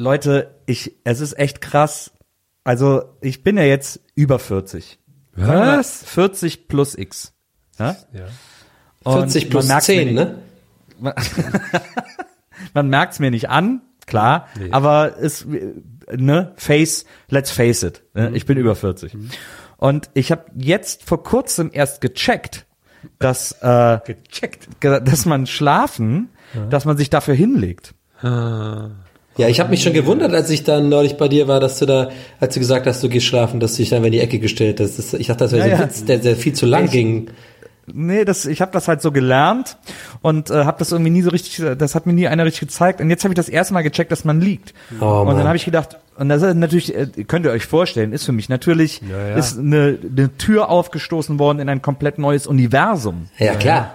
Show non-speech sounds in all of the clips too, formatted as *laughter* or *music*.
Leute, ich, es ist echt krass. Also, ich bin ja jetzt über 40. Was? 40 plus X. Ja? Ja. Und 40 plus man merkt's 10, mir ne? Man, *laughs* man merkt's mir nicht an, klar, aber es, ne, face, let's face it. Ne? Ich bin über 40. Und ich habe jetzt vor kurzem erst gecheckt, dass, äh, Gecheckt. ge- dass man schlafen, dass man sich dafür hinlegt. Ja, ich habe mich schon gewundert, als ich dann neulich bei dir war, dass du da, als du gesagt hast, du gehst schlafen, dass du dich dann in die Ecke gestellt hast. Das, ich dachte, das wäre so Ja, ein ja. Witz, der, der viel zu lang Ich- ging. Nee, das, ich habe das halt so gelernt und äh, habe das irgendwie nie so richtig, das hat mir nie einer richtig gezeigt. Und jetzt habe ich das erste Mal gecheckt, dass man liegt. Oh, und Mann. dann habe ich gedacht, und das ist natürlich, äh, könnt ihr euch vorstellen, ist für mich natürlich, Ja, ja. ist eine, eine Tür aufgestoßen worden in ein komplett neues Universum. Ja, klar.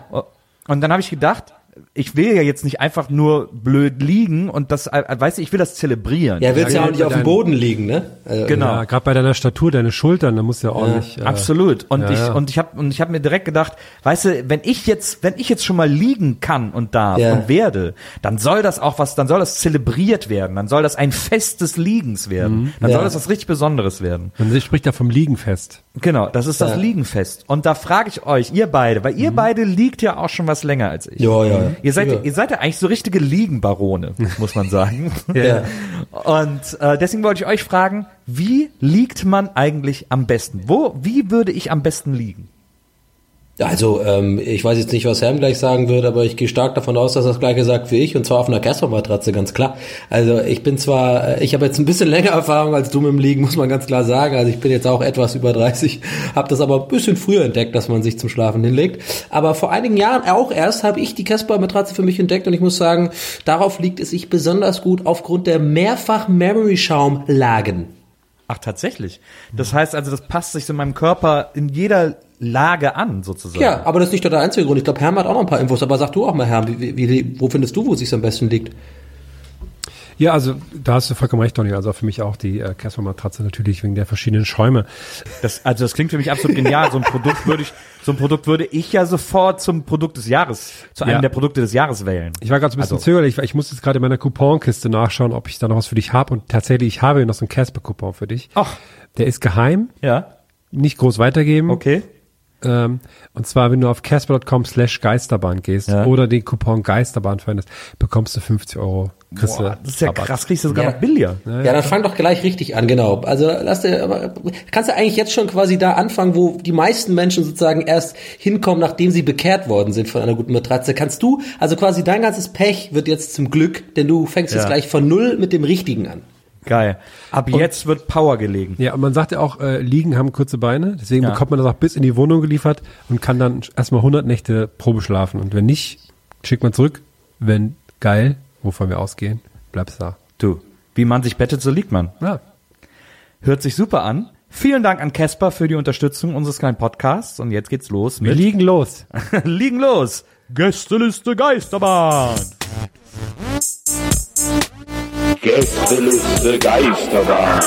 Und dann habe ich gedacht, ich will ja jetzt nicht einfach nur blöd liegen und das, äh, weißt du, ich will das zelebrieren. Ja, willst ja, Ja, auch nicht auf dem Boden liegen, ne? Also, Genau. Ja, gerade bei deiner Statur, deine Schultern, da musst du ja ordentlich. äh, Absolut. Und ja, ich ja. und ich habe und ich habe mir direkt gedacht, weißt du, wenn ich jetzt wenn ich jetzt schon mal liegen kann und darf Ja. und werde, dann soll das auch was, dann soll das zelebriert werden, dann soll das ein Fest des Liegens werden, dann Ja. soll das was richtig Besonderes werden. Man spricht da vom Liegenfest. Genau, das ist das Ja. Liegenfest. Und da frage ich euch, ihr beide, weil ihr beide liegt ja auch schon was länger als ich. Ja, ja. Ihr seid, Ja. ihr seid ja eigentlich so richtige Liegenbarone, *laughs* muss man sagen. Ja. Und äh, deswegen wollte ich euch fragen, wie liegt man eigentlich am besten? Wo, wie würde ich am besten liegen? Also, ähm, ich weiß jetzt nicht, was Sam gleich sagen wird, aber ich gehe stark davon aus, dass er das gleiche sagt wie ich, und zwar auf einer Casper-Matratze, ganz klar. Also ich bin zwar, äh, ich habe jetzt ein bisschen *laughs* länger Erfahrung als du mit dem Liegen, muss man ganz klar sagen. Also ich bin jetzt auch etwas über 30, habe das aber ein bisschen früher entdeckt, dass man sich zum Schlafen hinlegt. Aber vor einigen Jahren auch erst habe ich die Casper-Matratze für mich entdeckt und ich muss sagen, darauf liegt es sich besonders gut aufgrund der Mehrfach-Memory-Schaum-Lagen. Ach, tatsächlich. Das heißt also, das passt sich in meinem Körper in jeder Lage an, sozusagen. Ja, aber das ist nicht der einzige Grund. Ich glaube, Herm hat auch noch ein paar Infos, aber sag du auch mal, Herm, wie, wie, wo findest du, wo es sich am besten liegt? Ja, also da hast du vollkommen recht, Donny. Also für mich auch die äh, Casper-Matratze natürlich wegen der verschiedenen Schäume. Das, also das klingt für mich absolut genial. So ein Produkt würde ich, so ein Produkt würde ich ja sofort zum Produkt des Jahres, zu einem Ja. der Produkte des Jahres wählen. Ich war gerade so ein bisschen Also- zögerlich, weil ich muss jetzt gerade in meiner Couponkiste nachschauen, ob ich da noch was für dich habe. Und tatsächlich, ich habe hier noch so einen Casper-Coupon für dich. Ach. Der ist geheim, Ja, nicht groß weitergeben. okay. Ähm, und zwar, wenn du auf casper.com slash Geisterbahn gehst Ja. oder den Coupon Geisterbahn verwendest, bekommst du 50 Euro. Boah, das ist ja Rabatt. krass, kriegst du sogar Ja. noch billiger. Ja, dann fang doch gleich richtig an, genau. Also lass dir, aber kannst du eigentlich jetzt schon quasi da anfangen, wo die meisten Menschen sozusagen erst hinkommen, nachdem sie bekehrt worden sind von einer guten Matratze. Kannst du, also quasi dein ganzes Pech wird jetzt zum Glück, denn du fängst Ja. jetzt gleich von null mit dem Richtigen an. Geil. Ab jetzt wird Power gelegen. Ja, und man sagt ja auch, äh, Liegen haben kurze Beine, deswegen Ja. bekommt man das auch bis in die Wohnung geliefert und kann dann erstmal 100 Nächte Probe schlafen. Und wenn nicht, schickt man zurück. Wenn geil, wovon wir ausgehen, bleibst da. Du, wie man sich bettet, so liegt man. Ja. Hört sich super an. Vielen Dank an Casper für die Unterstützung unseres kleinen Podcasts. Und jetzt geht's los Wir mit liegen los. *laughs* Liegen los. Gästeliste Geisterbahn. Gästeliste Geisterbahn.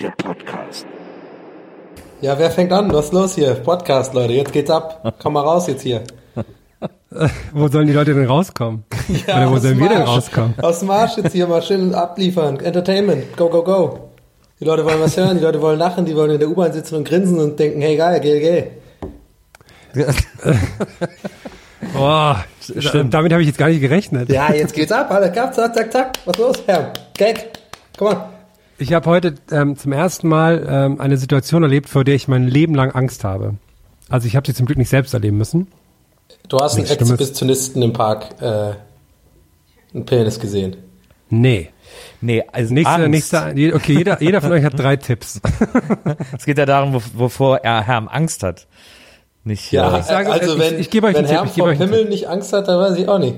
Der Podcast. Ja, wer fängt an? Was ist los hier? Podcast, Leute, jetzt geht's ab. Komm mal raus jetzt hier. Wo sollen die Leute denn rauskommen? *laughs* Oder wo sollen wir denn rauskommen? Aus dem Marsch jetzt hier mal schön abliefern. Entertainment. Go, go, go. Die Leute wollen was hören, die Leute wollen lachen, die wollen in der U-Bahn sitzen und grinsen und denken, hey geil, geil, geil. *laughs* Oh, Stimmt. damit habe ich jetzt gar nicht gerechnet. Ja, jetzt geht's ab, alle, zack, zack, zack, zack. Was los, Herr? Gag. Komm on. Ich habe heute ähm, zum ersten Mal ähm, eine Situation erlebt, vor der ich mein Leben lang Angst habe. Also ich habe sie zum Glück nicht selbst erleben müssen. Du hast einen. Exhibitionisten im Park äh, einen Penis gesehen. Nee. Nee, also Nächster, Angst. nächster, je- okay, jeder, jeder von euch hat drei Tipps. *laughs* Es geht ja darum, wo, wovor er Herm Angst hat. Nicht, Ja, äh, sage, also ich- wenn, ich gebe euch wenn einen Tipp, Herr ich gebe vor euch einen Pimmel nicht Angst hat, dann weiß ich auch nicht.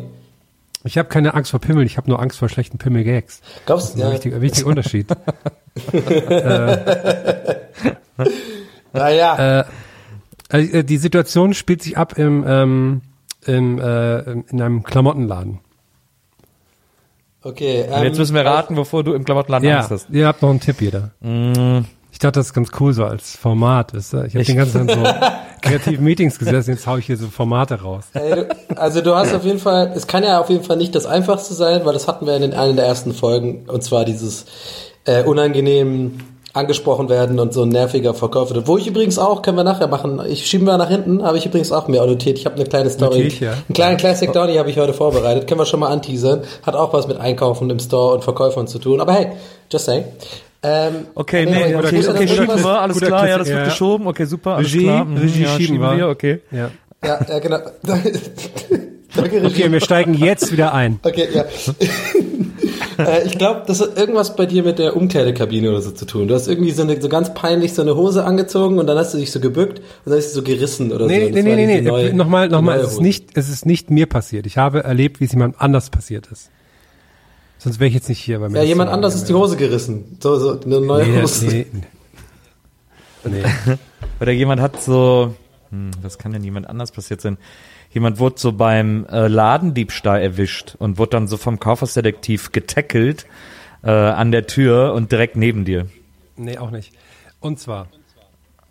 Ich habe keine Angst vor Pimmeln, ich habe nur Angst vor schlechten Pimmel-Gags. Glaubst du? Ein Ja. wichtiger, wichtiger Unterschied. *laughs* Naja, Also, äh, die Situation spielt sich ab im, ähm, im, äh, in einem Klamottenladen. Okay. und Ähm, jetzt müssen wir raten, wovor du im Klamottenladen Ja, Angst hast. ihr habt noch einen Tipp jeder. Ich dachte, das ist ganz cool so als Format. Wisst ihr? Ich habe den ganzen Tag so *laughs* kreativen Meetings gesessen, jetzt hau ich hier so Formate raus. Ey, du, also du hast auf jeden Fall, es kann ja auf jeden Fall nicht das Einfachste sein, weil das hatten wir in den- einer der ersten Folgen, und zwar dieses äh, unangenehm angesprochen werden und so ein nerviger Verkäufer. Wo ich übrigens auch, können wir nachher machen, ich schieben wir nach hinten, habe ich übrigens auch mir notiert. Ich habe eine kleine Story, Notiert, ja. einen kleinen Classic Donny habe ich heute vorbereitet, können wir schon mal anteasern. Hat auch was mit Einkaufen im Store und Verkäufern zu tun, aber hey, just saying. Ähm, Okay, nee, muss okay, ja okay, noch schieben wir, alles klar, ja, Klassiker, das wird ja. geschoben, okay, super, alles Regie, klar. Mhm, Regie ja, schieben wir. okay. Ja. Ja, ja, genau. *laughs* *laughs* Danke, Regie. Okay, wir steigen jetzt wieder ein. Okay, ja. *laughs* äh, ich glaube, das hat irgendwas bei dir mit der Umkleidekabine oder so zu tun. Du hast irgendwie so, eine, so ganz peinlich so eine Hose angezogen und dann hast du dich so gebückt und dann hast du so gerissen oder so. Nee, Das nee, nee, nee, nee. neue- nochmal, nochmal, es ist nicht, es ist nicht mir passiert. Ich habe erlebt, wie es jemand anders passiert ist. Sonst wäre ich jetzt nicht hier. Weil mir Ja, jemand so anders ist die Hose gerissen. So, so eine neue Nee, Hose. nee, *laughs* nee. Oder jemand hat so, hm, was kann denn jemand anders passiert sein? Jemand wurde so beim äh, Ladendiebstahl erwischt und wurde dann so vom Kaufhausdetektiv getackelt äh, an der Tür und direkt neben dir. Nee, auch nicht. Und zwar.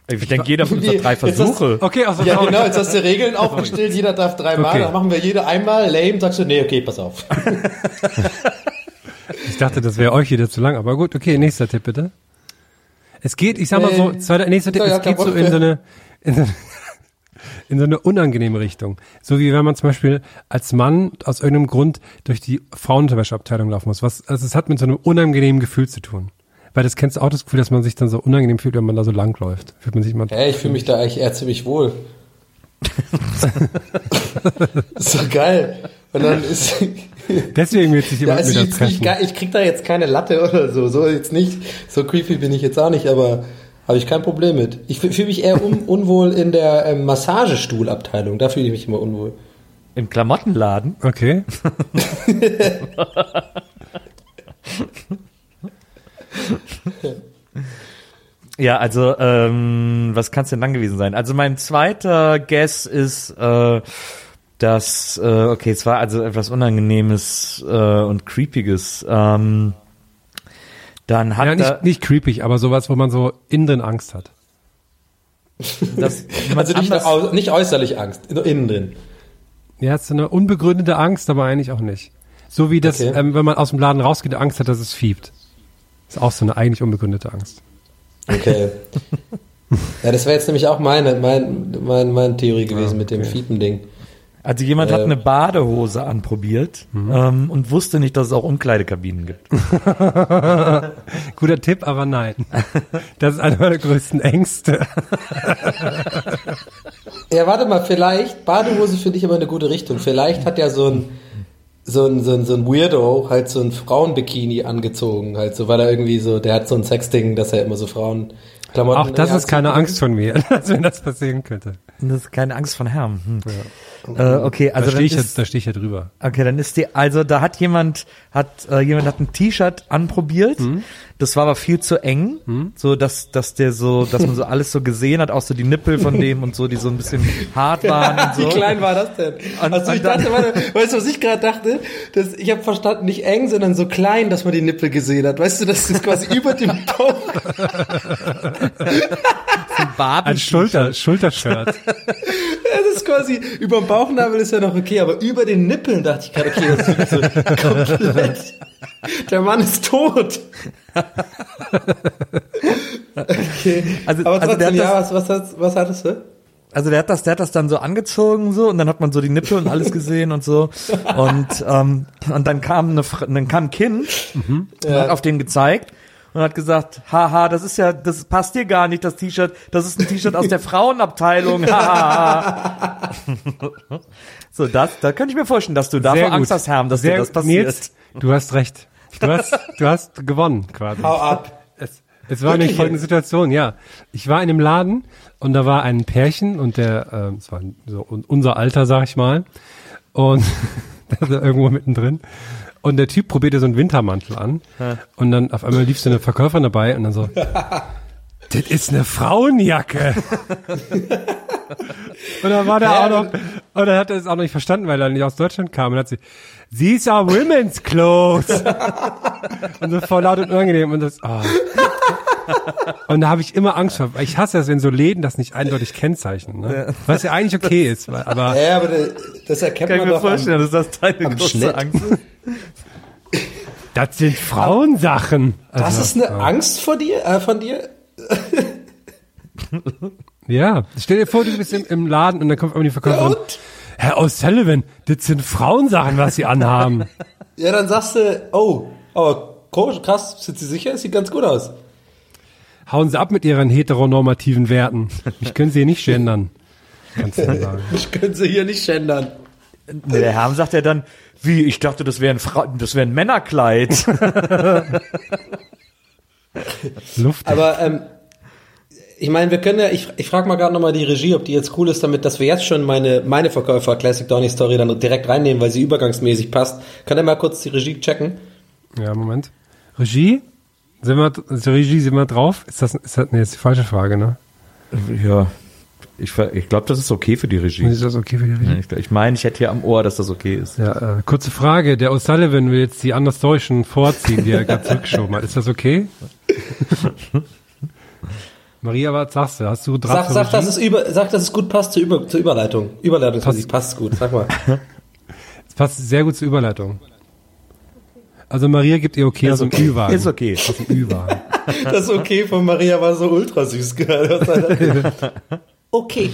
Ich denke, jeder von uns hat drei Jetzt hast- Versuche. Okay, also Ja, genau, jetzt hast du Regeln *laughs* aufgestellt, jeder darf dreimal, Okay. dann machen wir jede einmal, lame, sagst du, nee, okay, pass auf. *laughs* Ich dachte, das wäre euch wieder zu lang, aber gut, okay, nächster Tipp bitte. Es geht, ich sag mal so, Nee. zweiter, nächster Tipp, Ja, ja, es geht so in so eine, in so eine, in so eine unangenehme Richtung. So wie wenn man zum Beispiel als Mann aus irgendeinem Grund durch die Frauenunterwäscheabteilung laufen muss. Was, also es hat mit so einem unangenehmen Gefühl zu tun. Weil das kennst du auch das Gefühl, dass man sich dann so unangenehm fühlt, wenn man da so lang läuft. Fühlt man sich mal, Hey, ich fühle mich da eigentlich eher ziemlich wohl. *laughs* ist doch geil. Und dann ist, deswegen wird sich Ja, jemand also wieder treffen. gar- ich krieg da jetzt keine Latte oder so, so jetzt nicht, so creepy bin ich jetzt auch nicht, aber habe ich kein Problem mit. Ich fühle mich eher un, *laughs* unwohl in der ähm, Massagestuhlabteilung, da fühle ich mich immer unwohl. Im Klamottenladen. Okay. *laughs* Ja, also, ähm, was kann es denn dann gewesen sein? Also mein zweiter Guess ist, äh, dass, äh, okay, es war also etwas Unangenehmes äh, und Creepiges. Ähm, dann hat Ja, er, nicht, nicht creepy, aber sowas, wo man so innen drin Angst hat. das, *laughs* Also nicht, anders, nicht äußerlich Angst, nur innen drin. Ja, es ist eine unbegründete Angst, aber eigentlich auch nicht. So wie das, Okay. ähm, wenn man aus dem Laden rausgeht, Angst hat, dass es fiebt. Ist auch so eine eigentlich unbegründete Angst. Okay. *laughs* ja, das wäre jetzt nämlich auch meine, mein, mein, meine Theorie gewesen mit dem Fiepen-Ding. Also jemand hat äh, eine Badehose anprobiert ähm, und wusste nicht, dass es auch Umkleidekabinen gibt. *laughs* Guter Tipp, aber nein. Das ist einer meiner größten Ängste. Ja, warte mal, vielleicht, Badehose finde ich aber eine gute Richtung. Vielleicht hat ja so ein, so ein, so ein, so ein Weirdo halt so ein Frauenbikini angezogen, halt so, weil er irgendwie so, der hat so ein Sexding, dass er immer so Frauenklamotten. Auch das Ja, ist keine Angst von mir, *laughs* als wenn das passieren könnte. Das ist keine Angst von Herrn. Hm. Äh, okay, also da stehe ich, ist, da stehe ich ja drüber. Okay, dann ist die, also da hat jemand, hat äh, jemand hat ein T-Shirt anprobiert. Hm? Das war aber viel zu eng, so dass dass der so, dass man so *laughs* alles so gesehen hat, auch so die Nippel von dem und so, die so ein bisschen hart waren und so. Wie klein war das denn? Und- also ich dachte, warte, weißt du, was ich gerade dachte? Das, ich habe verstanden, nicht eng, sondern so klein, dass man die Nippel gesehen hat. Weißt du, das ist quasi *laughs* über dem Bauch. Ein Schulter, Schultershirt. *laughs* Das ist quasi, über dem Bauchnabel ist ja noch okay, aber über den Nippeln dachte ich gerade, okay, das ist so komplett. *laughs* Der Mann ist tot. okay. Also- Aber also der trotzdem, hat ja, was, was, was hattest du? Also der hat das, der hat das dann so angezogen so und dann hat man so die Nippel und alles gesehen und so und ähm, und dann kam eine, dann kam ein Kind und hat auf den gezeigt und hat gesagt, haha, das ist ja, das passt dir gar nicht, das T-Shirt, das ist ein T-Shirt aus der *laughs* Frauenabteilung, haha. *laughs* so das, da könnte ich mir vorstellen, dass du davor Sehr Angst hast, Herm, dass Sehr dir das passiert. Nils, du hast recht. Du hast, du hast gewonnen quasi. Hau ab. Es, es war nämlich folgende? Situation, ja. Ich war in einem Laden und da war ein Pärchen und der, ähm, es war so un- unser Alter, sag ich mal. Und *laughs* da war irgendwo mittendrin. Und der Typ probierte so einen Wintermantel an. Und dann auf einmal lief so eine Verkäuferin dabei und dann so, *laughs* das ist eine Frauenjacke. *laughs* und dann war der auch noch, und dann hat er es auch noch nicht verstanden, weil er nicht aus Deutschland kam. Und hat sie, these are women's clothes. *laughs* und so voll laut und unangenehm. Und das, oh. Und da habe ich immer Angst vor, weil ich hasse es, wenn so Läden das nicht eindeutig kennzeichnen. Ne? Was ja eigentlich okay ist, weil, aber Ja, aber das- das erkennt Kann ich man mir doch vorstellen, an, dass das deine am große Schnitt. Angst ist. Das sind Frauensachen. Das Also, ist eine Angst vor dir, äh, von dir? *laughs* Ja, stell dir vor, du bist im, im Laden und dann kommt irgendwie die Verkäuferin. Ja, und? Herr O'Sullivan, das sind Frauensachen, was Sie anhaben. *laughs* Ja, dann sagst du, oh, aber komisch, krass, sind Sie sicher? Sieht ganz gut aus. Hauen Sie ab mit Ihren heteronormativen Werten. Ich können Sie hier nicht gendern. Kannst du sagen. *laughs* Ich können Sie hier nicht gendern. Nee, der Herm sagt ja dann, wie, ich dachte, das wäre ein, Fra das wäre ein Männerkleid. *laughs* Luft. Aber ähm, ich meine, wir können ja, ich, ich frage mal gerade nochmal die Regie, ob die jetzt cool ist, damit, dass wir jetzt schon meine, meine Verkäufer Classic Donny Story dann direkt reinnehmen, weil sie übergangsmäßig passt. Kann er mal kurz die Regie checken? Ja, Moment. Regie? Sind wir, Regie, sind wir drauf? Ist das, ist das, nee, ist die falsche Frage, ne? ja, ich, ich glaube, das ist okay für die Regie. Ist das okay für die Regie? Ich, ich meine, ich hätte hier am Ohr, dass das okay ist. Ja, äh, kurze Frage. Der O'Sullivan will jetzt die Andersdeutschen vorziehen, die er gerade zurückgeschoben hat. Ist das okay? *laughs* Maria, was sagst du? Hast du Draht Sag, sag, dass es über, sag, dass es gut passt zur, über, zur Überleitung. Überleitungsmusik passt gut, sag mal. Es *laughs* passt sehr gut zur Überleitung. Also Maria gibt ihr okay aus dem Ü-Wagen. Ist okay. Aus dem Ü-Wagen. *laughs* Das Okay von Maria war so ultra süß gerade. Okay.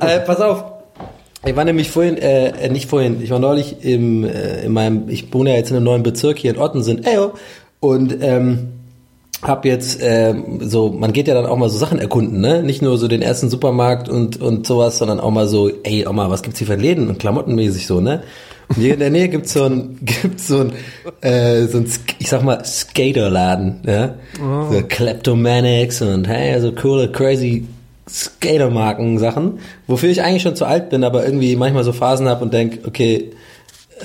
äh, pass auf. Ich war nämlich vorhin, äh, nicht vorhin, ich war neulich im, äh, in meinem, ich wohne ja jetzt in einem neuen Bezirk hier in Ottensen, Eyo, und ähm, hab jetzt ähm, so, man geht ja dann auch mal so Sachen erkunden, ne? Nicht nur so den ersten Supermarkt und und sowas, sondern auch mal so, ey, auch mal, was gibt's hier für Läden und klamottenmäßig so, ne? Und hier in der Nähe gibt's so ein, *laughs* gibt's so ein, äh, so ein, ich sag mal, Skaterladen, ja? So Kleptomanics und hey, so coole, crazy Skatermarken-Sachen, wofür ich eigentlich schon zu alt bin, aber irgendwie manchmal so Phasen habe und denk, okay,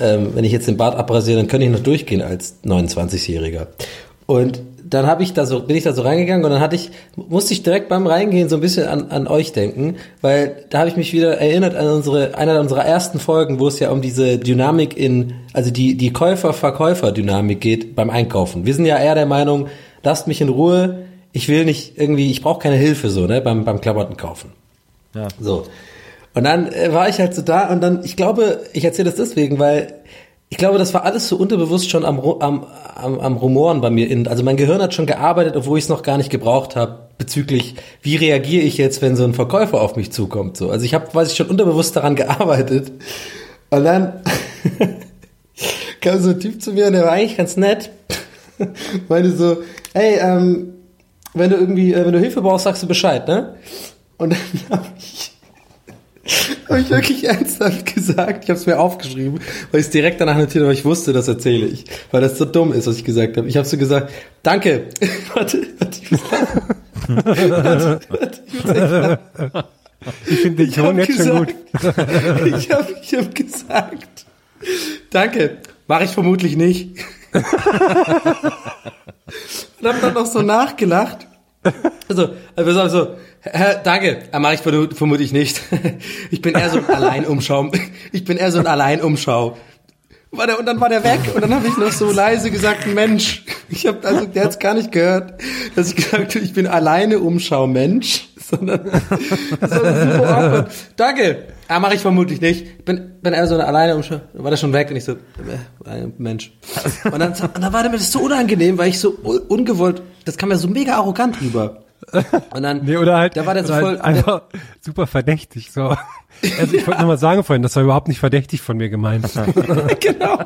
ähm, wenn ich jetzt den Bart abrasiere, dann könnte ich noch durchgehen als 29-Jähriger. Und dann habe ich da so, bin ich da so reingegangen und dann hatte ich, musste ich direkt beim Reingehen so ein bisschen an, an euch denken, weil da habe ich mich wieder erinnert an unsere, einer unserer ersten Folgen, wo es ja um diese Dynamik in, also die, die Käufer-Verkäufer-Dynamik geht beim Einkaufen. Wir sind ja eher der Meinung, lasst mich in Ruhe, ich will nicht irgendwie, ich brauche keine Hilfe so, ne, beim, beim Klamottenkaufen. Ja. So. Und dann äh, war ich halt so da und dann, ich glaube, ich erzähle das deswegen, weil ich glaube, das war alles so unterbewusst schon am, am, am, am Rumoren bei mir. In, also mein Gehirn hat schon gearbeitet, obwohl ich es noch gar nicht gebraucht habe, bezüglich, wie reagiere ich jetzt, wenn so ein Verkäufer auf mich zukommt. So. Also ich habe, weiß ich, schon unterbewusst daran gearbeitet. Und dann *laughs* kam so ein Typ zu mir und der war eigentlich ganz nett. *laughs* Meinte so, hey, ähm, wenn du irgendwie, äh, wenn du Hilfe brauchst, sagst du Bescheid, ne? Und dann *laughs* habe ich habe ich wirklich ernsthaft gesagt. Ich habe es mir aufgeschrieben, weil ich es direkt danach notiert habe, weil ich wusste, das erzähle ich. Weil das so dumm ist, was ich gesagt habe. Ich habe so gesagt, danke. *laughs* warte, warte, ich muss *laughs* warte, warte, ich finde den Ton jetzt schon gut. gesagt, ich habe ich hab gesagt, danke, mache ich vermutlich nicht. Und habe dann noch so nachgelacht. Also, also, Herr, danke, äh, mache ich vermu- vermutlich nicht. *laughs* Ich bin eher so ein Alleinumschau. *laughs* Ich bin eher so ein Alleinumschau. War der, und dann war der weg und dann habe ich noch so leise gesagt, Mensch. Ich habe also, der hat's gar nicht gehört, dass ich gesagt habe, ich bin alleine Umschau Mensch, sondern war super. Danke. Ah, mache ich vermutlich nicht. Bin, bin so alleine und schon, war der schon weg und ich so, äh, Mensch. Und dann, und dann war mir das so unangenehm, weil ich so un- ungewollt, das kam ja so mega arrogant rüber. Und dann, Nee, oder halt, da war der so oder voll, halt einfach super verdächtig. So. Also ich wollte nochmal sagen vorhin, das war überhaupt nicht verdächtig von mir gemeint. *laughs* genau.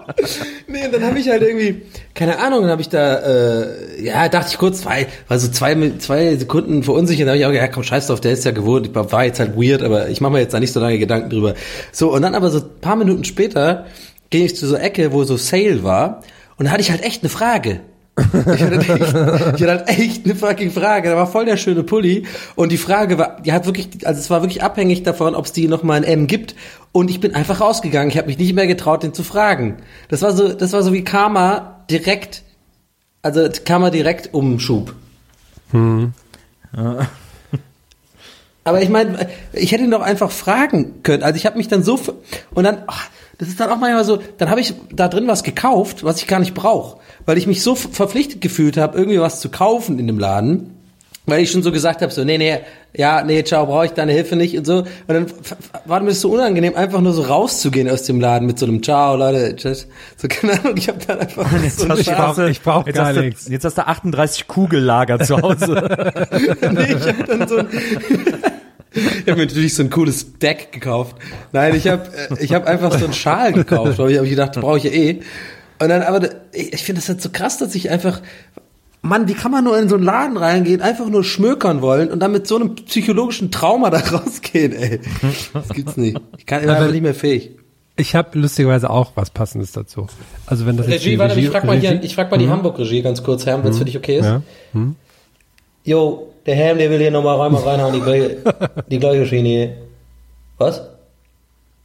Nee, und dann habe ich halt irgendwie, keine Ahnung, dann habe ich da, äh, ja, dachte ich kurz, zwei, war so zwei, zwei Sekunden verunsichert, dann habe ich auch gedacht, ja, komm, scheiß drauf, der ist ja gewohnt, ich war war jetzt halt weird, aber ich mache mir jetzt da nicht so lange Gedanken drüber. So, und dann aber so ein paar Minuten später ging ich zu so Ecke, wo so Sale war, und da hatte ich halt echt eine Frage. Ich hatte, echt, ich hatte halt echt eine fucking Frage. Da war voll der schöne Pulli. Und die Frage war, die hat wirklich, also es war wirklich abhängig davon, ob es die noch mal in M gibt. Und ich bin einfach rausgegangen. Ich habe mich nicht mehr getraut, den zu fragen. Das war so, das war so wie Karma direkt, also Karma direkt Umschub. Aber ich meine, ich hätte ihn doch einfach fragen können. Also ich habe mich dann so und dann, ach, das ist dann auch manchmal so, dann habe ich da drin was gekauft, was ich gar nicht brauche, weil ich mich so verpflichtet gefühlt habe, irgendwie was zu kaufen in dem Laden, weil ich schon so gesagt habe, so nee nee, ja nee, ciao, brauche ich deine Hilfe nicht und so. Und dann war mir das so unangenehm, einfach nur so rauszugehen aus dem Laden mit so einem Ciao, Leute, tschüss. So *laughs* keine Ahnung, ich habe dann einfach so eine hast Scheiße- ich brauch jetzt gar hast du- nichts. Jetzt hast du 38 Kugellager zu Hause. *laughs* nee, ich hab dann so ein, *laughs* ich habe mir natürlich so ein cooles Deck gekauft. Nein, ich habe ich hab einfach so einen Schal gekauft, weil ich habe gedacht, brauche ich ja eh. Und dann aber ich finde das halt so krass, dass ich einfach Mann, wie kann man nur in so einen Laden reingehen, einfach nur schmökern wollen und dann mit so einem psychologischen Trauma da *laughs* rausgehen, ey. Das gibt's nicht. Ich kann immer einfach nicht mehr fähig. Ich habe lustigerweise auch was Passendes dazu. Also wenn das jetzt Regie, die warte, ich frag mal, hier, Regie- ich frag mal die Hamburg-Regie ganz kurz, Herr, wenn es für dich okay ist. Ja. Jo, der Helm, der will hier nochmal rein, mal reinhauen, die gleiche, die gleiche Schiene. Was?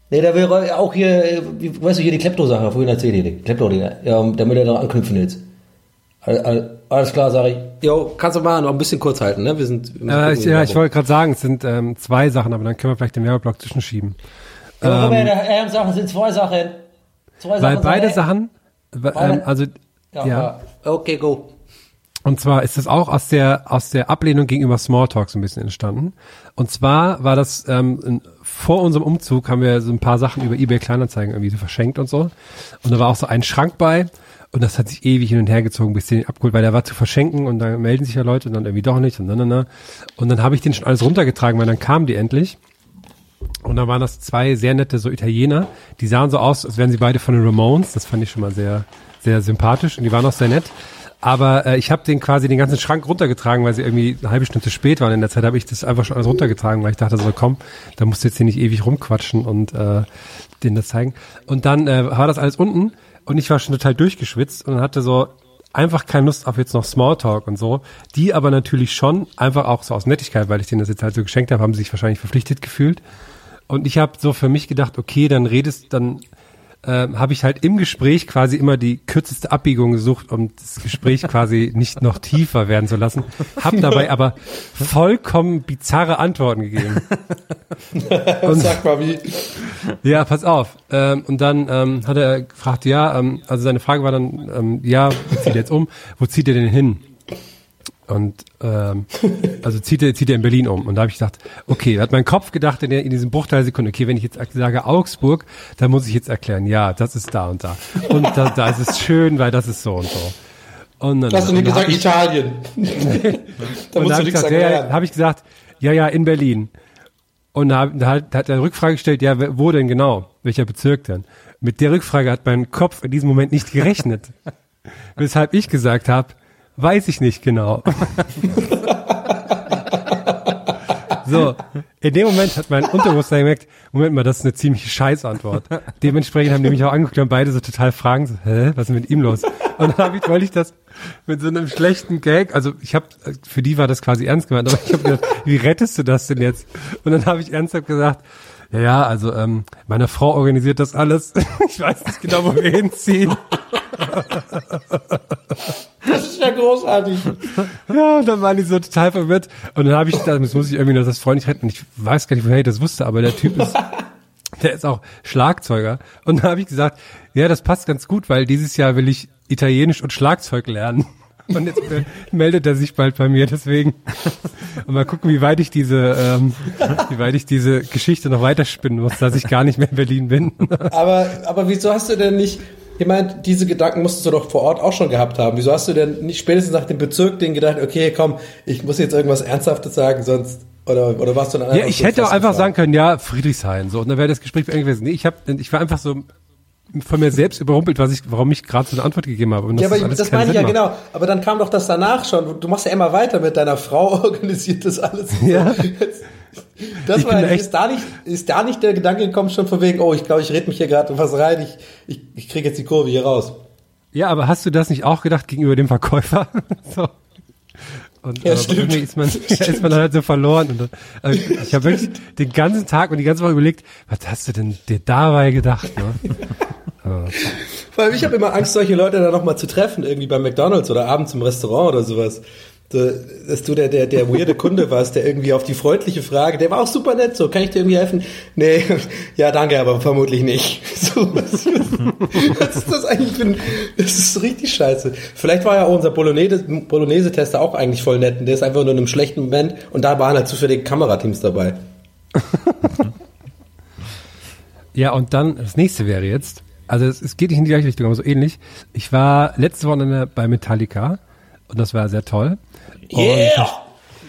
Nee, der will auch hier, wie- weißt du, hier die Klepto-Sache, vorhin erzählt ihr, die Klepto, die, ja, damit er da anknüpfen all, alles klar, sag ich. Jo, kannst du mal noch ein bisschen kurz halten, ne? Wir sind, wir Äh, ich, ja, ich wollte gerade sagen, es sind ähm, zwei Sachen, aber dann können wir vielleicht den Werbeblock zwischenschieben. Ja, aber der es sind zwei Sachen. Zwei Weil beide sagt er. Sachen, äh, ähm, also ja. ja. Okay, go. Und zwar ist das auch aus der aus der Ablehnung gegenüber Smalltalk so ein bisschen entstanden. Und zwar war das ähm, vor unserem Umzug haben wir so ein paar Sachen über eBay Kleinanzeigen irgendwie so verschenkt und so. Und da war auch so ein Schrank bei und das hat sich ewig hin und her gezogen, bis den abgeholt, weil der war zu verschenken und dann melden sich ja Leute und dann irgendwie doch nicht und dann, dann, Und dann habe ich den schon alles runtergetragen, weil dann kamen die endlich. Und dann waren das zwei sehr nette so Italiener, die sahen so aus, als wären sie beide von den Ramones. Das fand ich schon mal sehr, sehr sympathisch und die waren auch sehr nett. Aber äh, ich habe den quasi den ganzen Schrank runtergetragen, weil sie irgendwie eine halbe Stunde zu spät waren. In der Zeit habe ich das einfach schon alles runtergetragen, weil ich dachte so, komm, da musst du jetzt hier nicht ewig rumquatschen und äh, denen das zeigen. Und dann äh, war das alles unten und ich war schon total durchgeschwitzt und hatte so einfach keine Lust auf jetzt noch Smalltalk und so. Die aber natürlich schon, einfach auch so aus Nettigkeit, weil ich denen das jetzt halt so geschenkt habe, haben sie sich wahrscheinlich verpflichtet gefühlt. Und ich habe so für mich gedacht, okay, dann redest, dann ähm, habe ich halt im Gespräch quasi immer die kürzeste Abbiegung gesucht, um das Gespräch *laughs* quasi nicht noch tiefer werden zu lassen. Hab dabei aber vollkommen bizarre Antworten gegeben. *laughs* Und, Sag mal, wie. ja, pass auf. Ähm, und dann ähm, hat er gefragt, ja, ähm, also seine Frage war dann, ähm, ja, wo zieht er jetzt um? Wo zieht er denn hin? Und ähm, *laughs* also zieht er, zieht er in Berlin um. Und da habe ich gedacht, okay, hat mein Kopf gedacht in, der, in diesem Bruchteil Sekunde, okay, wenn ich jetzt sage Augsburg, dann muss ich jetzt erklären, ja, das ist da und da. Und da, da ist es schön, weil das ist so und so. Und dann, Hast du nicht gesagt ich, Italien? *laughs* *laughs* da und musst du habe ich, nichts gesagt, sagen. ja, ja, hab ich gesagt, ja, ja, in Berlin. Und da, da, hat, da hat er eine Rückfrage gestellt, ja, wo denn genau? Welcher Bezirk denn? Mit der Rückfrage hat mein Kopf in diesem Moment nicht gerechnet. Weshalb ich gesagt habe, weiß ich nicht genau. so, in dem Moment hat mein Unterbewusstsein gemerkt, Moment mal, das ist eine ziemliche Scheißantwort. Dementsprechend haben die mich auch angeguckt und beide so total fragen, so, hä, was ist mit ihm los? Und dann hab ich, wollte ich das mit so einem schlechten Gag, also ich habe, für die war das quasi ernst gemeint, aber ich habe gedacht, wie rettest du das denn jetzt? Und dann habe ich ernsthaft gesagt, ja, ja, also ähm, meine Frau organisiert das alles. *laughs* Ich weiß nicht genau, wo wir hinziehen. Das ist ja großartig. Ja, und dann waren die so total verwirrt. Und dann habe ich gedacht, das muss ich irgendwie noch das freundlich retten. Und ich weiß gar nicht, woher ich das wusste, aber der Typ ist, *laughs* der ist auch Schlagzeuger. Und dann habe ich gesagt, ja, das passt ganz gut, weil dieses Jahr will ich Italienisch und Schlagzeug lernen. *laughs* Und jetzt äh, meldet er sich bald bei mir, deswegen. *laughs* Und mal gucken, wie weit ich diese, ähm, wie weit ich diese Geschichte noch weiterspinnen muss, dass ich gar nicht mehr in Berlin bin. *laughs* Aber, aber wieso hast du denn nicht, ich meine, diese Gedanken musstest du doch vor Ort auch schon gehabt haben. Wieso hast du denn nicht spätestens nach dem Bezirk den gedacht, okay, komm, ich muss jetzt irgendwas Ernsthaftes sagen, sonst, oder, oder warst du dann Ja, ich hätte auch einfach sagen können, ja, Friedrichshain, so, und dann wäre das Gespräch beendet gewesen. Nee, ich hab, ich war einfach so von mir selbst überrumpelt, was ich, warum ich gerade so eine Antwort gegeben habe. Ja, aber das meine ich ja macht. genau. Aber dann kam doch das danach schon. Du machst ja immer weiter mit deiner Frau, *laughs* organisiert das alles. *laughs* Ja. Das Ich war, ist da nicht, ist da nicht der Gedanke gekommen schon von wegen, oh, ich glaube, ich rede mich hier gerade was rein, ich, ich, ich kriege jetzt die Kurve hier raus. Ja, aber hast du das nicht auch gedacht gegenüber dem Verkäufer? *laughs* so. Und Ja, äh, stimmt. irgendwie ist man, *laughs* ist man dann halt so verloren. Und, also ich habe wirklich den ganzen Tag und die ganze Woche überlegt, was hast du denn dir dabei gedacht? Ne? *laughs* Weil ich habe immer Angst, solche Leute dann nochmal zu treffen, irgendwie bei McDonalds oder abends im Restaurant oder sowas. Dass du der, der, der weirde Kunde warst, der irgendwie auf die freundliche Frage, der war auch super nett, so, kann ich dir irgendwie helfen? Nee, *laughs* ja, danke, aber vermutlich nicht. *laughs* So, was, was ist das eigentlich für ein, das ist richtig scheiße. Vielleicht war ja auch unser Bolognese- Bolognese-Tester auch eigentlich voll nett und der ist einfach nur in einem schlechten Moment und da waren halt zufällig Kamerateams dabei. *laughs* Ja, und dann, das nächste wäre jetzt, also es, es geht nicht in die gleiche Richtung, aber so ähnlich. Ich war letztes Wochenende bei Metallica und das war sehr toll. Yeah!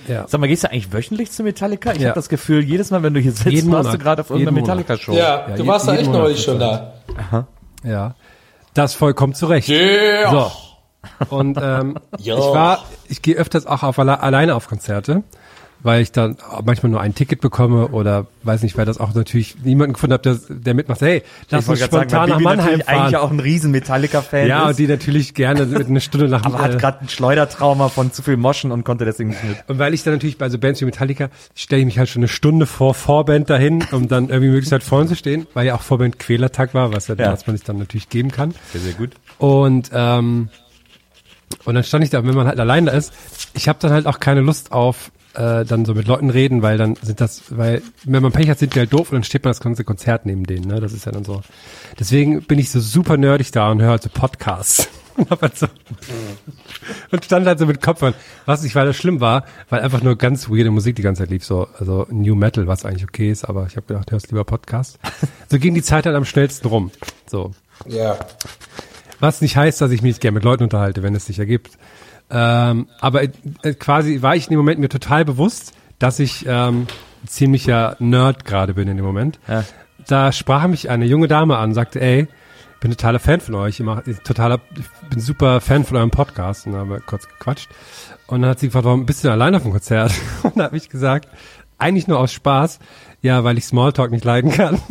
Ja. Sag mal, gehst du eigentlich wöchentlich zu Metallica? Ich Ja. habe das Gefühl, jedes Mal, wenn du hier sitzt, Jeden warst du Monat. gerade auf irgendeiner. Metallica-Show. Ja, Ja, du warst da echt neulich schon das. da. Ja. Das vollkommen zurecht. Yeah! So. *laughs* Und ähm, ich war, ich gehe öfters auch auf alle, alleine auf Konzerte, weil ich dann manchmal nur ein Ticket bekomme oder weiß nicht, weil das auch natürlich niemanden gefunden habe, der, der mitmacht. Hey, lass uns gerade sagen, spontan weil nach Mannheim natürlich eigentlich fahren. auch ein riesen Metallica-Fan Ja, ist. und die natürlich gerne mit einer Stunde nach *laughs* aber äh, hat gerade ein Schleudertrauma von zu viel Moschen und konnte deswegen nicht mit. Und weil ich dann natürlich bei so Bands wie Metallica stelle ich mich halt schon eine Stunde vor Vorband dahin, um dann irgendwie möglichst halt vorne zu stehen, weil ja auch Vorband Quälertag war, was, ja. Ja. was man sich dann natürlich geben kann. Sehr, sehr gut. Und ähm, und dann stand ich da, wenn man halt allein da ist, ich habe dann halt auch keine Lust auf äh, dann so mit Leuten reden, weil dann sind das, weil wenn man Pech hat, sind die halt doof und dann steht man das ganze Konzert neben denen, ne? Das ist ja dann so. Deswegen bin ich so super nerdig da und höre halt so Podcasts. *laughs* Und halt so *laughs* und stand halt so mit Kopfhörern. Was nicht, weil das schlimm war, weil einfach nur ganz weirde Musik die ganze Zeit lief, so, also New Metal, was eigentlich okay ist, aber ich habe gedacht, hörst lieber Podcast. So ging die Zeit halt am schnellsten rum. So. Ja. Was nicht heißt, dass ich mich gerne mit Leuten unterhalte, wenn es sich ergibt. Ähm, aber äh, quasi war ich in dem Moment mir total bewusst, dass ich ähm, ziemlicher Nerd gerade bin in dem Moment. Ja. Da sprach mich eine junge Dame an sagte, ey, ich bin totaler Fan von euch, ich, mach, ich, totaler, ich bin super Fan von eurem Podcast. Und dann haben wir kurz gequatscht. Und dann hat sie gefragt, warum bist du denn allein auf dem Konzert? *laughs* Und da habe ich gesagt, eigentlich nur aus Spaß, ja, weil ich Smalltalk nicht leiden kann. *laughs*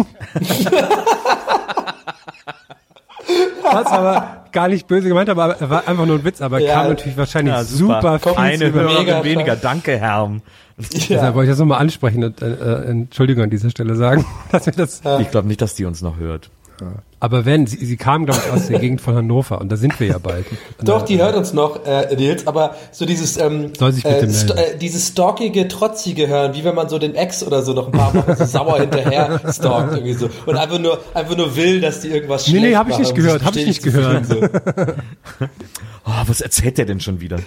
Was aber gar nicht böse gemeint, aber er war einfach nur ein Witz, aber Ja. kam natürlich wahrscheinlich Ja, super, super. viel Eine Hörerin weniger. Danke, Herm. Deshalb wollte ich das nochmal ansprechen und äh, äh, Entschuldigung an dieser Stelle sagen, *laughs* dass wir das. Ich glaube nicht, dass die uns noch hört. Aber wenn, sie, sie kam, glaube ich, aus der Gegend von Hannover und da sind wir ja bald. *laughs* Doch, die hört uns noch, äh, Nils, aber so dieses, ähm, Soll sich bitte äh, st äh, dieses stalkige, trotzige hören, wie wenn man so den Ex oder so noch ein paar Wochen so *laughs* sauer hinterher stalkt irgendwie so und einfach nur, einfach nur will, dass die irgendwas Nee, nee, schlecht hab ich nicht gehört, hab ich nicht zu fühlen, Oh, was erzählt der denn schon wieder?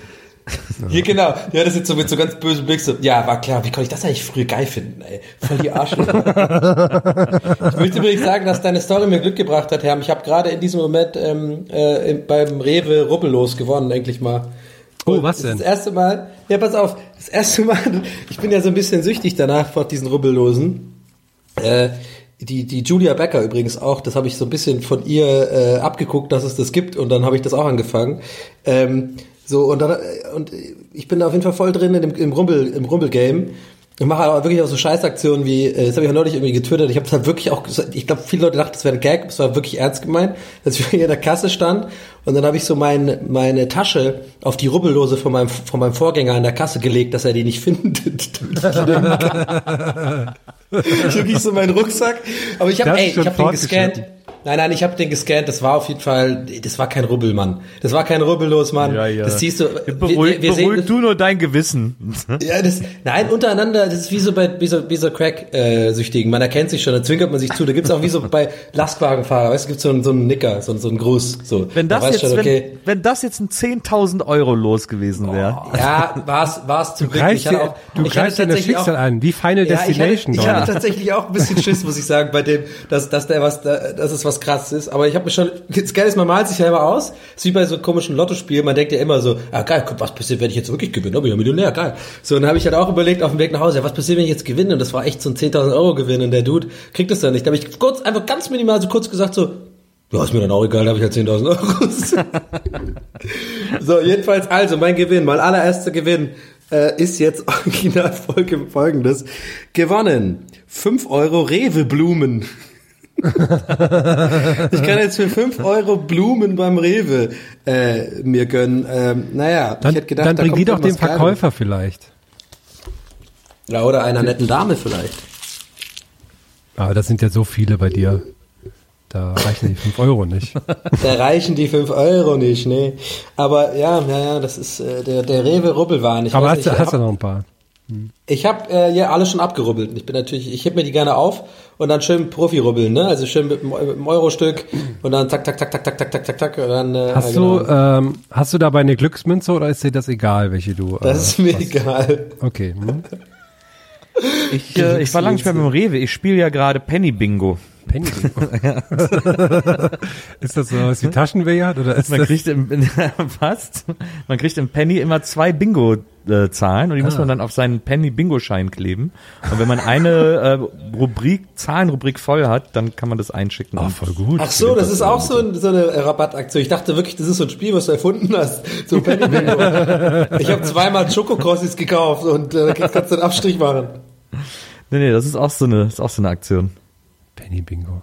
Hier genau, hört das jetzt so mit so ganz bösem Blick so, ja, war klar, wie konnte ich das eigentlich früher geil finden, ey, voll die Arschlöcher. ich möchte übrigens sagen, dass deine Story mir Glück gebracht hat, Herr. Ich habe gerade in diesem Moment ähm, äh, im- beim Rewe rubbellos gewonnen, endlich mal. Oh, Und was denn? Das erste Mal, ja, pass auf, das erste Mal, *laughs* ich bin ja so ein bisschen süchtig danach vor diesen Rubbellosen. Äh, die, die Julia Becker übrigens auch, das habe ich so ein bisschen von ihr äh, abgeguckt, dass es das gibt und dann habe ich das auch angefangen. Ähm, so, und dann, äh, und ich bin da auf jeden Fall voll drin in dem, im Rumbel, im Rumbel-Game. Ich mache aber wirklich auch so Scheißaktionen wie, äh, das habe ich auch neulich irgendwie getwittert, ich habe halt wirklich auch, gesagt, ich glaube, viele Leute dachten, das wäre ein Gag, es war wirklich ernst gemeint, dass ich *laughs* hier in der Kasse stand und dann habe ich so mein, meine Tasche auf die Rubbellose von meinem, von meinem Vorgänger an der Kasse gelegt, dass er die nicht *laughs* findet. *laughs* wirklich so meinen Rucksack. Aber ich habe, ey, ich habe den gescannt. Nein, nein, ich habe den gescannt. Das war auf jeden Fall, das war kein Rubbel, Mann. Das war kein Rubbellos, Mann. Ja, ja. Das siehst du. Beruhig, beruhig du nur dein Gewissen. *laughs* Ja, das, nein, untereinander, das ist wie so bei wie so, wie so Crack-Süchtigen. Man erkennt sich schon, da zwinkert man sich zu. Da gibt's auch wie so *laughs* bei Lastwagenfahrer, weißt du, gibt's so einen, so einen Nicker, so, so einen Gruß. So. Wenn Da das, weißt jetzt, schon, okay, wenn, wenn das jetzt ein 10.000 Euro los gewesen wäre. Ja, war's, war's Du Glück. greifst Ich hatte dir, auch, du ich greifst dir das tatsächlich Schicksal auch, an, wie Final Ja, ich hatte, Destination. ich hatte tatsächlich auch ein bisschen Schiss, *laughs* muss ich sagen, bei dem, dass, dass der was, da- dass es was krasses ist. Aber ich habe mir schon, das Geile ist, man malt sich ja immer aus. ist wie bei so komischen Lottospielen. Man denkt ja immer so, ah geil, guck, was passiert, wenn ich jetzt wirklich gewinne? Oh, bin ja Millionär, geil. So, dann habe ich halt auch überlegt auf dem Weg nach Hause, ja, was passiert, wenn ich jetzt gewinne? Und das war echt so ein 10.000 Euro Gewinn und der Dude kriegt das dann nicht. Da habe ich kurz, einfach ganz minimal so kurz gesagt so, ja, ist mir dann auch egal, da habe ich halt 10.000 Euro. *laughs* so, jedenfalls, also mein Gewinn, mein allererster Gewinn äh, ist jetzt *laughs* original folge- folgendes. Gewonnen. 5 Euro Rewe-Blumen. *laughs* ich kann jetzt für 5 Euro Blumen beim Rewe äh, mir gönnen. Ähm, naja, Dann, ich hätte gedacht, dann da bring kommt die doch dem Verkäufer vielleicht. Geiles. Ja, oder einer netten Dame vielleicht. Aber das sind ja so viele bei dir. Da reichen die 5 Euro nicht. *laughs* *laughs* Da reichen die 5 Euro nicht, ne? Aber ja, ja, ja, das ist äh, der, der Rewe-Rubbelwahn. Ich Aber hast, nicht, du- hast du noch ein paar? Ich habe äh, ja alle schon abgerubbelt. Ich bin natürlich, ich heb mir die gerne auf und dann schön Profi-rubbeln, ne? Also schön mit, dem- mit dem Euro-Stück und dann zack, zack, zack, zack, zack, zack, zack, zack, zack und dann. Äh, Hast genau. du, ähm, hast du dabei eine Glücksmünze oder ist dir das egal, welche du? Das äh, ist mir egal. Okay. Hm? Ich, äh, ich war lange nicht mehr beim Rewe. Ich spiele ja gerade Penny Bingo. Penny. *laughs* *laughs* ist das so was wie Taschenwert oder ist Man das? kriegt im, *laughs* fast, man kriegt im Penny immer zwei Bingo-Zahlen und die muss man dann auf seinen Penny-Bingo-Schein kleben. Und wenn man eine äh, Rubrik, Zahlenrubrik voll hat, dann kann man das einschicken. Oh, voll gut. Ach so, das ist auch so, ein, so eine Rabattaktion. Ich dachte wirklich, das ist so ein Spiel, was du erfunden hast. So Penny Bingo. Ich habe zweimal Schokokrossis gekauft und äh, kannst du einen Abstrich machen. Nee, nee, das ist auch so eine, ist auch so eine Aktion. Penny Bingo.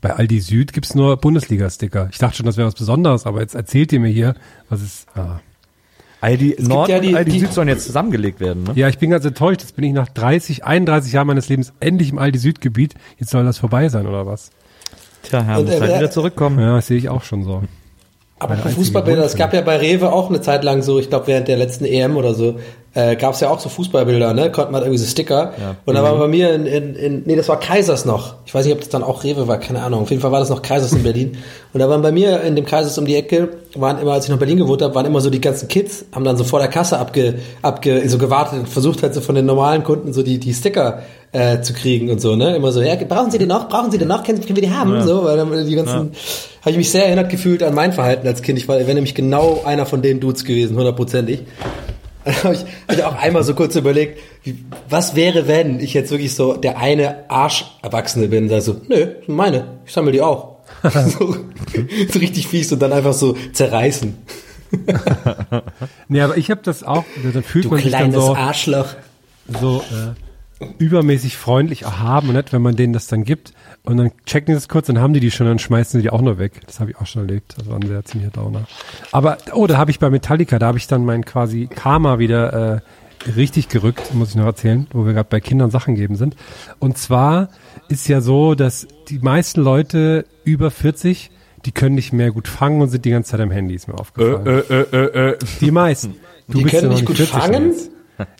Bei Aldi Süd gibt's nur Bundesliga-Sticker. Ich dachte schon, das wäre was Besonderes, aber jetzt erzählt ihr mir hier, was ist. Ah. Aldi Nord ja die- und Aldi die- Süd sollen jetzt zusammengelegt werden, ne? Ja, ich bin ganz enttäuscht. Jetzt bin ich nach 30, 31 Jahren meines Lebens endlich im Aldi Süd-Gebiet. Jetzt soll das vorbei sein, oder was? Tja, Herr, muss halt wieder zurückkommen. Ja, das sehe ich auch schon so. Aber Fußballbilder, es gab ja bei Rewe auch eine Zeit lang so, ich glaube während der letzten EM oder so, äh, gab es ja auch so Fußballbilder, ne? Konnte man irgendwie so Sticker. Und da war bei mir in, in, in, nee, das war Kaisers noch. Ich weiß nicht, ob das dann auch Rewe war, keine Ahnung. Auf jeden Fall war das noch Kaisers in Berlin. *laughs* Und da waren bei mir in dem Kaisers um die Ecke, waren immer, als ich noch in Berlin gewohnt habe, waren immer so die ganzen Kids, haben dann so vor der Kasse abge, abge, so gewartet und versucht halt so von den normalen Kunden so die, die Sticker äh, zu kriegen und so, ne? Immer so, ja, brauchen Sie den noch? Brauchen Sie den noch? Können, können wir die haben? So, weil dann die ganzen, habe ich mich sehr erinnert gefühlt an mein Verhalten als Kind. Ich war, wäre nämlich genau einer von den Dudes gewesen, hundertprozentig. *laughs* Dann habe ich, hab ich auch einmal so kurz überlegt, wie, was wäre, wenn ich jetzt wirklich so der eine Arsch-Erwachsene bin, sag so, nö, sind meine, ich sammle die auch. *laughs* so, so richtig fies und dann einfach so zerreißen. *laughs* Nee, aber ich habe das auch, dann fühlt Du man sich dann kleines so, Arschloch. so äh, übermäßig freundlich erhaben und nett, wenn man denen das dann gibt. Und dann checken die das kurz, dann haben die die schon, dann schmeißen sie die auch nur weg. Das habe ich auch schon erlebt. Das war ein sehr ziemlicher Downer. Aber, oh, da habe ich bei Metallica, da habe ich dann mein quasi Karma wieder äh, richtig gerückt, muss ich noch erzählen, wo wir gerade bei Kindern Sachen geben sind. Und zwar ist ja so, dass die meisten Leute über 40, die können nicht mehr gut fangen und sind die ganze Zeit am Handy, ist mir aufgefallen. äh, Die meisten. Du Die bist können ja noch nicht gut 40 fangen? Nils.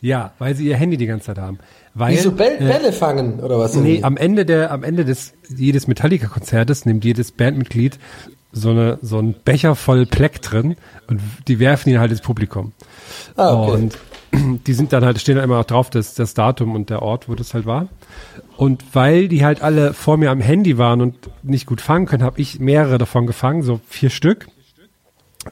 Ja, weil sie ihr Handy die ganze Zeit haben. Weil, Wie so Bäll, äh, Bälle fangen oder was? Nee, am Ende der, am Ende des jedes Metallica-Konzertes nimmt jedes Bandmitglied so eine so ein Becher voll Pleck drin und die werfen ihn halt ins Publikum. Ah, okay. Und *clears throat* die sind dann halt, stehen dann immer auch drauf, das, das Datum und der Ort, wo das halt war. Und weil die halt alle vor mir am Handy waren und nicht gut fangen können, habe ich mehrere davon gefangen, so vier Stück.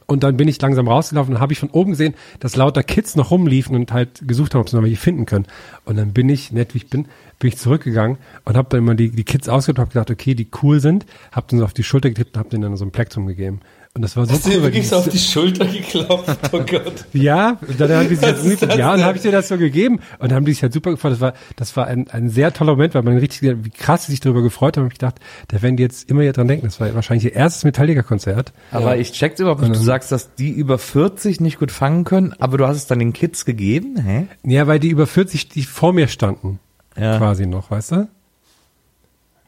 Und dann bin ich langsam rausgelaufen und habe ich von oben gesehen, dass lauter Kids noch rumliefen und halt gesucht haben, ob sie noch welche finden können. Und dann bin ich, nett wie ich bin, bin ich zurückgegangen und habe dann immer die, die Kids ausgedacht, habe gedacht, okay, die cool sind, habe dann so auf die Schulter getippt und habe denen dann so ein Plektrum gegeben. Und das war so Hast du cool. dir weil wirklich die- so auf die Schulter geklopft? Oh *laughs* Gott. ja, und dann haben die sich das gemütet, das ja, und habe ich dir das so gegeben und haben die sich halt super gefreut. Das war, das war ein, ein sehr toller Moment, weil man richtig, wie krass sie sich darüber gefreut haben. Und ich dachte, da werden die jetzt immer hier dran denken. Das war wahrscheinlich ihr erstes Metallica-Konzert. Aber ich check's überhaupt nicht. Du sagst, dass die über 40 nicht gut fangen können, aber du hast es dann den Kids gegeben? Hä? Ja, weil die über 40, die vor mir standen, Ja. quasi noch, weißt du?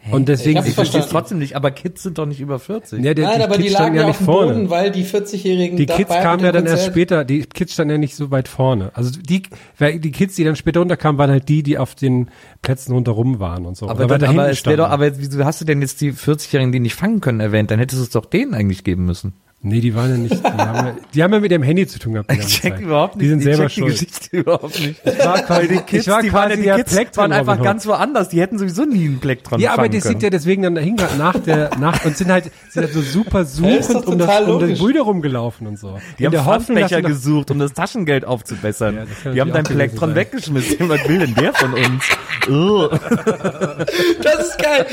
Und deswegen, hab's Ich verstehe es trotzdem nicht, aber Kids sind doch nicht über 40. ja, der, Nein, aber die Kids lagen standen ja auf nicht dem vorne. Boden, weil die 40-Jährigen Die Kids kamen ja dann erst später, die Kids standen ja nicht so weit vorne. Also die, die Kids, die dann später runterkamen, waren halt die, die auf den Plätzen rundherum waren und so. Aber, Oder dann, aber es doch, aber wieso hast du denn jetzt die 40-Jährigen, die nicht fangen können, erwähnt? Dann hättest du es doch denen eigentlich geben müssen. Nee, die waren ja nicht, die haben ja, die haben ja mit dem Handy zu tun gehabt. Die, ganze Zeit. Die sind ich selber check die schuld. Geschichte überhaupt nicht. Ich war quasi, Die Kids, ich war die waren, die Kids einfach Hood. ganz woanders. Die hätten sowieso nie einen Plektron Ja, aber die können. sind ja deswegen dann dahin nach der nach und sind halt sind halt so super *laughs* suchend um das um den. Brüder rumgelaufen und so. Die In haben Pfandbecher gesucht, um das Taschengeld aufzubessern. *laughs* Ja, die haben dein Plektron gewesen weggeschmissen. Was will denn der von uns? *laughs* Das ist geil.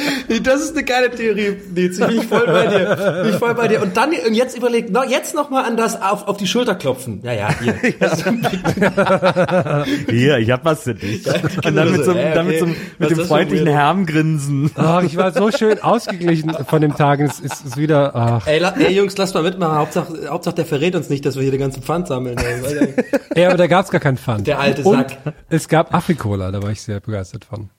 Das ist eine geile Theorie. Ich bin voll bei dir. Bin ich voll bei dir. Und dann und jetzt überlegt, no, jetzt noch mal an das auf, auf die Schulter klopfen. Ja, ja, hier. *laughs* Hier, ich hab was für dich. Und dann mit so, Äh, dann mit, so okay. mit Was dem freundlichen? Hermgrinsen. Ach, ich war so schön ausgeglichen von dem Tag. Es ist, ist wieder, ach. Ey, la, ey, Jungs, lasst mal mitmachen. Hauptsache, Hauptsache, der verrät uns nicht, dass wir hier den ganzen Pfand sammeln. *laughs* Ey. Ey, aber da gab's gar keinen Pfand. Der alte und Sack. es gab Afrikola, da war ich sehr begeistert von.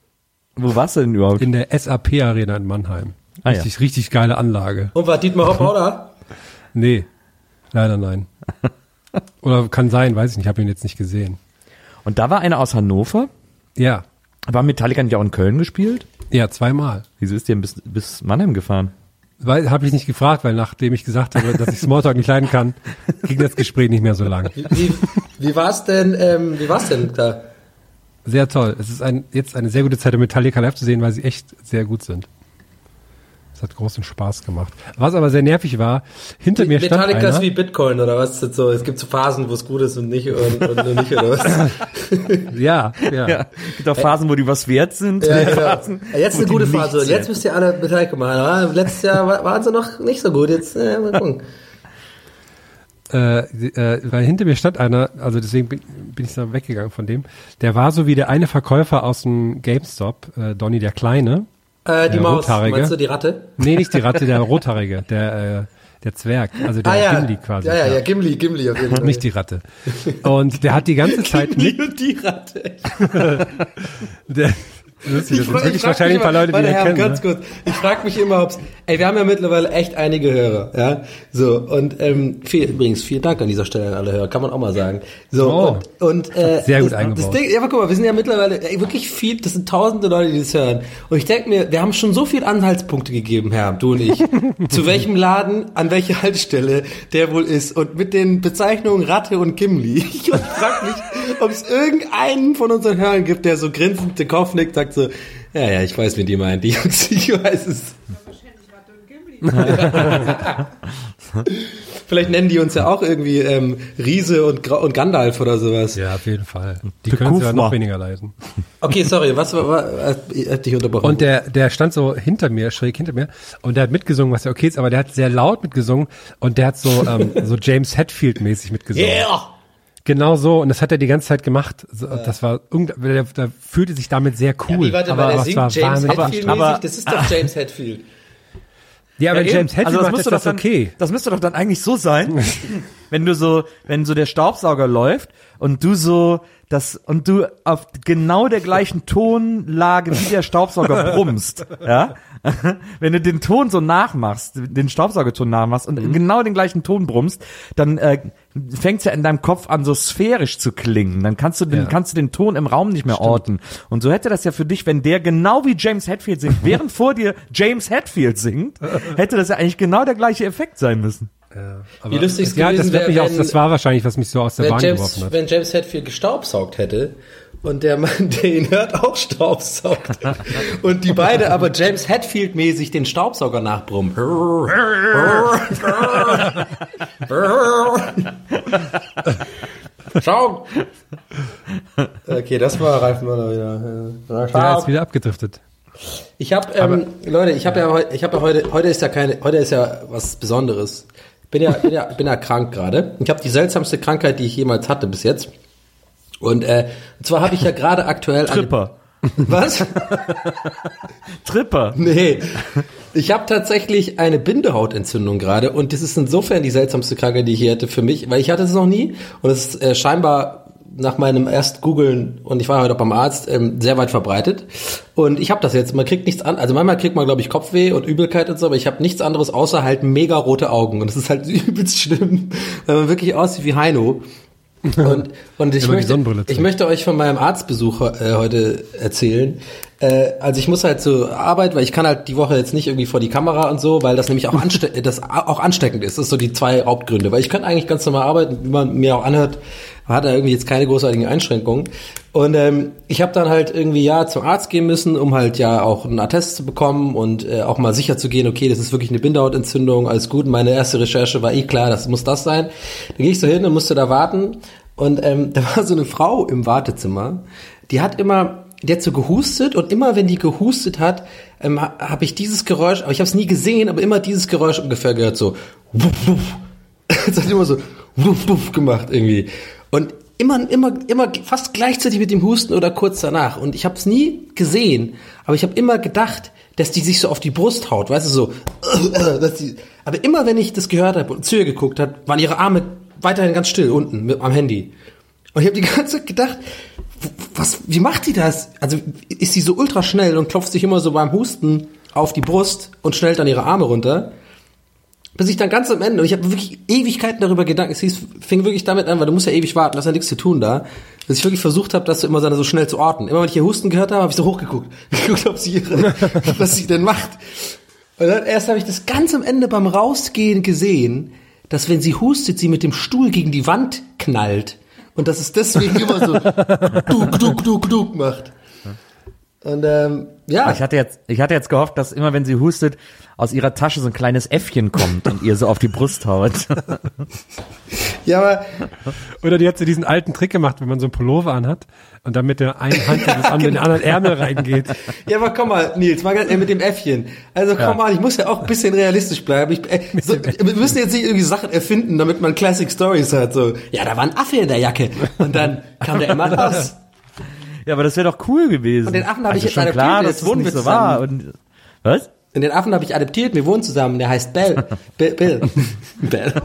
Wo warst du denn überhaupt? In der SAP Arena in Mannheim. Ah, ja. Richtig, richtig geile Anlage. Und war Dietmar Hopp auch da? Nee, leider nein. *laughs* Oder kann sein, weiß ich nicht, habe ihn jetzt nicht gesehen. Und da war einer aus Hannover. Ja, War Metallica nicht auch in Köln gespielt? ja, zweimal. Wieso ist der bis, bis Mannheim gefahren? Weil habe ich nicht gefragt, weil nachdem ich gesagt habe, dass ich Smalltalk nicht leiden kann, *laughs* ging das Gespräch nicht mehr so lang. Wie, wie war's denn, ähm, wie war's denn da? Sehr toll. Es ist ein, jetzt eine sehr gute Zeit, um Metallica live zu sehen, weil sie echt sehr gut sind. Es hat großen Spaß gemacht. Was aber sehr nervig war, hinter mir stand Metallica ist einer, wie Bitcoin oder was? So, es gibt so Phasen, wo es gut ist und nicht und, und nur nicht oder was? *laughs* ja, ja, Ja. Gibt auch Phasen, wo die was wert sind. Ja, *laughs* genau. Phasen, Jetzt wo eine gute Phase. Und jetzt müsst ihr alle Metallica machen. Letztes Jahr wa- waren sie noch nicht so gut. Jetzt äh, mal gucken. *laughs* äh, äh, weil hinter mir stand einer, also deswegen bin, bin ich da weggegangen von dem, der war so wie der eine Verkäufer aus dem GameStop, äh, Donny der Kleine. Äh, die Der Maus, Rothaarige. meinst du die Ratte? Nee, nicht die *laughs* Ratte, der Rothaarige, der, äh, der Zwerg, also der ah ja, Gimli quasi. ja, ja, ja, Gimli, Gimli auf jeden *laughs* Fall. Nicht die Ratte. Und der hat die ganze *laughs* Zeit mit, Gimli und die Ratte. der, lustig, das sind frag- wirklich wahrscheinlich ein mich paar immer- Leute, die Herren, kennen. ganz Ne? kurz. Ich frage mich immer, ob's, ey, wir haben ja mittlerweile echt einige Hörer, ja. So, und, ähm, viel, übrigens, vielen Dank an dieser Stelle an alle Hörer, kann man auch mal sagen. So, Oh. und, und, äh, Sehr gut das, eingebaut. Das Ding, ja, aber guck mal, wir sind ja mittlerweile, ey, wirklich viel, das sind tausende Leute, die das hören. Und ich denke mir, wir haben schon so viele Anhaltspunkte gegeben, Herr, du und ich. *laughs* zu welchem Laden, an welche Haltestelle der wohl ist. Und mit den Bezeichnungen Ratte und Gimli. *laughs* Ich frage mich, ob es irgendeinen von unseren Hörern gibt, der so grinsend den Kopf nickt, sagt so, ja, ja, ich weiß, wie die meinen, die Jungs, ich weiß es. Vielleicht nennen die uns ja auch irgendwie ähm, Riese und, Gra und Gandalf oder sowas. Ja, auf jeden Fall. Die können es ja noch weniger leiden. Okay, sorry, was war, war äh, ich hab dich unterbrochen? Und der, der stand so hinter mir, schräg hinter mir, und der hat mitgesungen, was ja okay ist, aber der hat sehr laut mitgesungen und der hat so, ähm, so James Hetfield-mäßig mitgesungen. Yeah! Genau so, und das hat er die ganze Zeit gemacht. Das war, irgend- der, der fühlte sich damit sehr cool. Wie, warte aber der es singt war James wahnsinnig Hetfield mäßig, das ist doch James Hetfield. Ja, aber Ja, James. Hetfield Also das macht müsste das doch dann, okay. Das müsste doch dann eigentlich so sein, *laughs* wenn du so, wenn so der Staubsauger läuft und du so das und du auf genau der gleichen Tonlage wie der Staubsauger *laughs* brummst, ja? *laughs* Wenn du den Ton so nachmachst, den Staubsaugerton nachmachst und Mhm. genau den gleichen Ton brummst, dann äh, fängt's ja in deinem Kopf an so sphärisch zu klingen. Dann kannst du den Ja. kannst du den Ton im Raum nicht mehr orten. Und so hätte das ja für dich, wenn der genau wie James Hetfield singt, während vor dir James Hetfield singt, hätte das ja eigentlich genau der gleiche Effekt sein müssen. Aber, Wie lustig es ja, das, gewesen wird mich wär, auch, wenn- das war wahrscheinlich, was mich so aus der Bahn James, geworfen hat. wenn James Hetfield gestaubsaugt hätte und der Mann, der ihn hört, auch staubsaugt und die beide aber James Hetfield-mäßig den Staubsauger nachbrummen. Schau! Okay, das war Ralf Möller wieder. Der ist wieder abgedriftet. Ich habe, ähm, Leute, ich habe ja, ich habe ja heute, heute ist ja keine, heute ist ja was Besonderes. Bin ja, bin ja, bin ja krank gerade. Ich habe die seltsamste Krankheit, die ich jemals hatte bis jetzt. Und äh, zwar habe ich ja gerade aktuell eine- Tripper. *laughs* Was? *laughs* Tripper. Nee. Ich habe tatsächlich eine Bindehautentzündung gerade und das ist insofern die seltsamste Krankheit, die ich hier hätte für mich, weil ich hatte es noch nie und es ist äh, scheinbar nach meinem erst googeln und ich war heute auch beim Arzt ähm, sehr weit verbreitet und ich habe das jetzt. Man kriegt nichts an, also manchmal kriegt man glaube ich Kopfweh und Übelkeit und so, aber ich habe nichts anderes außer halt mega rote Augen und das ist halt *laughs* übelst schlimm, weil man wirklich aussieht wie Heino. Und, und ich, möchte, ich möchte euch von meinem Arztbesuch äh, heute erzählen. Äh, also ich muss halt zur Arbeit, weil ich kann halt die Woche jetzt nicht irgendwie vor die Kamera und so, weil das nämlich auch, anste *laughs* das auch ansteckend ist. Das ist so die zwei Hauptgründe. Weil ich kann eigentlich ganz normal arbeiten, wie man mir auch anhört, hat er irgendwie jetzt keine großartigen Einschränkungen. Und ähm, ich habe dann halt irgendwie ja zum Arzt gehen müssen, um halt ja auch einen Attest zu bekommen und äh, auch mal sicher zu gehen, okay, das ist wirklich eine Bindehautentzündung, alles gut. Meine erste Recherche war eh klar, das muss das sein. Dann gehe ich so hin und musste da warten. Und ähm, *laughs* da war so eine Frau im Wartezimmer, die hat immer, die hat so gehustet und immer wenn die gehustet hat, ähm, ha- habe ich dieses Geräusch, aber ich habe es nie gesehen, aber immer dieses Geräusch ungefähr gehört, so wuff, wuff. *laughs* Es hat immer so wuff, wuff gemacht irgendwie. Und immer, immer, immer fast gleichzeitig mit dem Husten oder kurz danach. Und ich habe es nie gesehen, aber ich habe immer gedacht, dass die sich so auf die Brust haut, weißt du, so. *laughs* Dass die, aber immer wenn ich das gehört habe und zu ihr geguckt habe, waren ihre Arme weiterhin ganz still unten mit, am Handy. Und ich habe die ganze Zeit gedacht, was, wie macht die das? Also ist sie so ultra schnell und klopft sich immer so beim Husten auf die Brust und schnellt dann ihre Arme runter? Bis ich dann ganz am Ende, und ich habe wirklich Ewigkeiten darüber gedacht, es hieß, fing wirklich damit an, weil du musst ja ewig warten, hast ja nichts zu tun da, dass ich wirklich versucht habe, das immer so so schnell zu orten. Immer wenn ich ihr Husten gehört habe, habe ich so hochgeguckt, *laughs* geguckt, ob sie ihre, *laughs* was sie denn macht. Und dann erst habe ich das ganz am Ende beim Rausgehen gesehen, dass wenn sie hustet, sie mit dem Stuhl gegen die Wand knallt. Und dass es deswegen immer so duk, duk, duk, duk macht. Und ähm, ja, Ich hatte jetzt, ich hatte jetzt gehofft, dass immer wenn sie hustet, aus ihrer Tasche so ein kleines Äffchen kommt und ihr so auf die Brust haut. *laughs* ja, aber Oder die hat so diesen alten Trick gemacht, wenn man so einen Pullover anhat und dann mit der einen Hand *laughs* in das andere in den anderen Ärmel reingeht. Ja, aber komm mal, Nils, mal ganz, äh, mit dem Äffchen. Also komm mal, ich muss ja auch ein bisschen realistisch bleiben. Ich, äh, so, wir müssen jetzt nicht irgendwie Sachen erfinden, damit man Classic Stories hat. So, ja, da war ein Affe in der Jacke und dann kam der immer raus. Ja, aber das wäre doch cool gewesen. Und den Affen habe ich jetzt schon adoptiert, klar, es wohnen wir so war. Und, was? Und den Affen habe ich adoptiert, wir wohnen zusammen, der heißt Bell. *laughs* Bill. Bill. Bell. *laughs*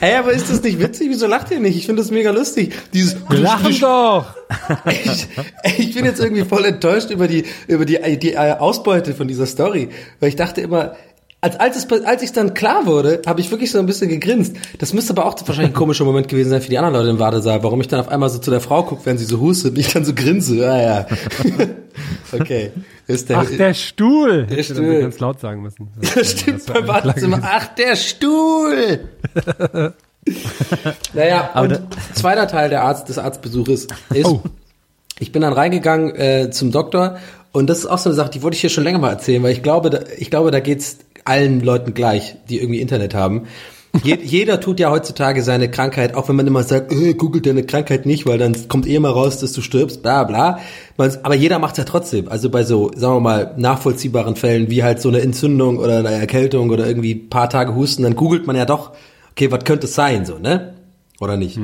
Hey, aber ist das nicht witzig? Wieso lacht ihr nicht? Ich finde das mega lustig. Dieses Wir lachen doch! *laughs* ich, ich bin jetzt irgendwie voll enttäuscht über die über die, die äh, Ausbeute von dieser Story, weil ich dachte immer, als als es als ich dann klar wurde, habe ich wirklich so ein bisschen gegrinst. Das müsste aber auch wahrscheinlich ein komischer Moment gewesen sein für die anderen Leute im Wartesaal, warum ich dann auf einmal so zu der Frau gucke, wenn sie so hustet und ich dann so grinse. Ah ja. *laughs* okay. Ist der, Ach, der Stuhl! Der Hätte Stuhl. ganz laut sagen müssen. *laughs* das stimmt Das war beim Wartezimmer. Ach, der Stuhl. *laughs* naja, Aber und zweiter Teil der Arzt, des Arztbesuches ist, Oh. ich bin dann reingegangen äh, zum Doktor und das ist auch so eine Sache, die wollte ich hier schon länger mal erzählen, weil ich glaube, da, ich glaube, da geht's allen Leuten gleich, die irgendwie Internet haben. Je, *laughs* jeder tut ja heutzutage seine Krankheit, auch wenn man immer sagt, äh, googelt deine Krankheit nicht, weil dann kommt eh immer raus, dass du stirbst, bla bla. Man, aber jeder macht's ja trotzdem. Also bei so, sagen wir mal, nachvollziehbaren Fällen wie halt so eine Entzündung oder eine Erkältung oder irgendwie paar Tage Husten, dann googelt man ja doch, okay, was könnte es sein, so, ne? Oder nicht?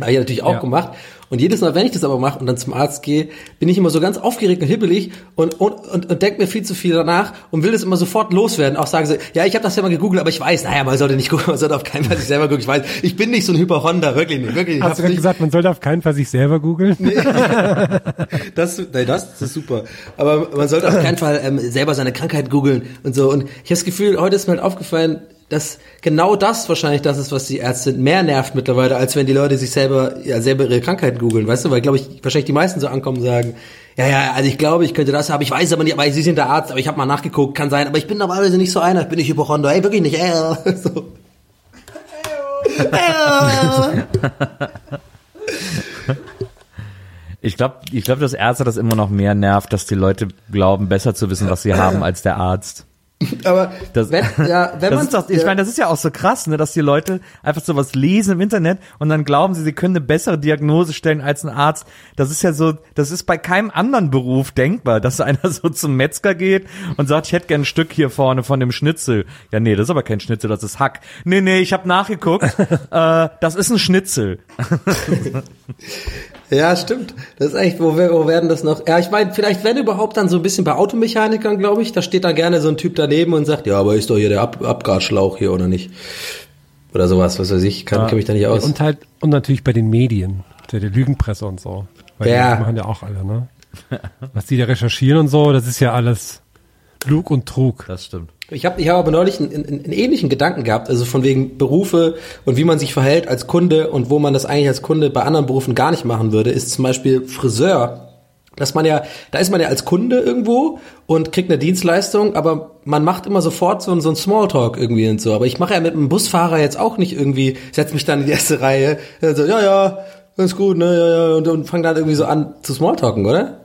Habe ich natürlich auch Ja. gemacht. Und jedes Mal, wenn ich das aber mache und dann zum Arzt gehe, bin ich immer so ganz aufgeregt und hibbelig und, und, und, und denke mir viel zu viel danach und will das immer sofort loswerden. Auch sagen so, ja, ich habe das ja mal gegoogelt, aber ich weiß, naja, man sollte nicht *laughs* gucken, man sollte auf keinen Fall sich selber gucken. Ich weiß, ich bin nicht so ein Hyperhonda, wirklich nicht, wirklich. Hast du gerade nicht. gesagt, man sollte auf keinen Fall sich selber googeln? *laughs* Das, nein, das, das ist super. Aber man sollte auf keinen Fall ähm, selber seine Krankheit googeln und so. Und ich habe das Gefühl, heute ist mir halt aufgefallen, dass genau das wahrscheinlich das ist, was die Ärzte mehr nervt mittlerweile, als wenn die Leute sich selber, ja, selber ihre Krankheiten googeln, weißt du? Weil, glaube ich, wahrscheinlich die meisten so ankommen und sagen, ja, ja, also ich glaube, ich könnte das haben, ich weiß aber nicht, aber Sie sind der Arzt, aber ich habe mal nachgeguckt, kann sein, aber ich bin normalerweise nicht so einer, ich bin nicht Hypochonder, ey, wirklich nicht, ey, *laughs* so. *laughs* Ich glaube, ich glaub, dass Ärzte das immer noch mehr nervt, dass die Leute glauben, besser zu wissen, was sie haben, als der Arzt. *laughs* Aber Das, wenn, ja, wenn das man, ist doch, ich meine, das ist ja auch so krass, ne, dass die Leute einfach so was lesen im Internet und dann glauben sie, sie können eine bessere Diagnose stellen als ein Arzt. Das ist ja so, das ist bei keinem anderen Beruf denkbar, dass einer *laughs* so zum Metzger geht und sagt, ich hätte gern ein Stück hier vorne von dem Schnitzel. Ja, nee, das ist aber kein Schnitzel, das ist Hack. Nee, nee, ich habe nachgeguckt, *laughs* äh, das ist ein Schnitzel. Ja, stimmt. Das ist echt, wo, wo werden das noch? Ja, ich meine, vielleicht wenn überhaupt dann so ein bisschen bei Automechanikern, glaube ich, da steht dann gerne so ein Typ daneben und sagt, ja, aber ist doch hier der Ab Abgasschlauch hier oder nicht? Oder sowas, was weiß ich, kann, kann mich da nicht aus. Und halt, und natürlich bei den Medien, der, der Lügenpresse und so. Weil Ja. die machen ja auch alle, ne? *laughs* Was die da recherchieren und so, das ist ja alles Lug und Trug. Das stimmt. Ich habe ich hab aber neulich einen, einen, einen ähnlichen Gedanken gehabt, also von wegen Berufe und wie man sich verhält als Kunde und wo man das eigentlich als Kunde bei anderen Berufen gar nicht machen würde, ist zum Beispiel Friseur. Dass man ja, da ist man ja als Kunde irgendwo und kriegt eine Dienstleistung, aber man macht immer sofort so, so ein Smalltalk irgendwie und so. Aber ich mache ja mit einem Busfahrer jetzt auch nicht irgendwie, setz mich dann in die erste Reihe, so, ja, ja, ist gut, ne, ja, ja, und, und fang dann irgendwie so an zu Smalltalken, oder?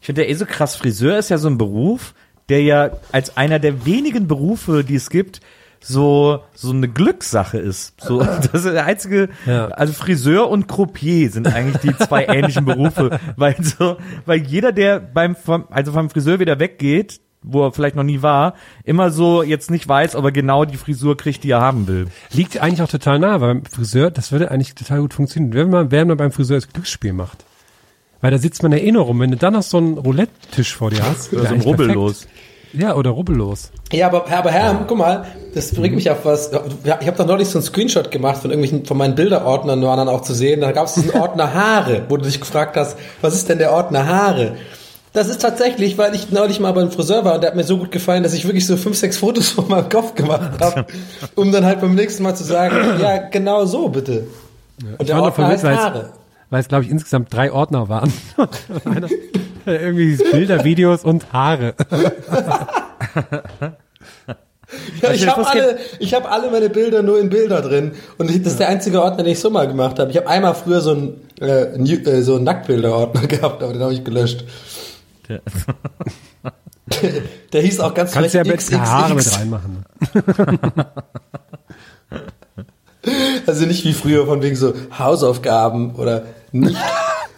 Ich finde ja eh so krass, Friseur ist ja so ein Beruf, der ja als einer der wenigen Berufe, die es gibt, so so eine Glückssache ist. So *laughs* *laughs* das ist der einzige Ja. also Friseur und Croupier sind eigentlich die zwei *laughs* ähnlichen Berufe, weil so weil jeder der beim vom, also vom Friseur wieder weggeht, wo er vielleicht noch nie war, immer so jetzt nicht weiß, ob er genau die Frisur kriegt, die er haben will. Liegt eigentlich auch total nah, weil beim Friseur, das würde eigentlich total gut funktionieren. Wenn man, wenn man beim Friseur das Glücksspiel macht. Weil da sitzt man ja eh rum. Wenn du dann noch so einen Roulette-Tisch vor dir hast. Oder so ein Rubbellos. Ja, oder rubbellos. Ja, aber, aber Herr, guck mal, das bringt mich auf was. Ja, Ich habe doch neulich so einen Screenshot gemacht von irgendwelchen, von meinen Bilderordnern, waren dann auch zu sehen. Da gab es diesen Ordner Haare, wo du dich gefragt hast, was ist denn der Ordner Haare? Das ist tatsächlich, weil ich neulich mal beim Friseur war und der hat mir so gut gefallen, dass ich wirklich so fünf, sechs Fotos von meinem Kopf gemacht habe, um dann halt beim nächsten Mal zu sagen, ja, genau so bitte. Und der Ordner heißt Haare. Weil es, glaube ich, insgesamt drei Ordner waren. *laughs* Einer, irgendwie Bilder, Videos und Haare. *laughs* Ja, ich habe alle, ich habe alle meine Bilder nur in Bilder drin und das ist der einzige Ordner, den ich so mal gemacht habe. Ich habe einmal früher so einen äh, äh, so einen Nacktbilder-Ordner *laughs* gehabt, aber den habe ich gelöscht. Der- Der hieß auch ganz Kannst ja frech jetzt Haare mit XXX. reinmachen. Also nicht wie früher von wegen so Hausaufgaben oder nicht,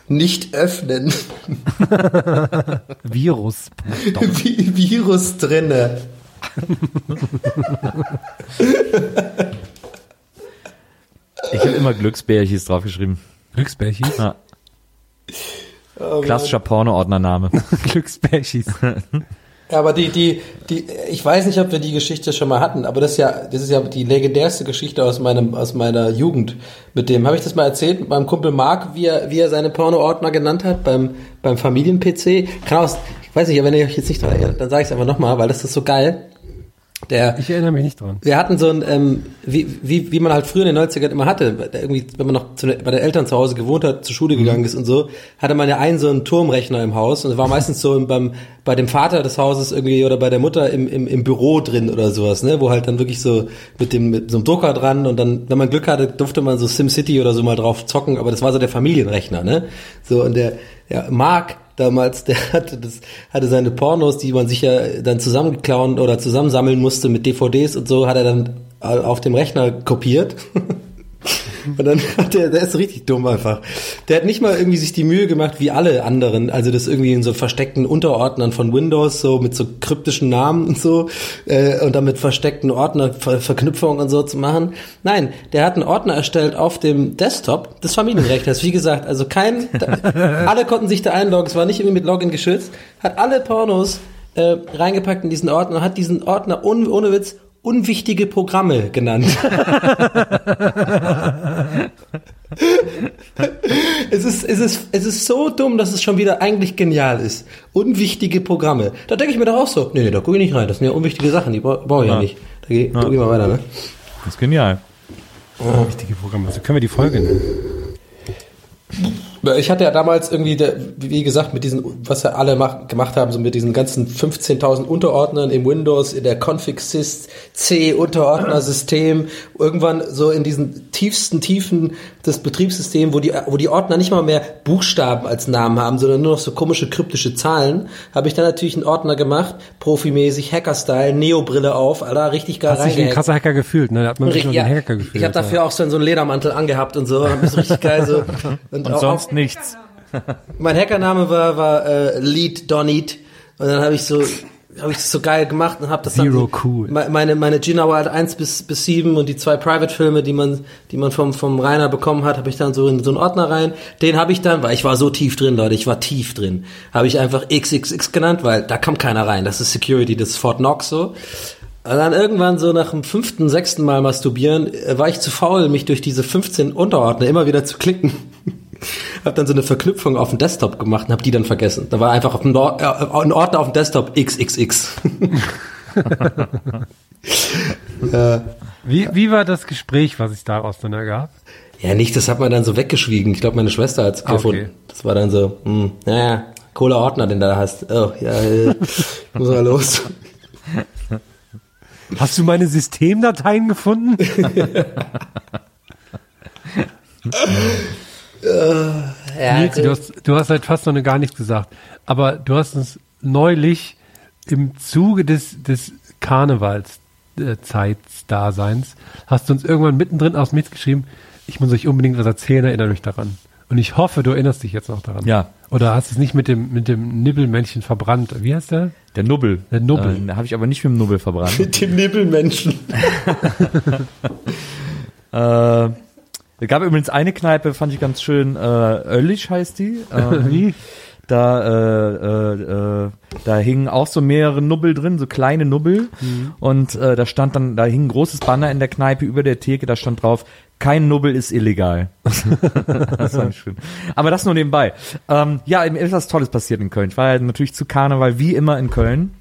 nicht öffnen. *laughs* Virus. Vi- Virus drinne. Ich habe immer Glücksbärchis draufgeschrieben. Glücksbärchis. Ja. Klassischer Porno-Ordnername. *laughs* Glücksbärchis. *laughs* Ja, aber die, die, die, ich weiß nicht, ob wir die Geschichte schon mal hatten, aber das ist ja, das ist ja die legendärste Geschichte aus meinem, aus meiner Jugend. Mit dem, habe ich das mal erzählt, mit meinem Kumpel Marc, wie er, wie er seine Porno-Ordner genannt hat beim, beim Familien-PC. Auch, ich weiß nicht, wenn ihr euch jetzt nicht dran erinnert, dann sage ich es einfach nochmal, weil das ist so geil. Der, Ich erinnere mich nicht dran. wir hatten so ein, ähm, wie, wie, wie man halt früher in den 90ern immer hatte, irgendwie, wenn man noch zu, bei den Eltern zu Hause gewohnt hat, zur Schule gegangen ist und so, hatte man ja einen so einen Turmrechner im Haus und es war meistens so beim, bei dem Vater des Hauses irgendwie oder bei der Mutter im, im, im Büro drin oder sowas, ne, wo halt dann wirklich so mit dem, mit so einem Drucker dran und dann, wenn man Glück hatte, durfte man so SimCity oder so mal drauf zocken, aber das war so der Familienrechner, ne, so und der, ja, Marc, damals, der hatte das, hatte seine Pornos, die man sich ja dann zusammenklauen oder zusammensammeln musste mit DVDs und so, hat er dann auf dem Rechner kopiert. *laughs* Und dann hat der, der ist richtig dumm einfach. Der hat nicht mal irgendwie sich die Mühe gemacht wie alle anderen, also das irgendwie in so versteckten Unterordnern von Windows, so mit so kryptischen Namen und so, äh, und dann mit versteckten Ordner, Ver Verknüpfungen und so zu machen. Nein, der hat einen Ordner erstellt auf dem Desktop des Familienrechners. Wie gesagt, also kein, *laughs* alle konnten sich da einloggen, es war nicht irgendwie mit Login geschützt, hat alle Pornos äh, reingepackt in diesen Ordner und hat diesen Ordner un, ohne Witz unwichtige Programme genannt. *laughs* es, ist, es, ist, es ist so dumm, dass es schon wieder eigentlich genial ist. Unwichtige Programme. Da denke ich mir doch auch so, nee, nee, da gucke ich nicht rein. Das sind ja unwichtige Sachen, die brauche brauch ich ja. Ja. nicht. Da gehe ja. geh mal weiter, ne? Das ist genial. Wichtige Programme. Also können wir die Folge nennen. Ich hatte ja damals irgendwie, wie gesagt, mit diesen, was ja alle mach, gemacht haben, so mit diesen ganzen 15.000 Unterordnern im Windows, in der Config-Sys C-Unterordner-System, irgendwann so in diesen tiefsten Tiefen des Betriebssystems, wo die, wo die Ordner nicht mal mehr Buchstaben als Namen haben, sondern nur noch so komische kryptische Zahlen, habe ich dann natürlich einen Ordner gemacht, profimäßig, Hacker-Style, Neo-Brille auf, Alter, richtig geil Hast dich wie ein krasser Hacker gefühlt, ne? Da hat man sich Richtig, noch ja. den Hacker gefühlt. Ich habe dafür auch so, einen Ledermantel angehabt und so, hab das richtig geil so. *laughs* Und auch- sonst nichts. mein Hackername war, war äh, Lead Donit. Und dann habe ich so habe ich das so geil gemacht und habe das Zero dann cool. me- meine meine Gina Wild 1 bis bis 7 und die zwei Private Filme, die man die man vom vom Rainer bekommen hat, habe ich dann so in so einen Ordner rein. Den habe ich dann, weil ich war so tief drin, Leute, ich war tief drin. Habe ich einfach XXX genannt, weil da kam keiner rein. Das ist Security, das ist Fort Knox so. Und dann irgendwann so nach dem fünften, sechsten Mal masturbieren, äh, war ich zu faul, mich durch diese 15 Unterordner immer wieder zu klicken. Hab dann so eine Verknüpfung auf dem Desktop gemacht und hab die dann vergessen. Da war einfach äh, ein Ordner auf dem Desktop XXX. *laughs* Wie, wie war das Gespräch, was sich daraus dann ergab? ja, nicht, das hat man dann so weggeschwiegen. Ich glaube, meine Schwester hat's Ah, okay. gefunden. Das war dann so, hm, naja, cooler Ordner, den du da hast. Oh, ja, äh, muss mal los. Hast du meine Systemdateien gefunden? *laughs* *laughs* Ja, Nils, du hast, du hast seit fast noch gar nichts gesagt. Aber du hast uns neulich im Zuge des, des Karnevals äh, Zeitsdaseins hast du uns irgendwann mittendrin aus mitgeschrieben, ich muss euch unbedingt was erzählen, erinnert euch daran. Und ich hoffe, du erinnerst dich jetzt noch daran. Ja. Oder hast es nicht mit dem, mit dem Nibbelmännchen verbrannt? Wie heißt der? Der Nubbel. Der Nubbel. Äh, habe ich aber nicht mit dem Nubbel verbrannt. *laughs* mit dem Nibbelmenschen. *laughs* äh, es gab übrigens eine Kneipe, fand ich ganz schön, äh, Oellich heißt die. *laughs* Ähm, Wie? Da, äh, äh, äh, da hingen auch so mehrere Nubbel drin, so kleine Nubbel. Und äh, da stand dann, da hing ein großes Banner in der Kneipe über der Theke, da stand drauf, kein Nubbel ist illegal. *laughs* das ich schön. Aber das nur nebenbei. Ähm, ja, mir ist was Tolles passiert in Köln. Ich war ja natürlich zu Karneval wie immer in Köln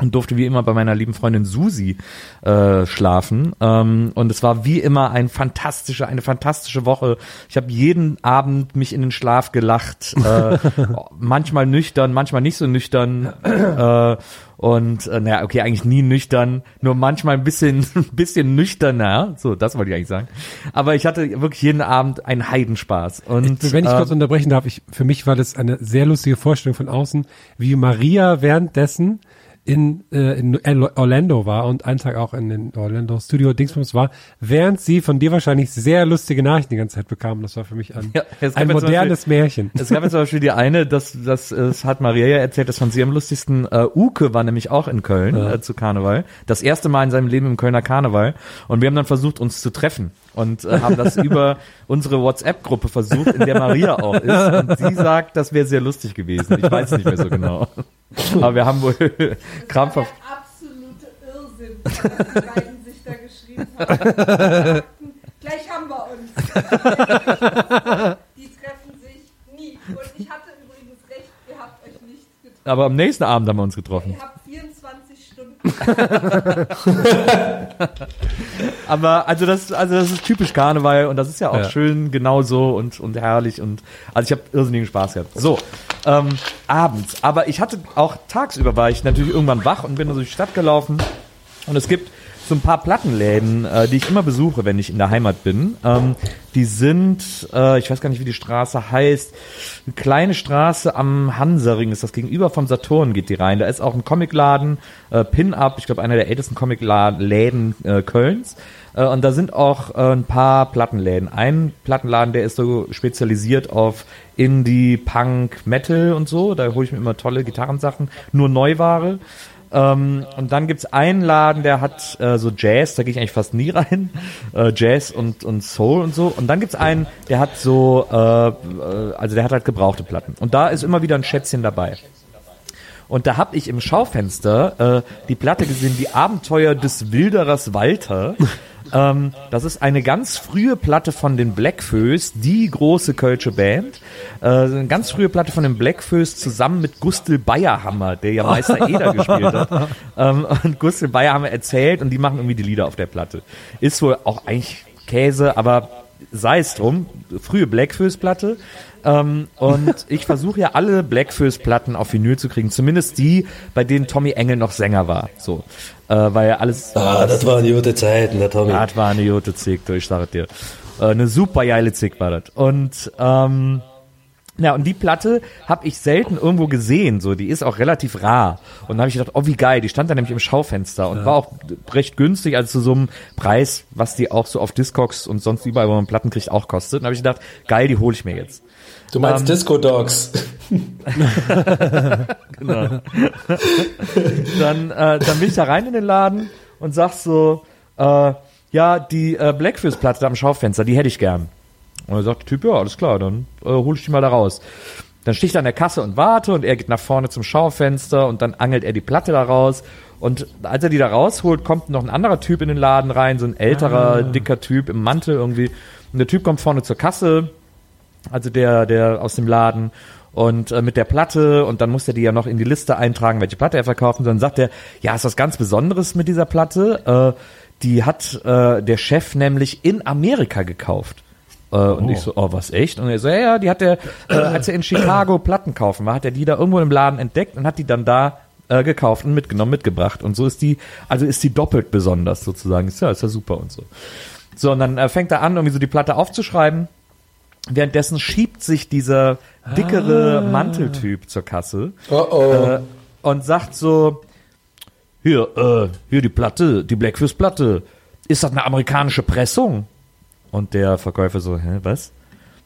und durfte wie immer bei meiner lieben Freundin Susi äh, schlafen. Ähm, und es war wie immer ein fantastische, eine fantastische Woche. Ich habe jeden Abend mich in den Schlaf gelacht, äh, *laughs* manchmal nüchtern, manchmal nicht so nüchtern. Äh, und äh, naja, okay, eigentlich nie nüchtern, nur manchmal ein bisschen, *laughs* ein bisschen nüchterner. So, das wollte ich eigentlich sagen. Aber ich hatte wirklich jeden Abend einen Heidenspaß. Und Wenn ich äh, kurz unterbrechen darf, ich, für mich war das eine sehr lustige Vorstellung von außen, wie Maria währenddessen in, äh, in Orlando war und einen Tag auch in den Orlando Studio Dingsbums war, während sie von dir wahrscheinlich sehr lustige Nachrichten die ganze Zeit bekam. Das war für mich ein, Ja, ein ja modernes Märchen. Es gab jetzt zum Beispiel die eine, das, das, das hat Maria ja erzählt, das fand sie am lustigsten. Äh, Uke war nämlich auch in Köln äh, zu Karneval. Das erste Mal in seinem Leben im Kölner Karneval. Und wir haben dann versucht, uns zu treffen. Und äh, haben das über unsere WhatsApp-Gruppe versucht, in der Maria auch ist. Und sie sagt, das wäre sehr lustig gewesen. Ich weiß nicht mehr so genau. Aber wir haben wohl *laughs* krampfhaft. Der absolute Irrsinn, was die beiden sich da geschrieben haben. Gleich haben wir uns. Die treffen sich nie. Und ich hatte übrigens recht, ihr habt euch nicht getroffen. Aber am nächsten Abend haben wir uns getroffen. Ihr habt 24 Stunden. *laughs* Aber also das, also das ist typisch Karneval und das ist ja auch Ja. schön genauso und, und herrlich und also ich habe irrsinnigen Spaß gehabt. So, ähm, abends. Aber ich hatte auch tagsüber war ich natürlich irgendwann wach und bin durch die Stadt gelaufen und es gibt so ein paar Plattenläden, äh, die ich immer besuche, wenn ich in der Heimat bin. Ähm, die sind, äh, ich weiß gar nicht, wie die Straße heißt, eine kleine Straße am Hansaring ist das gegenüber vom Saturn geht die rein. Da ist auch ein Comicladen, äh, Pin-Up, ich glaube einer der ältesten Comicläden äh, Kölns. Äh, und da sind auch äh, ein paar Plattenläden. Ein Plattenladen, der ist so spezialisiert auf Indie, Punk, Metal und so. Da hole ich mir immer tolle Gitarrensachen, nur Neuware. Ähm, und dann gibt's einen Laden, der hat äh, so Jazz, da gehe ich eigentlich fast nie rein. *laughs* Äh, Jazz und, und Soul und so. Und dann gibt's einen, der hat so, äh, äh, also der hat halt gebrauchte Platten. Und da ist immer wieder ein Schätzchen dabei. Und da habe ich im Schaufenster äh, die Platte gesehen, die Abenteuer des Wilderers Walter. *laughs* ähm, das ist eine ganz frühe Platte von den Blackfoes, die große kölsche Band. Äh, eine ganz frühe Platte von den Blackfoes zusammen mit Gustl Bayerhammer, der ja Meister *laughs* Eder gespielt hat. Ähm, und Gustl Bayerhammer erzählt und die machen irgendwie die Lieder auf der Platte. Ist wohl auch eigentlich Käse, aber sei es drum, frühe Blackfoes-Platte. Ähm, und *laughs* ich versuche ja alle Blackfoes-Platten auf Vinyl zu kriegen, zumindest die, bei denen Tommy Engel noch Sänger war. So, äh, weil ja alles. Ah, das waren gute Zeiten, der Tommy. Ja, das war eine gute Zick, du, ich sage dir. Äh, eine super geile Zick war das. Und ähm, ja, und die Platte habe ich selten irgendwo gesehen, so die ist auch relativ rar. Und dann habe ich gedacht, oh wie geil, die stand da nämlich im Schaufenster und war auch recht günstig, also zu so einem Preis, was die auch so auf Discogs und sonst überall, wo man Platten kriegt, auch kostet. Und habe ich gedacht, geil, die hole ich mir jetzt. Du meinst Ähm, Disco Dogs. *laughs* genau. dann, äh, dann bin ich da rein in den Laden und sag so, äh, ja, die äh, Blackfist-Platte da am Schaufenster, die hätte ich gern. Und dann sagt der Typ, ja, alles klar, dann äh, hol ich die mal da raus. Dann stehe ich da an der Kasse und warte und er geht nach vorne zum Schaufenster und dann angelt er die Platte da raus. Und als er die da rausholt, kommt noch ein anderer Typ in den Laden rein, so ein älterer, dicker Typ im Mantel irgendwie. Und der Typ kommt vorne zur Kasse, also der, der aus dem Laden und äh, mit der Platte und dann muss er die ja noch in die Liste eintragen, welche Platte er verkauft und dann sagt er, ja, ist was ganz Besonderes mit dieser Platte, äh, die hat äh, der Chef nämlich in Amerika gekauft. Äh, Und ich so, oh, was echt? Und er so, ja, ja, die hat er, äh, als er in Chicago Platten kaufen war, hat er die da irgendwo im Laden entdeckt und hat die dann da äh, gekauft und mitgenommen, mitgebracht. Und so ist die, also ist die doppelt besonders sozusagen. Ist ja, ist ja super und so. So, und dann äh, fängt er an, irgendwie so die Platte aufzuschreiben. Währenddessen schiebt sich dieser dickere Manteltyp zur Kasse Oh oh. äh, und sagt so, hier, äh, hier die Platte, die Blackfist-Platte, ist das eine amerikanische Pressung? Und der Verkäufer so, hä, was?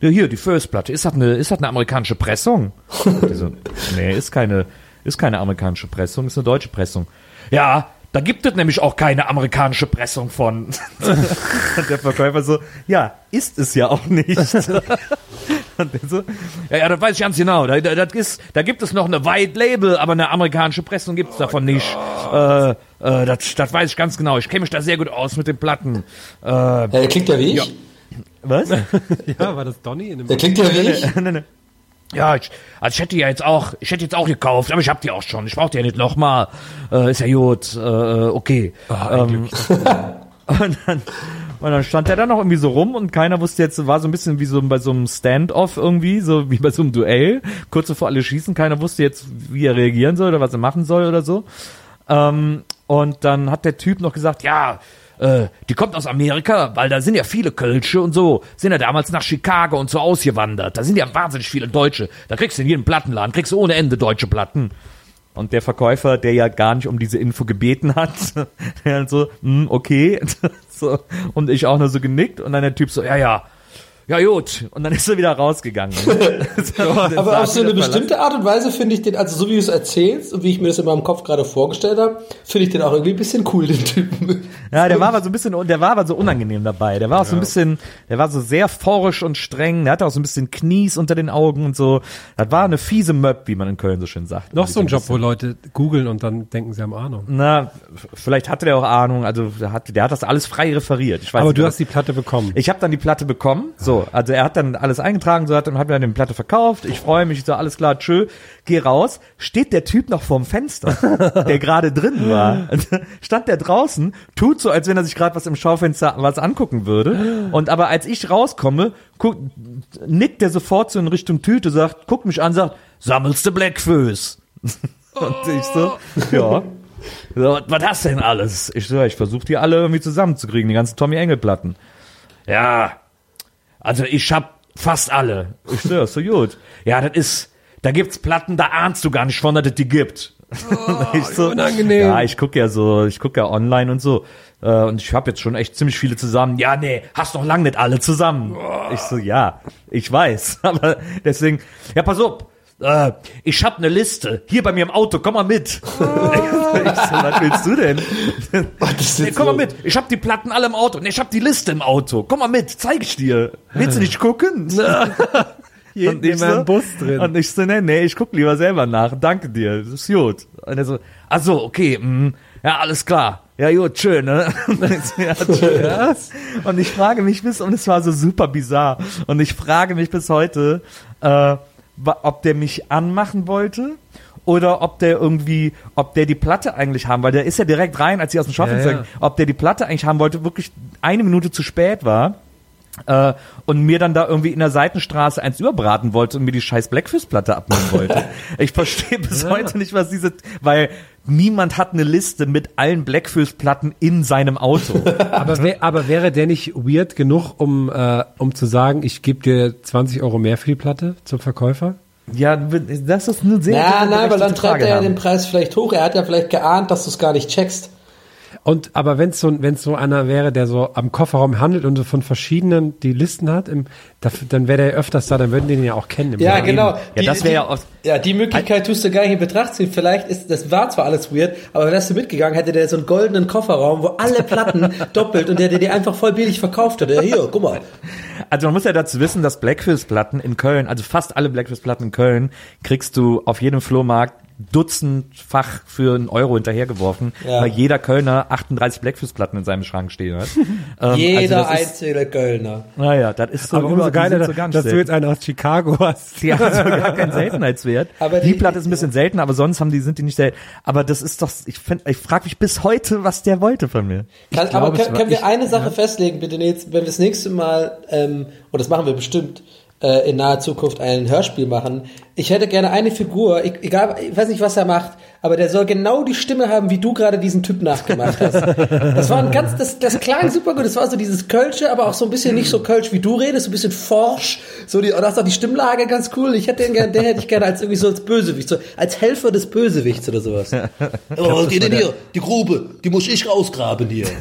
Ja, hier, die First-Platte, ist das eine, ist das eine amerikanische Pressung? Und die so, *laughs* nee, ist keine, ist keine amerikanische Pressung, ist eine deutsche Pressung. Ja, da gibt es nämlich auch keine amerikanische Pressung von. Und *laughs* der Verkäufer so, ja, ist es ja auch nicht. *laughs* Und der so, ja, ja, das weiß ich ganz genau. Da, da, das ist, da gibt es noch eine White Label, aber eine amerikanische Pressung gibt es davon nicht. Äh, äh, das, das weiß ich ganz genau. Ich kenne mich da sehr gut aus mit den Platten. Äh, Ja, der klingt ja wie ich. was? *laughs* Ja, war das Donny in dem Der klingt ja wie ich. Ja, ich, also ich hätte ja jetzt auch, ich hätte jetzt auch gekauft, aber ich hab die auch schon. Ich brauche die ja nicht nochmal. Äh, ist ja gut, äh, okay. ähm, *laughs* und, dann, und dann stand der da noch irgendwie so rum und keiner wusste jetzt, war so ein bisschen wie so bei so einem Standoff irgendwie, so wie bei so einem Duell, kurz bevor alle schießen, keiner wusste jetzt, wie er reagieren soll oder was er machen soll oder so. Ähm, und dann hat der Typ noch gesagt, ja, äh, die kommt aus Amerika, weil da sind ja viele Kölsche und so, sind ja damals nach Chicago und so ausgewandert. Da sind ja wahnsinnig viele Deutsche. Da kriegst du in jedem Plattenladen, kriegst du ohne Ende deutsche Platten. Und der Verkäufer, der ja gar nicht um diese Info gebeten hat, *laughs* der halt so, hm, okay, *laughs* so, und ich auch nur so genickt und dann der Typ so, ja, ja, ja gut, und dann ist er wieder rausgegangen. *laughs* Aber auf so eine bestimmte Art und Weise finde ich den, also so wie du es erzählst und wie ich mir das in meinem Kopf gerade vorgestellt habe, finde ich den auch irgendwie ein bisschen cool, den Typen. Ja, der war aber so ein bisschen, der war aber so unangenehm dabei. Der war auch so ein bisschen, der war so sehr forsch und streng. Der hatte auch so ein bisschen Knies unter den Augen und so. Das war eine fiese Möb, wie man in Köln so schön sagt. Noch so ein Job, wo. Leute googeln und dann denken sie haben Ahnung. Na, vielleicht hatte der auch Ahnung. Also der hat, der hat das alles frei referiert. Ich weiß Aber nicht, du hast die Platte bekommen. Ich habe dann die Platte bekommen. So, also er hat dann alles eingetragen, so hat dann hat mir dann die Platte verkauft. Ich freue mich, so alles klar, tschö, geh raus. Steht der Typ noch vorm Fenster, *laughs* der gerade drin war. Stand der draußen, tut so, als wenn er sich gerade was im Schaufenster was angucken würde. Und aber als ich rauskomme, guck, nickt der sofort so in Richtung Tüte, sagt, guckt mich an, sagt, sammelst du Blackfoes? *laughs* Und ich so, ja. So, was hast denn alles? Ich so, ich versuche die alle irgendwie zusammenzukriegen, die ganzen Tommy Engel Platten. Ja, also ich hab fast alle. Ich so, so gut. Ja, das ist, da gibt's Platten, da ahnst du gar nicht von, dass es die gibt. *laughs* ich so, unangenehm. Ja, ich guck ja so, ich guck ja online und so. Äh, Und ich habe jetzt schon echt ziemlich viele zusammen. Ja, nee, hast noch lang nicht alle zusammen. Ich so, ja, ich weiß. *laughs* Aber deswegen, ja, pass auf. Äh, ich hab eine Liste. Hier bei mir im Auto, komm mal mit. *laughs* ich so, was willst du denn? *laughs* ist Nee, komm mal so- mit. Ich hab die Platten alle im Auto. Nee, ich hab die Liste im Auto. Komm mal mit, zeig ich dir. Willst du nicht gucken? *laughs* und ich immer im Bus drin. Und ich so, nee, nee, ich guck lieber selber nach. Danke dir, das ist gut. Und er so, ach so, okay, mm, ja, alles klar. Ja, gut, schön, ne? Und ich so, ja, schön. Und ich frage mich bis, und es war so super bizarr, und ich frage mich bis heute, äh, ob der mich anmachen wollte oder ob der irgendwie, ob der die Platte eigentlich haben, weil der ist ja direkt rein, als sie aus dem Schaufenster, Ja, ja. ob der die Platte eigentlich haben wollte, wirklich eine Minute zu spät war äh, und mir dann da irgendwie in der Seitenstraße eins überbraten wollte und mir die scheiß Blackfist-Platte abnehmen wollte. *laughs* ich verstehe bis heute nicht, was diese, weil niemand hat eine Liste mit allen Blackfist-Platten in seinem Auto. *laughs* Aber, wär, aber wäre der nicht weird genug, um, äh, um zu sagen, ich gebe dir 20 Euro mehr für die Platte zum Verkäufer? ja, das ist eine sehr Ja, sehr nein, aber dann treibt er ja den Preis vielleicht hoch. Er hat ja vielleicht geahnt, dass du es gar nicht checkst. Und aber wenn es so wenn so einer wäre, der so am Kofferraum handelt und so von verschiedenen die Listen hat, im, dafür, dann wäre der öfters da, dann würden die den ja auch kennen. im Ja, Laden. genau. Ja, das wäre ja auch- Ja, die Möglichkeit tust du gar nicht in Betracht ziehen. Vielleicht ist, das war zwar alles weird, aber wärst du mitgegangen, hätte der so einen goldenen Kofferraum, wo alle Platten *laughs* doppelt und der, der dir einfach voll billig verkauft hat. Ja, hier, guck mal. Also man muss ja dazu wissen, dass Blackfist-Platten in Köln, also fast alle Blackfist-Platten in Köln, kriegst du auf jedem Flohmarkt dutzendfach für einen Euro hinterhergeworfen, Ja. weil jeder Kölner 38 Blackfist-Platten in seinem Schrank stehen hat. *laughs* Ähm, Jeder also das ist, einzelne Kölner. Naja, das ist so aber umso geiler, so ganz dass du selten. jetzt einen aus Chicago hast. Die haben so gar keinen Seltenheitswert. Aber die, die- Platte ist ein bisschen seltener, aber sonst haben die, sind die nicht selten. Aber das ist doch, ich find, ich frage mich bis heute, was der wollte von mir. Kann, glaube, aber können, war- können wir ich- eine Sache festlegen, bitte, Nils, wenn wir das nächste Mal, ähm, und das machen wir bestimmt, äh, in naher Zukunft ein Hörspiel machen. Ich hätte gerne eine Figur, ich, egal, ich weiß nicht, was er macht, aber der soll genau die Stimme haben, wie du gerade diesen Typ nachgemacht hast. Das war ein ganz, das, das klang super gut. Das war so dieses Kölsche, aber auch so ein bisschen nicht so Kölsch, wie du redest, so ein bisschen forsch. So die, und das ist auch die Stimmlage ganz cool. Ich hätte den gerne, den hätte ich gerne als irgendwie so als Bösewicht, so als Helfer des Bösewichts oder sowas. Oh, geht denn hier? Die Grube, die muss ich rausgraben hier. *laughs*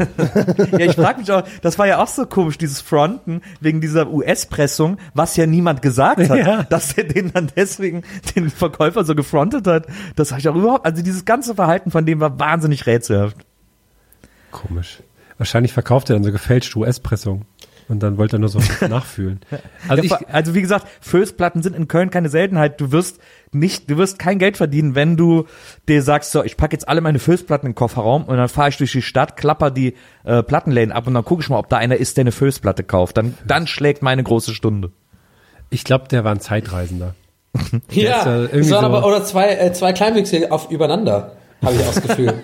Ja, ich frage mich auch, das war ja auch so komisch, dieses Fronten wegen dieser US-Pressung, was ja niemand gesagt hat, *laughs* Ja. dass er den dann deswegen den Verkäufer so gefrontet hat. Das habe ich auch überhaupt, also dieses ganze Verhalten von dem war wahnsinnig rätselhaft. Komisch. Wahrscheinlich verkauft er dann so gefälschte US-Pressung. Und dann wollte er nur so *laughs* nachfühlen. Also ich, Ja, also wie gesagt, Fößplatten sind in Köln keine Seltenheit. Du wirst nicht, du wirst kein Geld verdienen, wenn du dir sagst, so, ich packe jetzt alle meine Fößplatten in den Kofferraum und dann fahre ich durch die Stadt, klapper die äh, Plattenläden ab und dann gucke ich mal, ob da einer ist, der eine Fößplatte kauft. Dann, dann schlägt meine große Stunde. Ich glaube, der war ein Zeitreisender. *laughs* Ja, ist ja irgendwie es waren so- aber oder zwei äh, zwei Kleinwüchsige auf übereinander, habe ich auch das Gefühl. *laughs*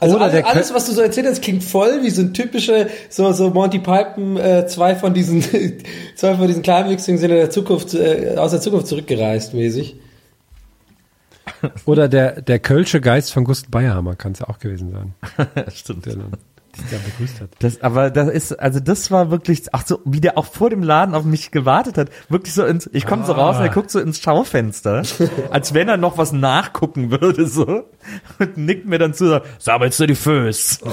Also Oder alles, der alles, was du so erzählt hast, klingt voll wie so ein typische so so Monty Python. Äh, zwei von diesen *laughs* zwei von diesen Kleinwüchsigen sind in der Zukunft äh, aus der Zukunft zurückgereist mäßig. Oder der, der Kölsche Geist von Gust Bayerhammer kann es ja auch gewesen sein, Stimmt. der dich da begrüßt hat. Das, aber das ist, also das war wirklich, ach so, wie der auch vor dem Laden auf mich gewartet hat. Wirklich so ins, ich komme so raus und er guckt so ins Schaufenster, *laughs* als wenn er noch was nachgucken würde, so. Und nickt mir dann zu, so, sammelst du die Föß? *laughs*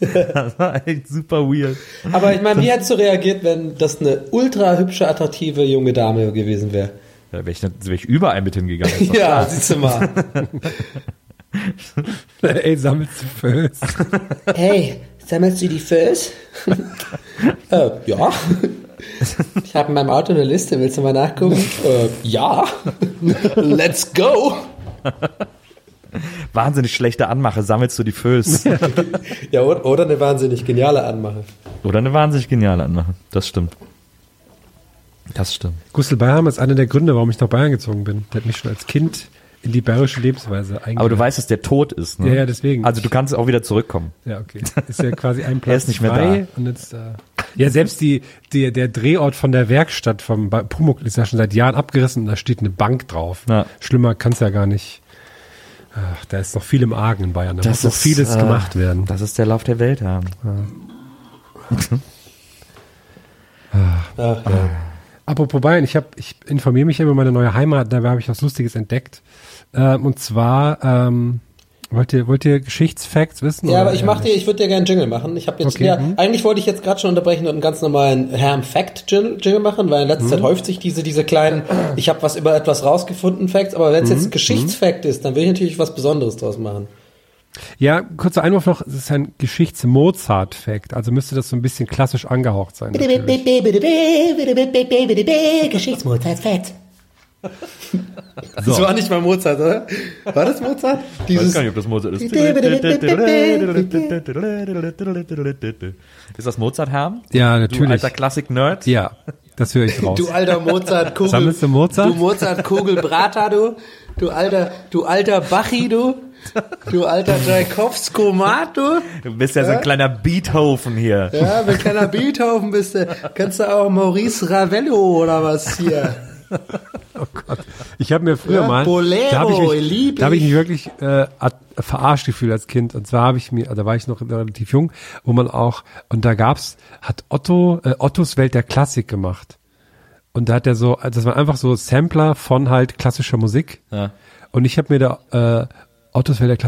Das war echt super weird. Aber ich meine, wie hättest du reagiert, wenn das eine ultra hübsche, attraktive junge Dame gewesen wäre? Da wäre ich, wär ich überall mit hingegangen. *laughs* Ja, siehst du mal. *laughs* Ey, sammelst du Föß? *laughs* Hey, sammelst du die Föß? *laughs* äh, ja. Ich habe in meinem Auto eine Liste, willst du mal nachgucken? äh, ja. Let's go. Wahnsinnig schlechte Anmache, sammelst du die Föß? Ja, oder, eine wahnsinnig geniale Anmache. Oder eine wahnsinnig geniale Anmache. Das stimmt. Das stimmt. Gustl Bayerhammer ist einer der Gründe, warum ich nach Bayern gezogen bin. Der hat mich schon als Kind in die bayerische Lebensweise eingegangen. Aber du weißt, dass der tot ist, ne? Ja, ja, deswegen. Also du kannst auch wieder zurückkommen. Ja, okay. Ist ja quasi ein *laughs* Platz Er ist nicht mehr frei und jetzt äh, ja selbst die, die der Drehort von der Werkstatt vom Pumuckl ist ja schon seit Jahren abgerissen und da steht eine Bank drauf. Ja. Schlimmer kann's ja gar nicht. Ach, da ist noch viel im Argen in Bayern. Da muss noch ist, vieles äh, gemacht werden. Das ist der Lauf der Welt haben. *laughs* Ach, ja. Apropos Bayern, ich habe ich informiere mich ja über meine neue Heimat, da habe ich was Lustiges entdeckt. Ähm, und zwar ähm, wollt ihr wollt ihr Geschichtsfacts wissen? Ja, aber ich mach dir, ich würde dir gerne einen Jingle machen. Ich habe jetzt, Okay, ja, hm. eigentlich wollte ich jetzt gerade schon unterbrechen und einen ganz normalen Herrn Fact Jingle machen, weil in letzter. Zeit häuft sich diese, diese kleinen, ich habe was über etwas rausgefunden Facts, aber wenn es jetzt Geschichtsfact ist, dann will ich natürlich was Besonderes draus machen. Ja, kurzer Einwurf noch, es ist ein Geschichts-Mozart-Fact, also müsste das so ein bisschen klassisch angehaucht sein. Geschichtsmozart-Fact. Das war nicht mal Mozart, oder? War das Mozart? Ich weiß Dieses, gar nicht, ob das Mozart ist. Ist das Mozart, Herr? Ja, Du natürlich. alter Klassik-Nerd? Ja, das höre ich raus. du alter Mozart-Kugel. Sammelst du Mozart? Du Mozart-Kugelbrater, du. Du alter, du alter Bachi, du. Du alter Tchaikovskomat, du. Du bist ja so ein kleiner Beethoven hier. Ja, wenn kleiner Beethoven bist, du, kannst du auch Maurice Ravello oder was hier. Ich habe mir früher Ja, mal, Bolero, da habe ich, mich- da hab ich ich. mich wirklich äh, verarscht gefühlt als Kind. Und zwar habe ich mir, da war ich noch relativ jung, wo man auch, und da gab's, hat Otto, äh, Ottos Welt der Klassik gemacht. Und da hat er so, das war einfach so Sampler von halt klassischer Musik. Ja. Und ich habe mir da äh, Ottos Welt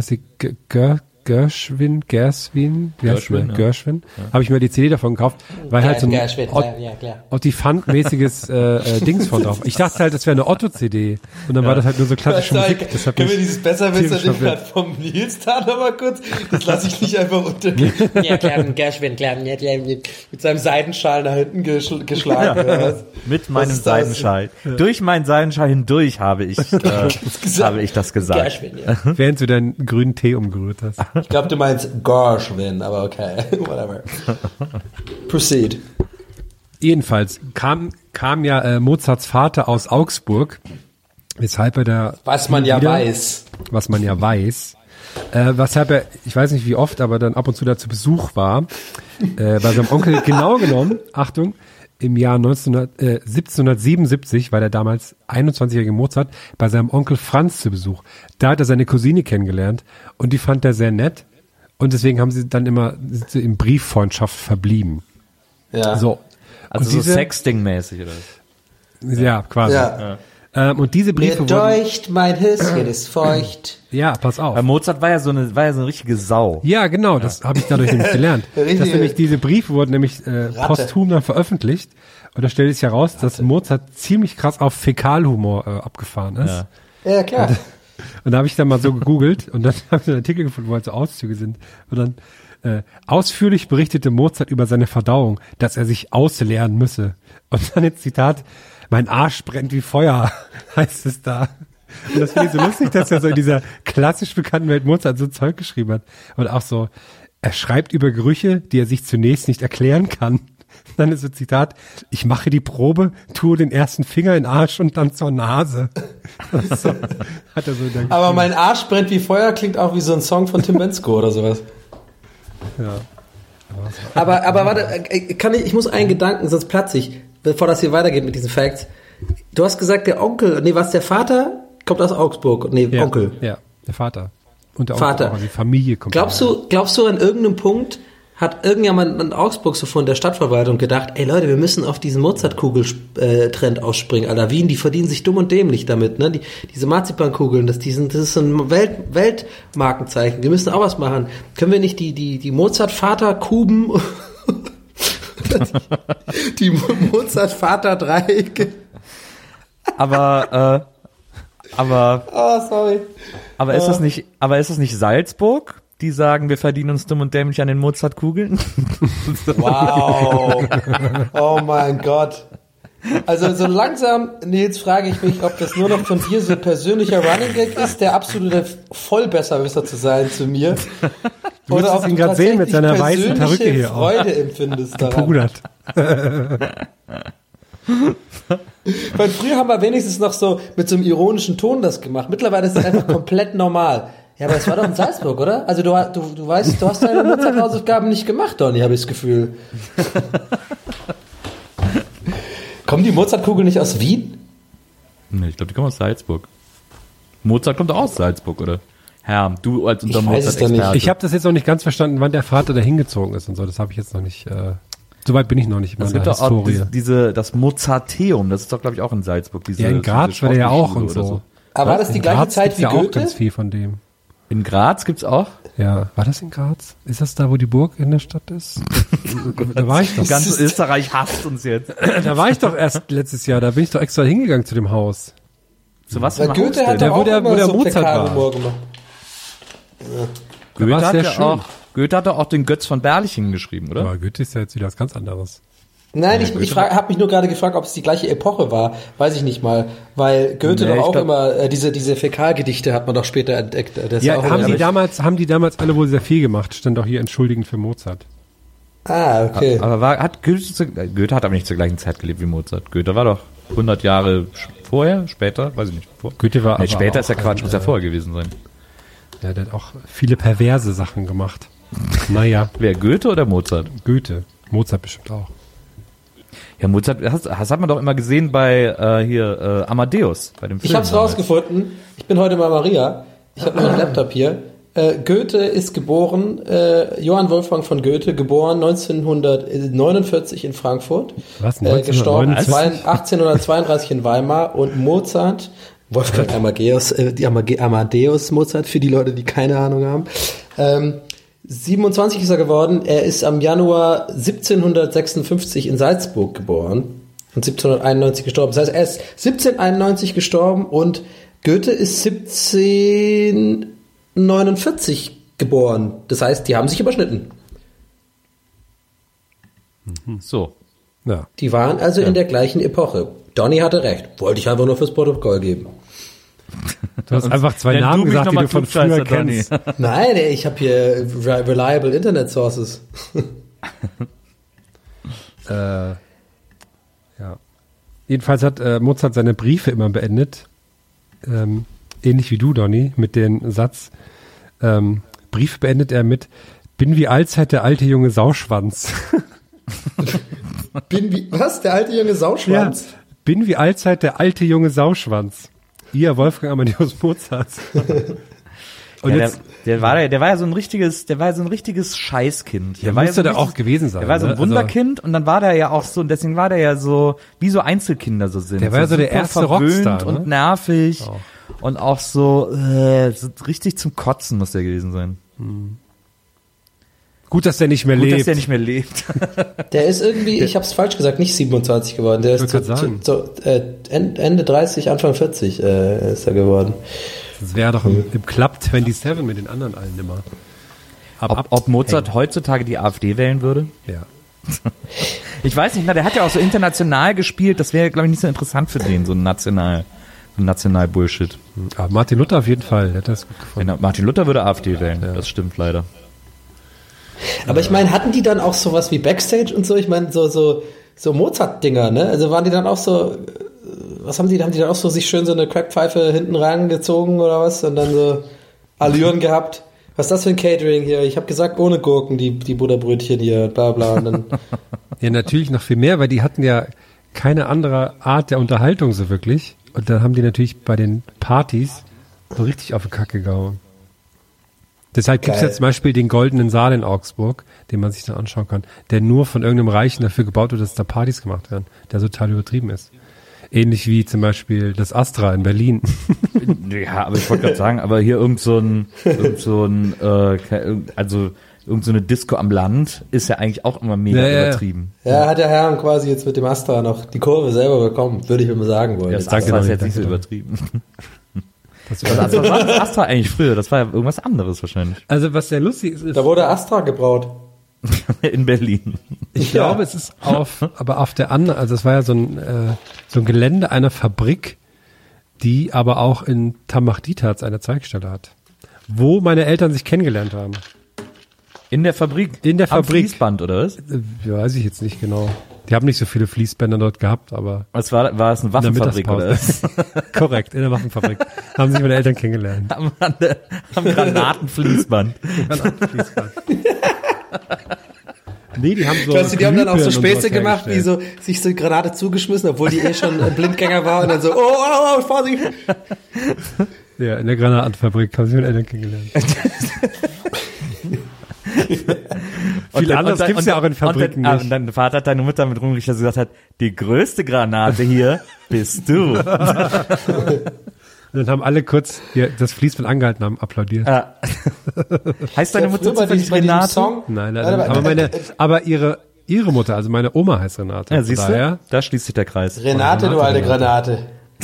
Gershwin, Gershwin, Gershwin, ja. Gershwin. Habe ich mir die CD davon gekauft, weil halt so ein Gershwin, Ot- ja, klar. Ottifant-mäßiges äh, äh, Dings von drauf. Ich dachte halt, das wäre eine Otto-CD. Und dann war das halt nur so klassische Musik. Das hat können wir dieses Besserwisser tierisch den verwirrt. gerade vom Nils da nochmal kurz? Das lasse ich nicht einfach untergehen. Ja, klar, Gershwin, klar, ja, mit seinem Seidenschal nach hinten geschl geschlagen. was? Mit meinem das? Seidenschal. Durch meinen Seidenschal hindurch habe ich, äh, *laughs* habe ich das gesagt. Gershwin, ja. Während du deinen grünen Tee umgerührt hast. Ich glaube, du meinst Gershwin, aber okay, *laughs* whatever. Proceed. Jedenfalls kam, kam ja äh, Mozarts Vater aus Augsburg, weshalb er da Was man ja wieder- weiß. was man ja weiß. Äh, weshalb er, ich weiß nicht wie oft, aber dann ab und zu da zu Besuch war, äh, bei seinem Onkel *laughs* genau genommen, Achtung, im Jahr 1900, äh, 1777 war der damals 21-jährige Mozart bei seinem Onkel Franz zu Besuch. Da hat er seine Cousine kennengelernt und die fand er sehr nett und deswegen haben sie dann immer sind sie in Brieffreundschaft verblieben. Ja. So. Also Und so Sexting-mäßig oder was? Ja, quasi. Ja. Ähm, und diese Mir Briefe wurden, deucht, mein Höschen ist feucht. *clears throat* ja, pass auf. Weil Mozart war ja so eine, war ja so eine richtige Sau. Ja, genau, das habe ich dadurch nämlich gelernt. *laughs* Dass nämlich diese Briefe wurden nämlich äh, Ratte. posthum dann veröffentlicht. Und da stellt sich heraus, dass Mozart ziemlich krass auf Fäkalhumor äh, abgefahren ist. Ja. Ja, klar. *laughs* Und da habe ich dann mal so gegoogelt und dann *laughs* habe ich einen Artikel gefunden, wo halt so Auszüge sind. Und dann äh, ausführlich berichtete Mozart über seine Verdauung, dass er sich ausleeren müsse. Und dann jetzt Zitat, mein Arsch brennt wie Feuer, *laughs* heißt es da. Und das finde ich so lustig, dass er so in dieser klassisch bekannten Welt Mozart so Zeug geschrieben hat. Und auch so, er schreibt über Gerüche, die er sich zunächst nicht erklären kann. *laughs* Dann ist so Zitat, ich mache die Probe, tue den ersten Finger in den Arsch und dann zur Nase. *laughs* So, hat er so Aber mein Arsch brennt wie Feuer klingt auch wie so ein Song von Tim Bensko oder sowas. Ja. Aber, aber warte, äh, kann ich, ich muss einen Gedanken, sonst platze ich, bevor das hier weitergeht mit diesen Facts. Du hast gesagt, der Onkel, nee, was, der Vater kommt aus Augsburg, nee, Ja, Onkel. Ja, der Vater. Und der Vater. Onkel auch, die Familie kommt. Glaubst du, glaubst du, an irgendeinem Punkt hat irgendjemand in Augsburg so von der Stadtverwaltung gedacht, ey Leute, wir müssen auf diesen Mozartkugel-Trend ausspringen. Alter, Wien, die verdienen sich dumm und dämlich damit, ne? Die, diese Marzipankugeln, das, die sind, das ist so ein Welt, Weltmarkenzeichen. Wir müssen auch was machen. Können wir nicht die, die, die Mozart-Vater-Kuben, *laughs* die Mozart-Vater-Dreiecke, Aber, äh, aber, oh, sorry. aber ist das nicht, aber ist das nicht Salzburg? Die sagen, wir verdienen uns dumm und dämlich an den Mozartkugeln? Wow. *laughs* Oh mein Gott. Also so langsam, Nils, frage ich mich, ob das nur noch von dir so ein persönlicher Running Gag ist, der absolute Vollbesserwisser zu sein zu mir. Du müsstest ihn grad sehen mit seiner weißen Perücke hier auch. Freude empfindest daran. Pudert. Weil früher haben wir wenigstens noch so mit so einem ironischen Ton das gemacht. Mittlerweile ist das einfach komplett normal. Ja, aber es war doch in Salzburg, oder? Also du, du, du weißt, du hast deine Mozart-Hausaufgaben nicht gemacht, Donny, habe ich das Gefühl. Kommen die Mozartkugeln nicht aus Wien? Nee, ich glaube, die kommen aus Salzburg. Mozart kommt auch aus Salzburg, oder? Herr, du als unser Ich. Mozart-Experte. Ich habe das jetzt noch nicht ganz verstanden, wann der Vater da hingezogen ist und so. Das habe ich jetzt noch nicht. Äh, Soweit bin ich noch nicht in Es gibt doch auch Historie. diese, diese, das Mozarteum, das ist doch, glaube ich, auch in Salzburg. Diese, ja, in Graz war der ja auch und so. oder Aber war das die gleiche Graz Zeit wie ja auch Goethe? ganz viel von dem. In Graz gibt's auch? Ja, war das in Graz? Ist das da, wo die Burg in der Stadt ist? *laughs* da war ich doch. Ganz Österreich hasst uns jetzt. *clears throat* Da war ich doch erst letztes Jahr. Da bin ich doch extra hingegangen zu dem Haus. Zu was Weil Goethe Haus hat doch wo auch der- immer wo der so Mozart war. Gemacht. Da Goethe hat, ja auch, Goethe hat doch auch den Götz von Berlichingen geschrieben, oder? Aber Goethe ist ja jetzt wieder was ganz anderes. Nein, ich, ich habe mich nur gerade gefragt, ob es die gleiche Epoche war. Weiß ich nicht mal. Weil Goethe Nee, doch auch glaub- immer, äh, diese, diese Fäkalgedichte hat man doch später entdeckt. Das ist Ja, auch haben die damals, haben die damals alle wohl sehr viel gemacht. Stand doch hier entschuldigend für Mozart. Ah, okay. Aber war, hat Goethe, zu, äh, Goethe hat aber nicht zur gleichen Zeit gelebt wie Mozart. Goethe war doch 100 Jahre vorher, später, weiß ich nicht. Vor. Goethe war nee, aber später auch ist ja Quatsch, ein, muss ja äh, vorher gewesen sein. Ja, der hat auch viele perverse Sachen gemacht. *laughs* Naja, Wer, Goethe oder Mozart? Goethe. Mozart bestimmt auch. Ja, Mozart, das, das hat man doch immer gesehen bei äh, hier äh, Amadeus, bei dem Film. Ich habe es damals. rausgefunden. Ich bin heute mal Maria. Ich habe meinen Laptop hier. Äh, Goethe ist geboren, äh, Johann Wolfgang von Goethe, geboren 1949 in Frankfurt. Was, Äh, gestorben 1949? zwei- 1832 in Weimar. Und Mozart, Wolfgang Amadeus, äh, die Amadeus Mozart, für die Leute, die keine Ahnung haben, Ähm, 27 ist er geworden. Er ist am Januar 1756 in Salzburg geboren und 1791 gestorben. Das heißt, er ist 1791 gestorben und Goethe ist 1749 geboren. Das heißt, die haben sich überschnitten. So. Ja. Die waren also in der gleichen Epoche. Donny hatte recht. Wollte ich einfach nur fürs Protokoll geben. Du hast einfach zwei Nenn Namen gesagt, die du von früher kennst. *laughs* Nein, ey, ich habe hier re- reliable Internet Sources. *laughs* Äh, ja. Jedenfalls hat äh, Mozart seine Briefe immer beendet, ähm, ähnlich wie du, Donny, mit dem Satz, ähm, Brief beendet er mit, bin wie allzeit der alte junge Sauschwanz. *laughs* Bin wie, was? Der alte junge Sauschwanz? bin wie allzeit der alte junge Sauschwanz. Ihr Wolfgang Amadeus Mozart. *laughs* Und Ja, der, jetzt der war ja, der war ja so ein richtiges, der war ja so ein richtiges Scheißkind. Der war müsste ja so ein der auch gewesen sein, Der war so ein ne? Also- Wunderkind und dann war der ja auch so, und deswegen war der ja so, wie so Einzelkinder so sind. Der war ja so der super erste Rockstar, ne? und nervig und auch so, äh, so richtig zum Kotzen muss der gewesen sein. Gut, dass der nicht mehr Gut, lebt. dass der nicht mehr lebt. *laughs* Der ist irgendwie, ich habe es falsch gesagt, nicht 27 geworden. Der ist grad sagen. so, äh, End- Ende 30, Anfang 40 äh, ist er geworden. das wäre doch im, im Club 27 mit den anderen allen immer. Ab, Ob, ob Mozart heutzutage die AfD wählen würde? Ja. *laughs* Ich weiß nicht, na, der hat ja auch so international gespielt, das wäre, glaube ich, nicht so interessant für den, so ein national, so ein national Bullshit. Aber Martin Luther auf jeden Fall, der hat das gut gefunden. Er- Martin Luther würde AfD wählen, das stimmt leider. Aber ich meine, hatten die dann auch sowas wie Backstage und so? Ich meine, so, so, so Mozart-Dinger, ne? Also waren die dann auch so, äh, was haben die, haben die dann auch so sich schön so eine Crackpfeife hinten reingezogen oder was? Und dann so Allüren gehabt? Was ist das für ein Catering hier? Ich habe gesagt, ohne Gurken, die, die Butterbrötchen hier, bla bla. Und dann, *laughs* Ja, natürlich noch viel mehr, weil die hatten ja keine andere Art der Unterhaltung so wirklich. Und dann haben die natürlich bei den Partys so richtig auf die Kacke gehauen. Deshalb gibt es ja zum Beispiel den Goldenen Saal in Augsburg, den man sich dann anschauen kann, der nur von irgendeinem Reichen dafür gebaut wird, dass da Partys gemacht werden, der total übertrieben ist. Ähnlich wie zum Beispiel das Astra in Berlin. *laughs* Ja, aber ich wollte gerade sagen, aber hier irgend so ein, irgend so ein äh, also irgend so eine Disco am Land ist ja eigentlich auch immer mega Ja, ja, ja. übertrieben. ja, hat der Herr quasi jetzt mit dem Astra noch die Kurve selber bekommen, würde ich mal sagen wollen. Das Astra danke, ist jetzt nicht so übertrieben. Das Was, was war das Astra eigentlich früher? Das war ja irgendwas anderes wahrscheinlich. also was sehr lustig ist, ist Da wurde Astra gebraut. *laughs* In Berlin. Ich glaube, es ist auf, aber auf der anderen, also es war ja so ein, äh, so ein Gelände einer Fabrik, die aber auch in Tamach-Dietz eine Zeigstelle hat. Wo meine Eltern sich kennengelernt haben. In der Fabrik. In der Am Fabrik. Fließband, oder was? Äh, weiß ich jetzt nicht genau. Die haben nicht so viele Fließbänder dort gehabt, aber Was war, war es eine Waffenfabrik, oder. *laughs* Korrekt, in der Waffenfabrik. haben sich meine Eltern kennengelernt. Am, an der- am Granatenfließband. Nee, die haben so. Weißt du, die haben dann auch so Späße gemacht, wie so, sich so eine Granate zugeschmissen, obwohl die eh schon ein Blindgänger war und dann so, oh, oh, oh, Vorsicht. Ja, in der Granatenfabrik haben sich meine Eltern kennengelernt. *laughs* *laughs* Viel anderes gibt's ja auch in und Fabriken dann, nicht. Und dein Vater hat deine Mutter mit rumgekriegt, dass sie gesagt hat, die größte Granate hier bist du. Und dann haben alle kurz ja, das Fließband angehalten, haben applaudiert. Ah. heißt deine Mutter Früher bei zufällig Renate? Song, Nein, nein, nein. Aber meine, aber ihre, ihre Mutter, also meine Oma heißt Renate. Ja, siehst daher, du? Da schließt sich der Kreis. Renate, du Renate, alte Renate.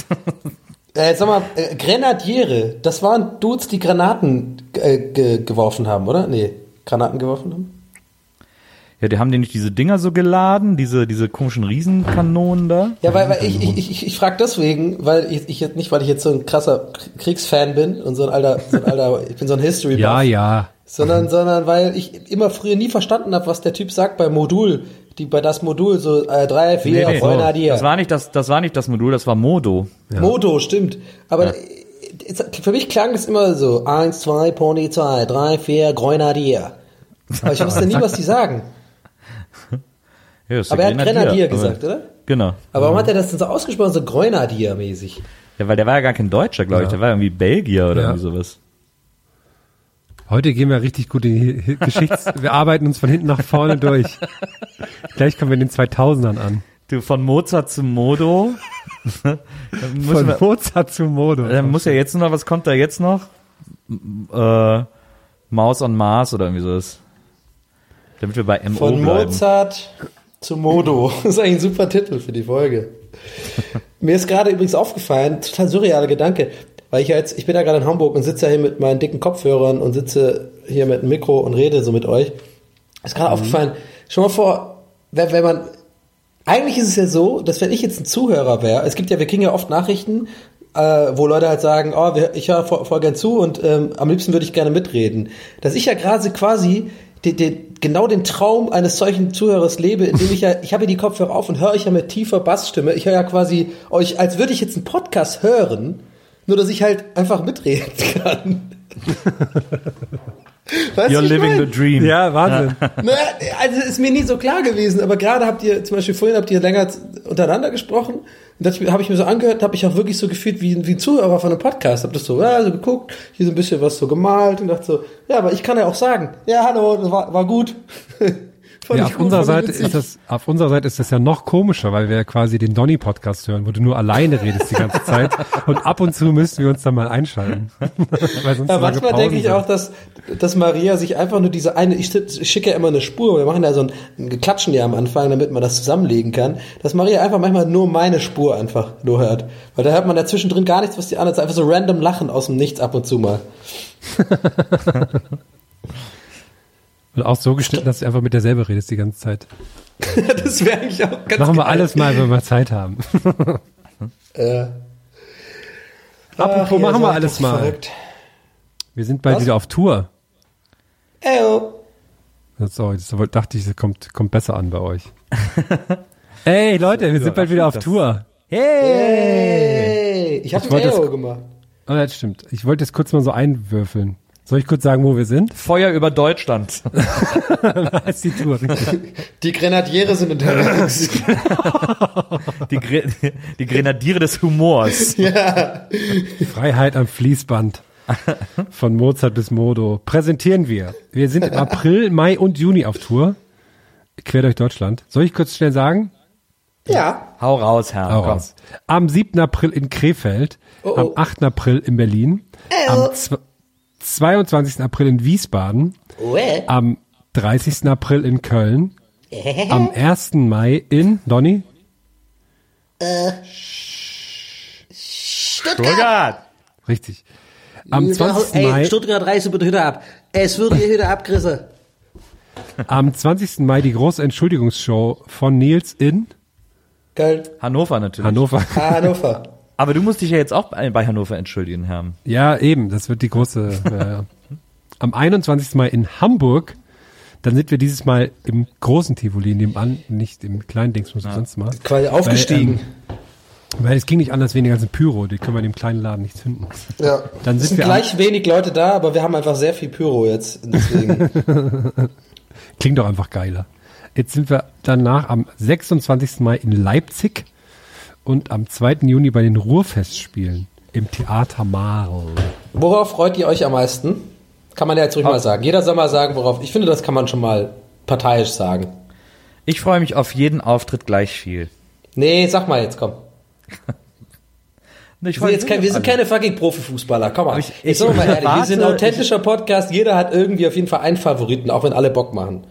Granate. *laughs* äh, sag mal, äh, Grenadiere, das waren Dudes, die Granaten äh, ge geworfen haben, oder? Nee, Granaten geworfen haben? Ja, die haben die nicht diese Dinger so geladen, diese, diese komischen Riesenkanonen da? Ja, weil, weil ich, ich, ich, ich frage deswegen, weil ich, ich jetzt nicht, weil ich jetzt so ein krasser Kriegsfan bin und so ein alter, so ein alter *laughs* ich bin so ein History Ja, Buff, ja. sondern, sondern weil ich immer früher nie verstanden habe, was der Typ sagt bei Modul, die bei das Modul so äh, drei, vier, Nee, nee, Grenadier. Das war nicht das, das war nicht das Modul, das war Modo. Modo, stimmt. Aber es- für mich klang das immer so, eins, zwei, Polizei, drei, vier, Grenadier. Aber ich *laughs* wusste nie, was die sagen. Ja, Aber er hat Grenadier aber- gesagt, oder? Genau. Aber warum hat er das denn so ausgesprochen, so Grenadier-mäßig? Ja, weil der war ja gar kein Deutscher, glaube ich. Ja. Der war irgendwie Belgier oder Ja. irgendwie sowas. Heute gehen wir richtig gut in die Hi- Geschichts... *laughs* wir arbeiten uns von hinten nach vorne durch. *laughs* Gleich kommen wir in den 2000ern an. Du, von Mozart zu Modo. Von Mozart zu Modo. dann muss ja jetzt noch, was kommt da jetzt noch? Äh, Maus on Mars oder irgendwie so ist. Damit wir bei MO Von bleiben. Mozart zu Modo. *laughs* Das ist eigentlich ein super Titel für die Folge. Mir ist gerade übrigens aufgefallen, total surrealer Gedanke, weil ich ja jetzt, ich bin ja gerade in Hamburg und sitze ja hier mit meinen dicken Kopfhörern und sitze hier mit dem Mikro und rede so mit euch. Ist gerade aufgefallen, schon mal vor, wenn, wenn man, eigentlich ist es ja so, dass wenn ich jetzt ein Zuhörer wäre, es gibt ja, wir kriegen ja oft Nachrichten, äh, wo Leute halt sagen, oh, ich höre voll, voll gern zu und ähm, am liebsten würde ich gerne mitreden. Dass ich ja gerade quasi den, den, genau den Traum eines solchen Zuhörers lebe, indem ich ja, ich habe die Kopfhörer auf und höre euch ja mit tiefer Bassstimme. Ich höre ja quasi euch, als würde ich jetzt einen Podcast hören, nur dass ich halt einfach mitreden *laughs* kann. *laughs* weißt You're living mein? the dream. Ja, Wahnsinn. Naja, also ist mir nie so klar gewesen, aber gerade habt ihr, zum Beispiel vorhin habt ihr länger untereinander gesprochen und das habe ich mir so angehört, habe ich auch wirklich so gefühlt wie, wie ein Zuhörer von einem Podcast. Hab das so, ja, so geguckt, hier so ein bisschen was so gemalt und dachte so, ja, aber ich kann ja auch sagen, ja, hallo, das war, war gut. *laughs* Fand Ja, auf unserer Seite witzig. ist das, auf unserer Seite ist das ja noch komischer, weil wir ja quasi den Donny Podcast hören, wo du nur alleine redest die ganze Zeit und ab und zu müssen wir uns dann mal einschalten. *laughs* weil sonst Ja, manchmal denke ich sind. auch, dass, dass Maria sich einfach nur diese eine, ich schicke ja immer eine Spur, wir machen ja so ein, ein Klatschen ja am Anfang, damit man das zusammenlegen kann, dass Maria einfach manchmal nur meine Spur einfach nur hört. Weil da hört man ja zwischendrin gar nichts, was die anderen einfach so random lachen aus dem Nichts ab und zu mal. *laughs* *laughs* Und auch so geschnitten, dass du einfach mit selber redest die ganze Zeit. *laughs* das wäre eigentlich auch ganz Machen wir geil. alles mal, wenn wir Zeit haben. *laughs* Äh, Apropos, ach, machen wir alles mal. Verrückt. Wir sind bald Was? wieder auf Tour. Eyo. So, das dachte ich, das kommt, kommt besser an bei euch. *laughs* Ey, Leute, wir sind bald wieder auf das- Tour. Hey, ich habe ein das- Eyo gemacht. Oh, das stimmt. Ich wollte es kurz mal so einwürfeln. Soll ich kurz sagen, wo wir sind? Feuer über Deutschland. *laughs* Da ist die Tour, richtig. Die Grenadiere sind unterwegs. *laughs* Die, Gre die Grenadiere des Humors. Freiheit am Fließband. Von Mozart bis Modo. Präsentieren wir. Wir sind im April, Mai und Juni auf Tour. Quer durch Deutschland. Soll ich kurz schnell sagen? ja. Hau raus, Herr. Hau raus. Am 7. April in Krefeld. Oh, oh. Am 8. April in Berlin. Am zw- 22. April in Wiesbaden. Am 30. April in Köln. Am 1. Mai in Donny. Stuttgart. Richtig. Am 20. Mai, Stuttgart reißt bitte Hütte ab. Es wird hier Hütte abgerissen. am 20. Mai die große Entschuldigungsshow von Nils in Köln. Hannover natürlich. Hannover. Ah, Hannover. Aber du musst dich ja jetzt auch bei bei Hannover entschuldigen, Herr. Ja, eben, das wird die große. ja. *laughs* Am 21. Mai in Hamburg. Dann sind wir dieses Mal im großen Tivoli nebenan, nicht im kleinen Dingsbus ja. sonst mal. Quasi aufgestiegen. Weil es ging nicht anders wegen der ganzen Pyro, die können wir in dem kleinen Laden nicht finden. ja. Dann es sind sind wir gleich wenig Leute da, aber wir haben einfach sehr viel Pyro jetzt. Deswegen. *laughs* Klingt doch einfach geiler. Jetzt sind wir danach am 26. Mai in Leipzig und am 2. Juni bei den Ruhrfestspielen im Theater Marl. Worauf freut ihr euch am meisten? Kann man ja jetzt ruhig mal sagen. Jeder soll mal sagen, worauf. Ich finde, das kann man schon mal parteiisch sagen. Ich freue mich auf jeden Auftritt gleich viel. Nee, sag mal jetzt, komm. *laughs* Ich Wir jetzt kein, wir auf sind keine fucking Profifußballer. Komm mal. ich- ich wir mal ehrlich. Wir sind ein authentischer Podcast. Jeder hat irgendwie auf jeden Fall einen Favoriten, auch wenn alle Bock machen.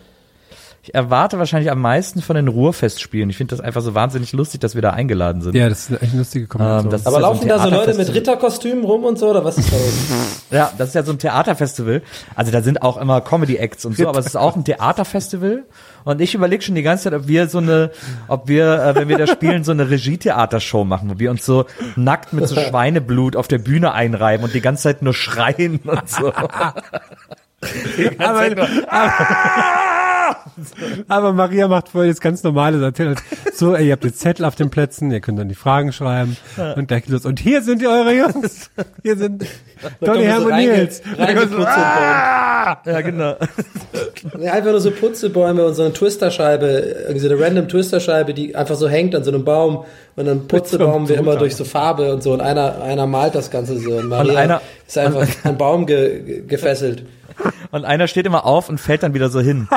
Ich erwarte wahrscheinlich am meisten von den Ruhrfestspielen. Ich finde das einfach so wahnsinnig lustig, dass wir da eingeladen sind. Ja, das ist echt eine lustige Kombination. Ähm, Aber ja so laufen da so Leute mit. Ritterkostümen rum und so, oder was ist da los? *laughs* Ja, das ist ja so ein Theaterfestival. Also da sind auch immer Comedy-Acts und so, aber es ist auch ein Theaterfestival. Und ich überlege schon die ganze Zeit, ob wir so eine, ob wir, äh, wenn wir da spielen, so eine Regietheatershow machen, wo wir uns so nackt mit so Schweineblut auf der Bühne einreiben und die ganze Zeit nur schreien und so. *laughs* Die ganze Zeit nur, Aber *laughs* Maria macht vorher das ganz normale uns, so, ey, ihr habt jetzt Zettel auf den Plätzen, ihr könnt dann die Fragen schreiben und gleich los. Und hier sind die eure Jungs. Hier sind Donny, Herm so und Nils. reingeputzt ja, genau. Ja, einfach nur so Putzelbäume und so eine Twisterscheibe, irgendwie so eine random Twisterscheibe, die einfach so hängt an so einem Baum und dann Putzelbaum wir immer durch so Farbe und so und einer, einer malt das Ganze so und Maria einer- ist einfach an Baum ge, ge, gefesselt. Und einer steht immer auf und fällt dann wieder so hin.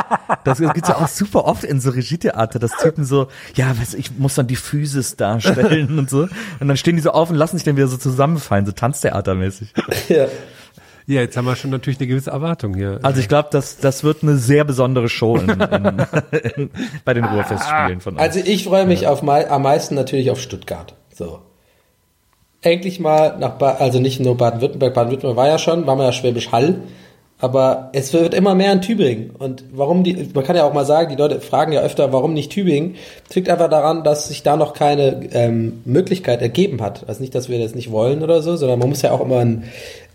Das gibt's ja auch super oft in so Regietheater, dass Typen so, ja, was, ich muss dann die Physis darstellen und so. Und dann stehen die so auf und lassen sich dann wieder so zusammenfallen, so Tanztheatermäßig. Ja. Ja, jetzt haben wir schon natürlich eine gewisse Erwartung hier. Also ich glaube, das, das wird eine sehr besondere Show in, in, in, bei den Ruhrfestspielen von uns. Also ich freue mich auf mei am meisten natürlich auf Stuttgart. So. Endlich mal nach ba also nicht nur Baden-Württemberg, Baden-Württemberg war ja schon, war man ja Schwäbisch Hall, aber es wird immer mehr in Tübingen. Und warum die, man kann ja auch mal sagen, die Leute fragen ja öfter, warum nicht Tübingen? Das liegt einfach daran, dass sich da noch keine ähm, Möglichkeit ergeben hat. Also nicht, dass wir das nicht wollen oder so, sondern man muss ja auch immer ein,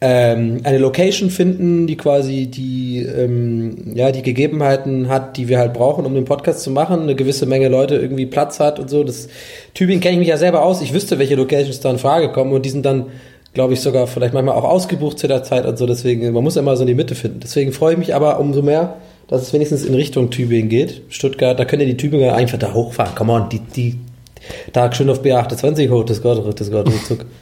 ähm, eine Location finden, die quasi die, ähm, ja, die Gegebenheiten hat, die wir halt brauchen, um den Podcast zu machen. Eine gewisse Menge Leute irgendwie Platz hat und so. Das Tübingen kenne ich mich ja selber aus. Ich wüsste, welche Locations da in Frage kommen und die sind dann glaube ich, sogar vielleicht manchmal auch ausgebucht zu der Zeit und so. Deswegen, man muss immer so in die Mitte finden. Deswegen freue ich mich aber umso mehr, dass es wenigstens in Richtung Tübingen geht. Stuttgart, da können ja die Tübinger einfach da hochfahren. Come on, die, die, da schön auf B28 hoch, das Gott, das Gott, ruckzuck. *laughs*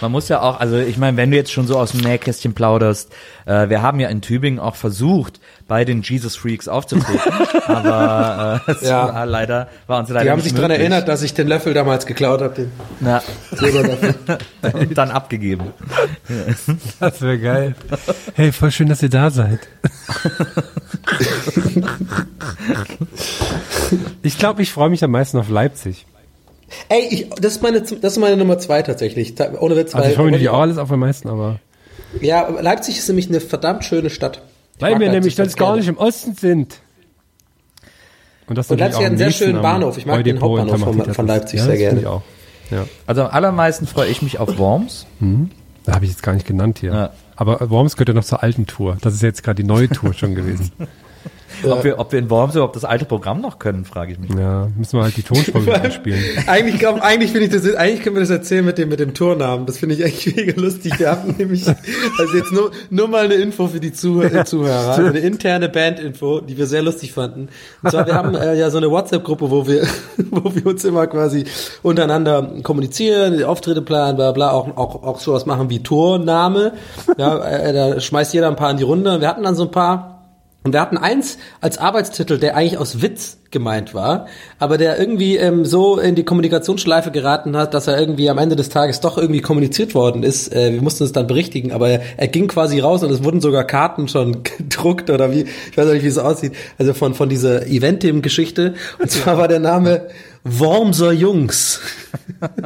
Man muss ja auch, also ich meine, wenn du jetzt schon so aus dem Nähkästchen plauderst, äh, wir haben ja in Tübingen auch versucht, bei den Jesus Freaks aufzutreten, *laughs* aber äh, es Ja. war leider war uns leider Die haben nicht sich daran erinnert, dass ich den Löffel damals geklaut habe, den Na, Silberlöffel. *laughs* und dann abgegeben. *laughs* Das wäre geil. Hey, voll schön, dass ihr da seid. ich glaube, ich freue mich am meisten auf Leipzig. Ey, ich, das, ist meine, das ist meine Nummer zwei tatsächlich. Ta- Ohne Witz. Also ich freue mich natürlich auch alles auf am meisten, aber Ja, Leipzig ist nämlich eine verdammt schöne Stadt. Weil wir Leipzig nämlich ganz ganz gar nicht im Osten sind. Und das Und Leipzig hat am einen sehr schönen am Bahnhof. Ich mag den Hauptbahnhof von- von Leipzig ja, sehr gerne. finde Ich auch. Ja. Also am allermeisten freue ich mich auf Worms. Da habe ich jetzt gar nicht genannt hier. Ja. Aber Worms gehört ja noch zur alten Tour. Das ist jetzt gerade die neue Tour schon gewesen. *laughs* *laughs* Ob, wir, ob wir in Worms überhaupt das alte Programm noch können, frage ich mich. Ja, müssen wir halt die Tonspur wieder *laughs* einspielen. Eigentlich, glaub, eigentlich finde ich das, eigentlich können wir das erzählen mit dem, mit dem Tournamen. Das finde ich eigentlich mega lustig. Wir haben nämlich, also jetzt nur, nur mal eine Info für die Zuhörer, Zuhörer. Also eine interne Bandinfo, die wir sehr lustig fanden. Und zwar, wir haben äh, ja so eine WhatsApp-Gruppe, wo wir, *laughs* wo wir uns immer quasi untereinander kommunizieren, die Auftritte planen, bla, bla, auch, auch, auch sowas machen wie Tourname. Ja, äh, da schmeißt jeder ein paar in die Runde. Und wir hatten dann so ein paar, und wir hatten eins als Arbeitstitel, der eigentlich aus Witz gemeint war, aber der irgendwie ähm, so in die Kommunikationsschleife geraten hat, dass er irgendwie am Ende des Tages doch irgendwie kommuniziert worden ist. Äh, wir mussten es dann berichtigen, aber er, er ging quasi raus und es wurden sogar Karten schon *laughs* gedruckt oder wie, ich weiß auch nicht, wie es aussieht, also von, von dieser Eventim-Geschichte. Und *laughs* zwar war der Name Wormser Jungs. *laughs*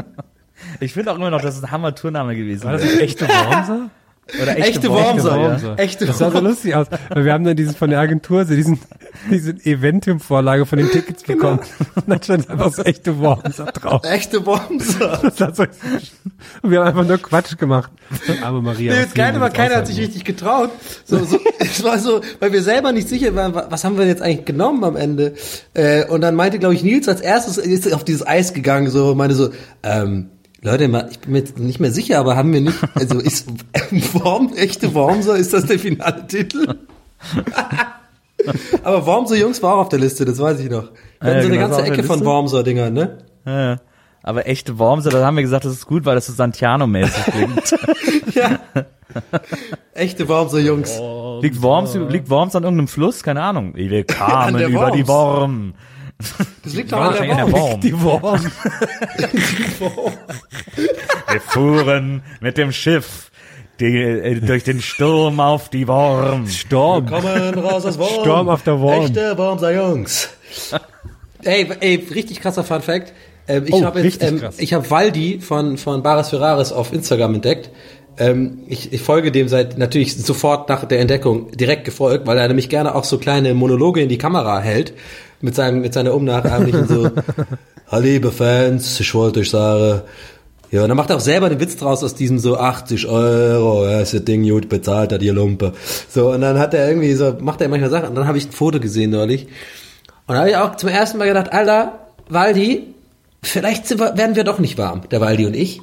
Ich finde auch immer noch, dass es ein Hammer-Tourname gewesen War das nicht echte Wormser? Oder Echte Wormser. Wormser. Echte Das sah so lustig aus. Weil wir haben dann dieses von der Agentur so diesen, diese Eventim-Vorlage von den Tickets bekommen. Und dann stand einfach so echte Wormser drauf. Echte Wormser. So, und wir haben einfach nur Quatsch gemacht. Aber Maria. Nee, das Geile war, keiner hat sich richtig getraut. So, so, *laughs* es war so, weil wir selber nicht sicher waren, wa- was haben wir jetzt eigentlich genommen am Ende. Äh, und dann meinte, glaube ich, Nils als erstes ist auf dieses Eis gegangen, so meinte so, ähm, Leute, ich bin mir jetzt nicht mehr sicher, aber haben wir nicht, *laughs* also ist Worm, echte Wormser, ist das der finale Titel? *laughs* aber Wormser Jungs war auch auf der Liste, das weiß ich noch. Wir Ja, hatten so eine genau, ganze Ecke von. Wormser-Dingern, ne? Ja. Aber echte Wormser, da haben wir gesagt, das ist gut, weil das so Santiano-mäßig klingt. *laughs* Ja. Echte Wormser Jungs. liegt, Worms, liegt Worms an irgendeinem Fluss? Keine Ahnung. Wir kamen über die. Worm. Das liegt doch an der Wahrscheinlich Worm. an Die Worm. *laughs* Wir fuhren mit dem Schiff die, äh, durch den Sturm auf die Worm. Sturm. Kommen raus aus Worm. Sturm auf der Worm. Echte Wormser Jungs. ey, ey, richtig krasser Fun Fact. Ähm, ich Oh, habe ähm, ich habe Waldi von von Baris Ferraris auf Instagram entdeckt. Ähm, ich, ich folge dem seit natürlich sofort nach der Entdeckung direkt gefolgt, weil er nämlich gerne auch so kleine Monologe in die Kamera hält mit seinem mit seiner unnachahmlichen so *laughs* Hallo liebe Fans, ich wollte euch sagen, ja, und dann macht er auch selber den Witz draus aus diesem so 80 Euro, ja, ist das Ding gut bezahlt hat, ihr Lumpe. So, und dann hat er irgendwie so, macht er manchmal Sachen, und dann habe ich ein Foto gesehen neulich. Und da habe ich auch zum ersten Mal gedacht, Alter, Waldi, vielleicht wir, werden wir doch nicht warm, der Waldi und ich.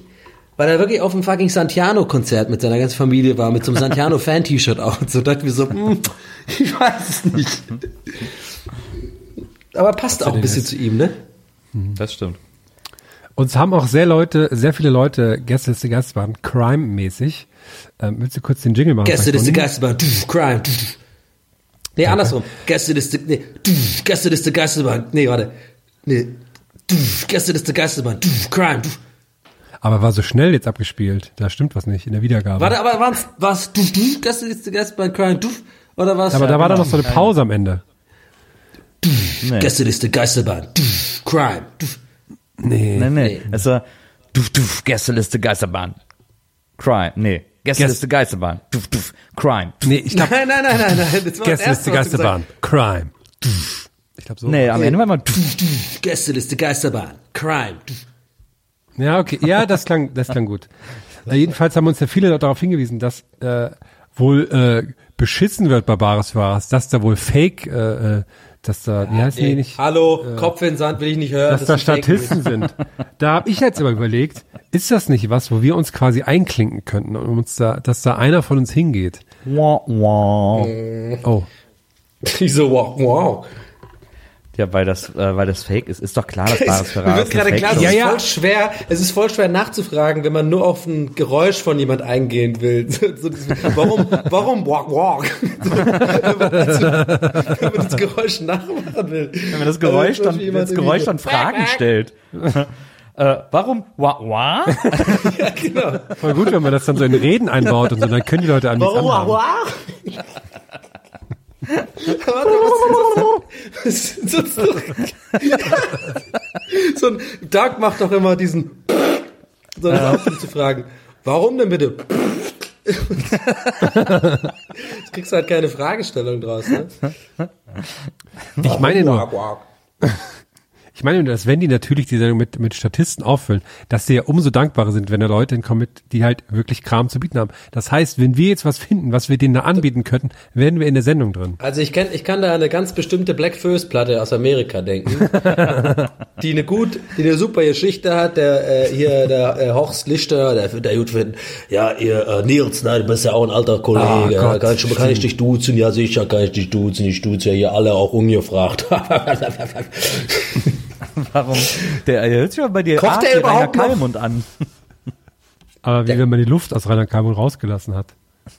Weil er wirklich auf dem fucking Santiano-Konzert mit seiner ganzen Familie war, mit so einem Santiano-Fan-T-Shirt *laughs* auch. Und so dachten wir so, hm, *laughs* ich weiß es nicht. Aber passt auch ein bisschen zu ihm, ne? Das stimmt. Uns haben auch sehr Leute, sehr viele Leute Gästeliste Gastbahn Crime-mäßig. Ähm, willst du kurz den Jingle machen? Gästeliste tuff, Crime. tuff. Nee, andersrum. Gästeliste, nee, tuff, Gästeliste Geisterbahn. Nee, warte. Nee, tuff, Gästeliste tuff, Crime. Aber war so schnell jetzt abgespielt. Da stimmt was nicht in der Wiedergabe. Warte, aber war's, war's, du, du, Gäste ist Gast bei Crime, du, oder was? aber da war doch noch so eine Pause am Ende. Nee. Gästeliste Geisterbahn, du, Crime, du. Nee. Nee, nee. Es war duf, duf, Gästeliste Geisterbahn. Crime. Nee. Gästeliste Geisterbahn. Duf, duf, Crime. Nee, ich glaube, Nein, nein, nein, nein, nein, das war das Gästeliste Geisterbahn. Crime. Ich glaube so. Nee, am Ende war duf, hast. Gästeliste Geisterbahn, Crime, du. Ja, okay. Ja, das klang, das klang gut. Äh, jedenfalls haben uns ja viele darauf hingewiesen, dass äh, wohl äh, beschissen wird bei Bares Wahres, dass da wohl Fake, äh, äh, dass da, wie heißen die nicht? Hallo, Kopf in den Sand will ich nicht hören. dass da Statisten sind. Da habe ich jetzt aber überlegt, ist das nicht was, wo wir uns quasi einklinken könnten, um uns da, dass da einer von uns hingeht? wah, wah. Oh, News. Ich so, wow, wow. Ja, weil das, äh, weil das Fake ist. Ist doch klar, dass *laughs* Bares Mir wird gerade klar, es Ja, ist ja. voll schwer, es ist voll schwer nachzufragen, wenn man nur auf ein Geräusch von jemand eingehen will. *laughs* So, so warum, warum walk, walk? *laughs* So, wenn, man, so, wenn man das Geräusch nachmachen will. Wenn man das Geräusch Also, dann, jemand das Geräusch dann Fragen stellt. äh, warum? Wah, wah? so- Ja, genau. voll gut, wenn man das dann so in Reden einbaut und so, dann können die Leute an Warum, anhaben. walk, Warte, was ist das? So, so, ein Doug macht doch immer diesen *laughs* so auch um zu fragen, warum denn bitte? *laughs* Jetzt kriegst du halt keine Fragestellung draus, ne? Ich meine nur. Ich meine, dass wenn die natürlich die Sendung mit, mit Statisten auffüllen, dass sie ja umso dankbarer sind, wenn da Leute hinkommen, mit, die halt wirklich Kram zu bieten haben. Das heißt, wenn wir jetzt was finden, was wir denen da anbieten könnten, werden wir in der Sendung drin. Also ich kenn, ich kann da eine ganz bestimmte Black First Platte aus Amerika denken, *laughs* die eine gut, die eine super Geschichte hat. Der äh, hier der äh, Horst Lichter, der der gut finden. Ja, ihr äh, Nils, ne, du bist ja auch ein alter Kollege. Ah, Gott, kann, ich, kann ich dich duzen? Ja, sicher kann ich dich duzen. Ich duze ja hier alle auch ungefragt. *laughs* *laughs* Warum? Der hört sich aber bei dir Kocht arg der Rainer überhaupt noch? Kalmund an. Aber wie wenn man die Luft aus Rainer Kalmund rausgelassen hat.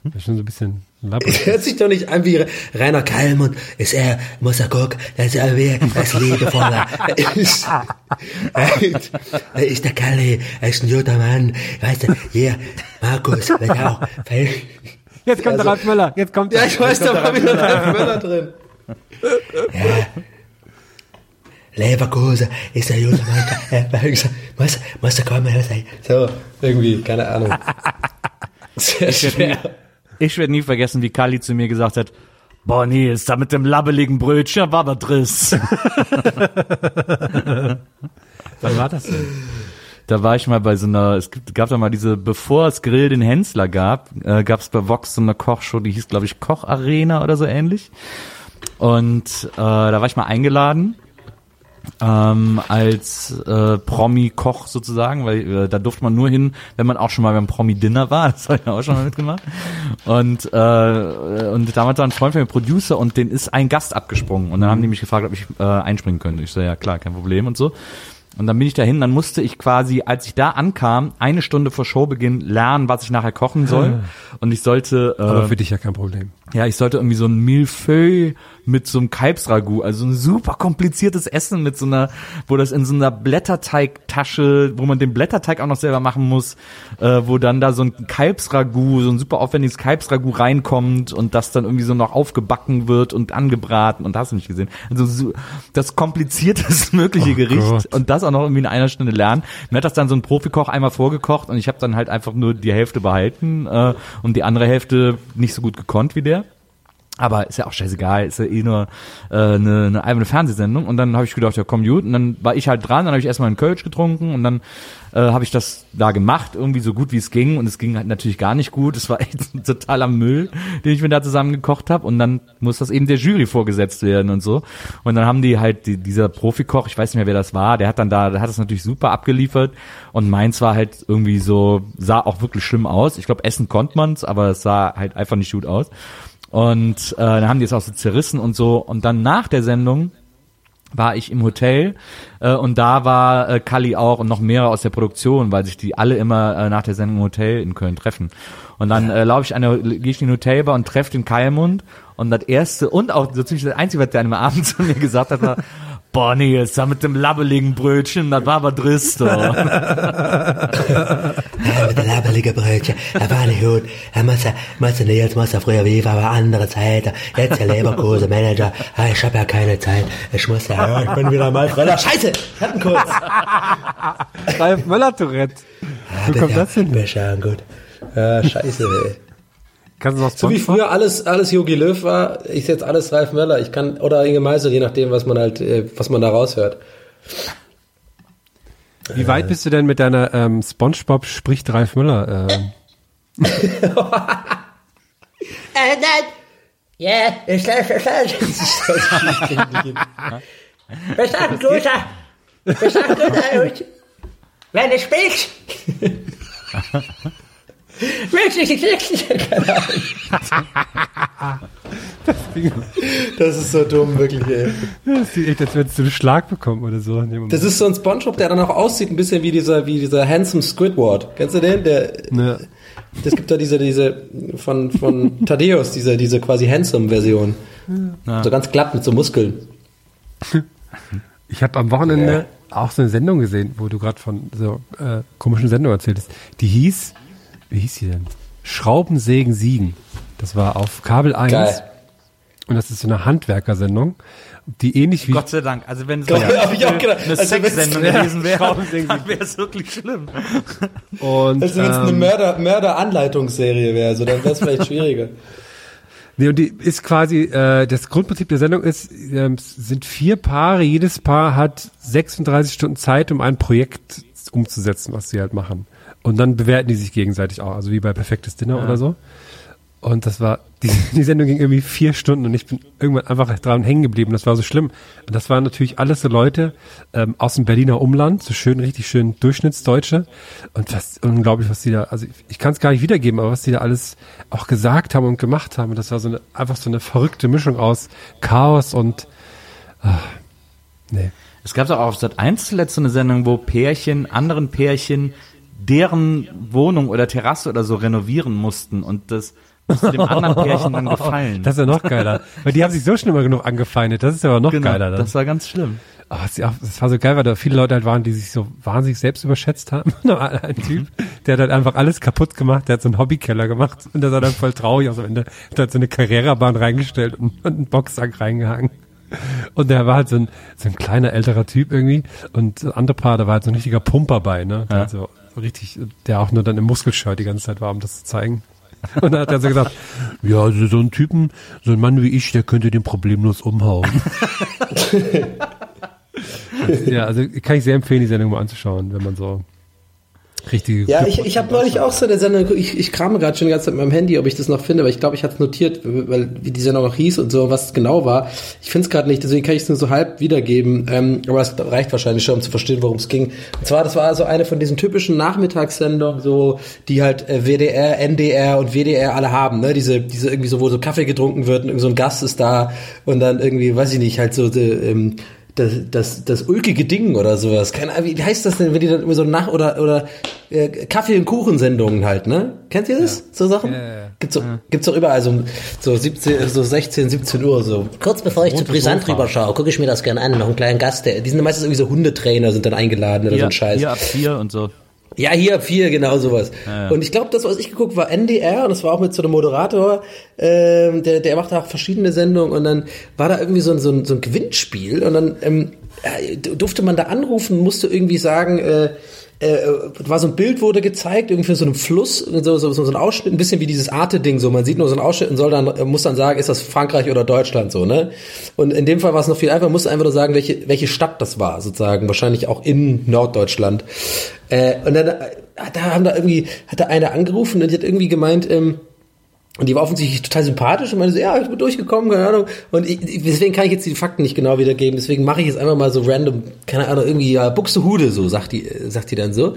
Das ist schon so ein bisschen labbrig. *laughs* Hört sich doch nicht an wie Rainer Kalmund. Ist er, muss er gucken, dass er wie das Liebevoller *laughs* ist. Er ist der Kalle, er ist ein guter Mann. Weißt du, hier, Markus, wird auch. Jetzt kommt der Ralf Möller, jetzt kommt Ja, der. ich weiß, da war wieder Ralf Möller drin. Ja. Leverkusen ist der gute Mann. Muss, muss der kommen, sein. So, irgendwie, keine Ahnung. *laughs* Sehr schwer. Ich werde nie vergessen, wie Kali zu mir gesagt hat, boah, Nils, da mit dem labbeligen Brötchen war was Driss. *laughs* Wann war das denn? Da war ich mal bei so einer, es gab da mal diese, bevor es Grill den Hensler gab, äh, gab es bei Vox so eine Kochshow, die hieß, glaube ich, Kocharena oder so ähnlich. Und äh, da war ich mal eingeladen ähm, als äh, Promi-Koch sozusagen, weil äh, da durfte man nur hin, wenn man auch schon mal beim Promi-Dinner war. *laughs* Das habe ich auch schon mal mitgemacht. Und äh, und damals war ein Freund von mir Producer und den ist ein Gast abgesprungen und dann haben die mich gefragt, ob ich äh, einspringen könnte. Ich so ja klar, kein Problem und so. Und dann bin ich dahin, dann musste ich quasi, als ich da ankam, eine Stunde vor Showbeginn lernen, was ich nachher kochen soll. Und ich sollte, äh, Aber für dich ja kein Problem. ja, ich sollte irgendwie so ein Millefeuille mit so einem Kalbsragout, also ein super kompliziertes Essen mit so einer, wo das in so einer Blätterteigtasche, wo man den Blätterteig auch noch selber machen muss, äh, wo dann da so ein Kalbsragout, so ein super aufwendiges Kalbsragout reinkommt und das dann irgendwie so noch aufgebacken wird und angebraten und hast du nicht gesehen. Also so, das komplizierteste *laughs* mögliche Oh Gericht Gott. und das auch noch irgendwie in einer Stunde lernen. Mir hat das dann so ein Profikoch einmal vorgekocht und ich habe dann halt einfach nur die Hälfte behalten äh, und die andere Hälfte nicht so gut gekonnt wie der. Aber ist ja auch scheißegal, ist ja eh nur äh, eine, eine alberne Fernsehsendung. Und dann habe ich gedacht, ja komm gut. Und dann war ich halt dran, dann habe ich erstmal einen Kölsch getrunken und dann äh, habe ich das da gemacht, irgendwie so gut wie es ging. Und es ging halt natürlich gar nicht gut. Es war *laughs* echt ein totaler Müll, den ich mir da zusammen gekocht habe. Und dann muss das eben der Jury vorgesetzt werden und so. Und dann haben die halt, die, dieser Profikoch, ich weiß nicht mehr, wer das war, der hat dann da, der hat das natürlich super abgeliefert. Und meins war halt irgendwie so, sah auch wirklich schlimm aus. Ich glaube, essen konnte man's, aber es sah halt einfach nicht gut aus. Und äh, dann haben die es auch so zerrissen und so. Und dann nach der Sendung war ich im Hotel äh, und da war äh, Kali auch und noch mehrere aus der Produktion, weil sich die alle immer äh, nach der Sendung im Hotel in Köln treffen. Und dann äh, laufe ich eine, gehe ich in den Hotelbar und treffe den Kalmund und das erste und auch so ziemlich das Einzige, was der einem Abend *laughs* zu mir gesagt hat, war, Boah, nee, jetzt da mit dem labbeligen Brötchen, das war aber Dristo. *laughs* Mit der labberlige Brötchen, das war nicht gut. Da musst du, musst du Nils, musst du früher wie, war aber andere Zeit. Jetzt der Leberkurse Manager. Ah, ich hab ja keine Zeit. Ich muss ja, ja, ich bin wieder mal Fröller. Scheiße, ich hatten kurz. Ralf Möller-Tourette. Ah, Wo kommt das? Becher, gut. Ja, scheiße, ey. Kannst du noch So wie früher alles, alles Jogi Löw war, ist jetzt alles Ralf Möller. Ich kann, oder Inge Meisel, je nachdem, was man halt, äh, was man da raushört. Wie weit bist du denn mit deiner ähm, Spongebob spricht Ralf Müller? Ähm, *laughs* Äh, nein. Ja, ich lasse *laughs* es halt. Was sagt Lothar? Was sagt Lothar? Wenn du spielst? *laughs* Keine Ahnung. Das ist so dumm, wirklich, ey. das sieht echt, als würdest du einen Schlag bekommen oder so. Das ist so ein Spongebob, der dann auch aussieht, ein bisschen wie dieser, wie dieser Handsome Squidward. Kennst du den? Der, Ne. das gibt da diese, diese, von, von Thaddeus, diese, diese quasi Handsome-Version. So ganz glatt mit so Muskeln. Ich habe am Wochenende auch so eine Sendung gesehen, wo du gerade von so äh, komischen Sendungen erzähltest. Die hieß, wie hieß die denn? Schraubensägen Siegen. Das war auf Kabel 1. Geil. Und das ist so eine Handwerkersendung, die ähnlich wie Gott sei Dank. Also wenn es hab ich auch gedacht. eine Also Sexsendung gewesen wäre, dann wäre es wirklich schlimm. und, Also wenn es eine ähm, Mörder, Mörder-Anleitungsserie wäre, so, dann wäre es vielleicht schwieriger. *laughs* Nee, und die ist quasi, äh, das Grundprinzip der Sendung ist, es sind vier Paare, jedes Paar hat 36 Stunden Zeit, um ein Projekt umzusetzen, was sie halt machen. Und dann bewerten die sich gegenseitig auch, also wie bei Perfektes Dinner oder so. Und das war, die, die Sendung ging irgendwie vier Stunden und ich bin irgendwann einfach dran hängen geblieben. Das war so schlimm. Und das waren natürlich alles so Leute ähm, aus dem Berliner Umland, so schön, richtig schön Durchschnittsdeutsche. Und das unglaublich, was die da, also ich, ich kann es gar nicht wiedergeben, aber was die da alles auch gesagt haben und gemacht haben. Und das war so eine, einfach so eine verrückte Mischung aus Chaos und ah, nee. Es gab doch auch auf Sat 1 zuletzt so eine Sendung, wo Pärchen, anderen Pärchen, deren Wohnung oder Terrasse oder so renovieren mussten und das musste dem anderen Pärchen dann *laughs* gefallen. Das ist ja noch geiler. Weil die haben sich so schon immer genug angefeindet. Das ist aber noch Genau, geiler dann. das war ganz schlimm. Oh, das, ja, das war so geil, weil da viele Leute halt waren, die sich so wahnsinnig selbst überschätzt haben. *laughs* Ein Typ, der hat halt einfach alles kaputt gemacht, der hat so einen Hobbykeller gemacht und der sah dann voll traurig aus am Ende. Der hat so eine Carrera-Bahn reingestellt und, und einen Boxsack reingehangen. Und der war halt so ein, so ein kleiner älterer Typ irgendwie und das andere Paar, da war halt so ein richtiger Pumper bei, ne? Ja. halt so richtig, der auch nur dann im Muskelshirt die ganze Zeit war, um das zu zeigen. Und dann hat er so gesagt, ja, also so ein Typen, so ein Mann wie ich, der könnte den problemlos umhauen. *laughs* ja, also kann ich sehr empfehlen, die Sendung mal anzuschauen, wenn man so richtige. Ja, ich, ich habe neulich auch so eine Sendung, ich, ich krame gerade schon die ganze Zeit mit meinem Handy, ob ich das noch finde, aber ich glaube, ich hatte es notiert, weil wie die Sendung noch hieß und so, was es genau war. Ich finde es gerade nicht, deswegen kann ich es nur so halb wiedergeben, ähm, aber es reicht wahrscheinlich schon, um zu verstehen, worum es ging. Und zwar, das war also eine von diesen typischen Nachmittagssendungen, so die halt äh, WDR, NDR und WDR alle haben, ne? Diese, diese irgendwie so, wo so Kaffee getrunken wird und irgend so ein Gast ist da und dann irgendwie, weiß ich nicht, halt so, die, ähm, das, das, das ulkige Ding oder sowas. Keine Ahnung, wie heißt das denn, wenn die dann immer so nach oder oder äh, Kaffee und Kuchensendungen halt, ne? Kennt ihr das? So Sachen? Ja, ja, ja. Gibt's, so, gibt's doch überall so, so 17, so 16, 17 Uhr so. Kurz bevor ich zu Brisant drüber schaue, gucke ich mir das gerne an. Noch einen kleinen Gast, der, die sind meistens irgendwie so Hundetrainer, sind dann eingeladen oder so ein Scheiß. hier ab vier und so. Ja, hier vier, genau sowas. Ja, ja. Und ich glaube, das, was ich geguckt war NDR und das war auch mit so einem Moderator, ähm, der, der machte auch verschiedene Sendungen und dann war da irgendwie so ein, so ein, so ein Gewinnspiel und dann ähm, äh, durfte man da anrufen, musste irgendwie sagen, äh, äh, war so ein Bild wurde gezeigt, irgendwie für so einem Fluss, so, so, so ein Ausschnitt, ein bisschen wie dieses Arte-Ding, so man sieht nur so einen Ausschnitt und soll dann, äh, muss dann sagen, ist das Frankreich oder Deutschland so, ne? Und in dem Fall war es noch viel einfacher, musste einfach nur sagen, welche, welche Stadt das war, sozusagen, wahrscheinlich auch in Norddeutschland. Äh, und dann, äh, da haben da irgendwie, hat da einer angerufen und die hat irgendwie gemeint, ähm, und die war offensichtlich total sympathisch und meinte so, ja, ich bin durchgekommen, keine Ahnung. Und ich, deswegen kann ich jetzt die Fakten nicht genau wiedergeben. Deswegen mache ich jetzt einfach mal so random, keine Ahnung, irgendwie ja, Buxtehude, so sagt die, äh, sagt die dann so.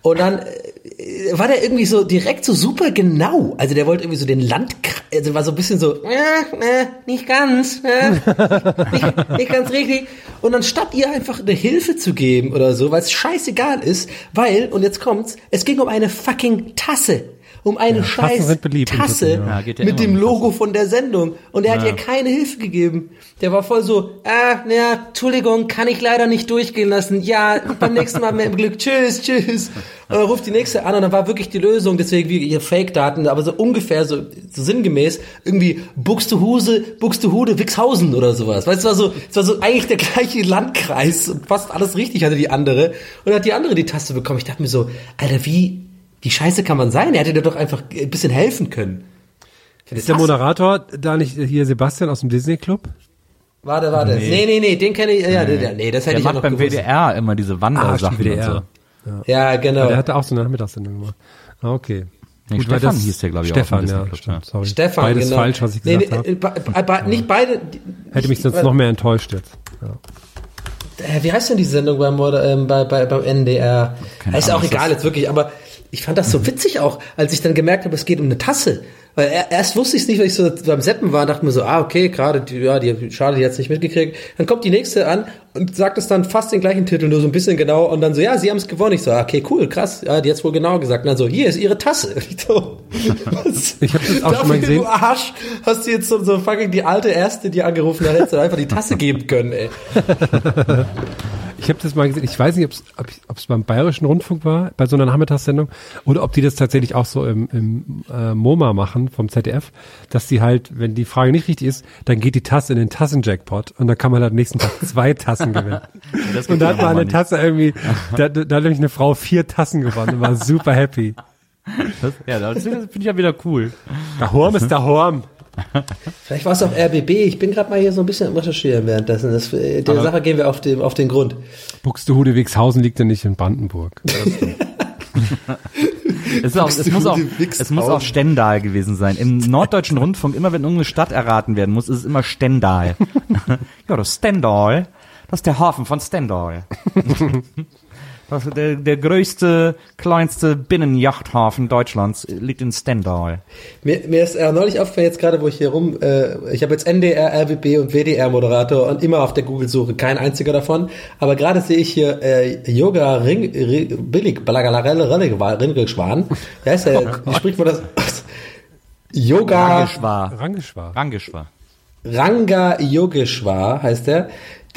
Und dann äh, war der irgendwie so direkt so super genau. Also der wollte irgendwie so den Land, also war so ein bisschen so, äh, äh, nicht ganz, äh, *laughs* nicht, nicht ganz richtig. Und dann statt ihr einfach eine Hilfe zu geben oder so, weil es scheißegal ist, weil, und jetzt kommt's, es ging um eine fucking Tasse. Um eine Tassen scheiß Tasse ja. Ja, ja mit dem Logo von der Sendung. Und er hat Ja. ihr keine Hilfe gegeben. Der war voll so, ah, ja, Entschuldigung, kann ich leider nicht durchgehen lassen. Ja, beim nächsten Mal mehr Glück. Tschüss, tschüss. Und dann ruft die nächste an und dann war wirklich die Lösung, deswegen wie ihr Fake-Daten, aber so ungefähr so, so sinngemäß, irgendwie Buxtehuse, Buxtehude, Wixhausen oder sowas. Weißt du, es war so, es war so eigentlich der gleiche Landkreis und fast alles richtig hatte die andere. Und dann hat die andere die Taste bekommen. Ich dachte mir so, Alter, wie, wie scheiße kann man sein? Er hätte dir doch einfach ein bisschen helfen können. Ist der Moderator da nicht hier Sebastian aus dem Disney Club? Warte, warte. Nee, nee, nee, den kenne ich, ja, nee, nee, das hätte Der ich ja macht noch beim gewusst. WDR immer diese Wandersachen stimmt, und so. WDR. Ja, genau. Der hatte auch so eine Nachmittagssendung gemacht. Ah, okay. Nee, Gut, Stefan hieß der, glaub ich, auch Stefan, im Disney ja, Club, stimmt, ja. sorry. Stefan, Beides genau. falsch, was ich Nee, gesagt nee, habe. äh, be- be- Nicht beide. Hätte mich sonst äh, noch mehr enttäuscht jetzt. Ja. Äh, Wie heißt denn die Sendung beim, ähm, bei, bei, beim NDR? Keine ist Ahnung, auch egal jetzt wirklich, aber ich fand das so witzig auch, als ich dann gemerkt habe, es geht um eine Tasse. Weil er, erst wusste ich es nicht, weil ich so beim Seppen war, dachte mir so, ah, okay, gerade, die, ja, die, schade, die hat's nicht mitgekriegt. Dann kommt die nächste an und sagt es dann fast den gleichen Titel, nur so ein bisschen genau, und dann so, ja, sie haben es gewonnen. Ich so, ah, okay, cool, krass, ja, die hat's wohl genau gesagt. Und dann so, hier ist ihre Tasse. *laughs* Ich so, was? Ich hab das auch schon mal Dafür, gesehen. Du Arsch, hast du jetzt so, so fucking die alte Erste, die angerufen hat, hättest du einfach die Tasse geben können, ey. *laughs* Ich habe das mal gesehen. Ich weiß nicht, ob's, ob es beim Bayerischen Rundfunk war, bei so einer Nachmittagssendung, oder ob die das tatsächlich auch so im, im äh, MoMA machen vom ZDF, dass die halt, wenn die Frage nicht richtig ist, dann geht die Tasse in den Tassenjackpot und dann kann man halt am nächsten Tag zwei Tassen gewinnen. *laughs* Und da hat mal aber eine nicht. Tasse irgendwie, da, da da hat nämlich eine Frau vier Tassen gewonnen und war super happy. Das, ja, das finde ich ja wieder cool. Der Horm ist der Horm. *laughs* Vielleicht war es auch RBB. Ich bin gerade mal hier so ein bisschen am Recherchieren währenddessen. Das, äh, der Sache gehen wir auf, dem, auf den Grund. Buxtehude Wixhausen liegt ja nicht in Brandenburg. *laughs* Es, auch, es, muss auch, es muss auch Stendal gewesen sein. Im norddeutschen Rundfunk, immer wenn irgendeine Stadt erraten werden muss, ist es immer Stendal. *laughs* ja, das Stendal, das ist der Hafen von Stendal. Das der, der größte, kleinste Binnenjachthafen Deutschlands liegt in Stendal. Mir, mir ist äh, neulich aufgefallen, jetzt gerade, wo ich hier rum, äh, ich habe jetzt NDR, RBB und WDR-Moderator und immer auf der Google-Suche, kein einziger davon. Aber gerade sehe ich hier äh, Yoga Ring, Ring Billig, Balagarelle Ringelschwan. Wie heißt der? *laughs* Wie spricht man das? Yoga Rangeschwar. Rangeschwar. Rangeschwar. Ranga Yogeshwar heißt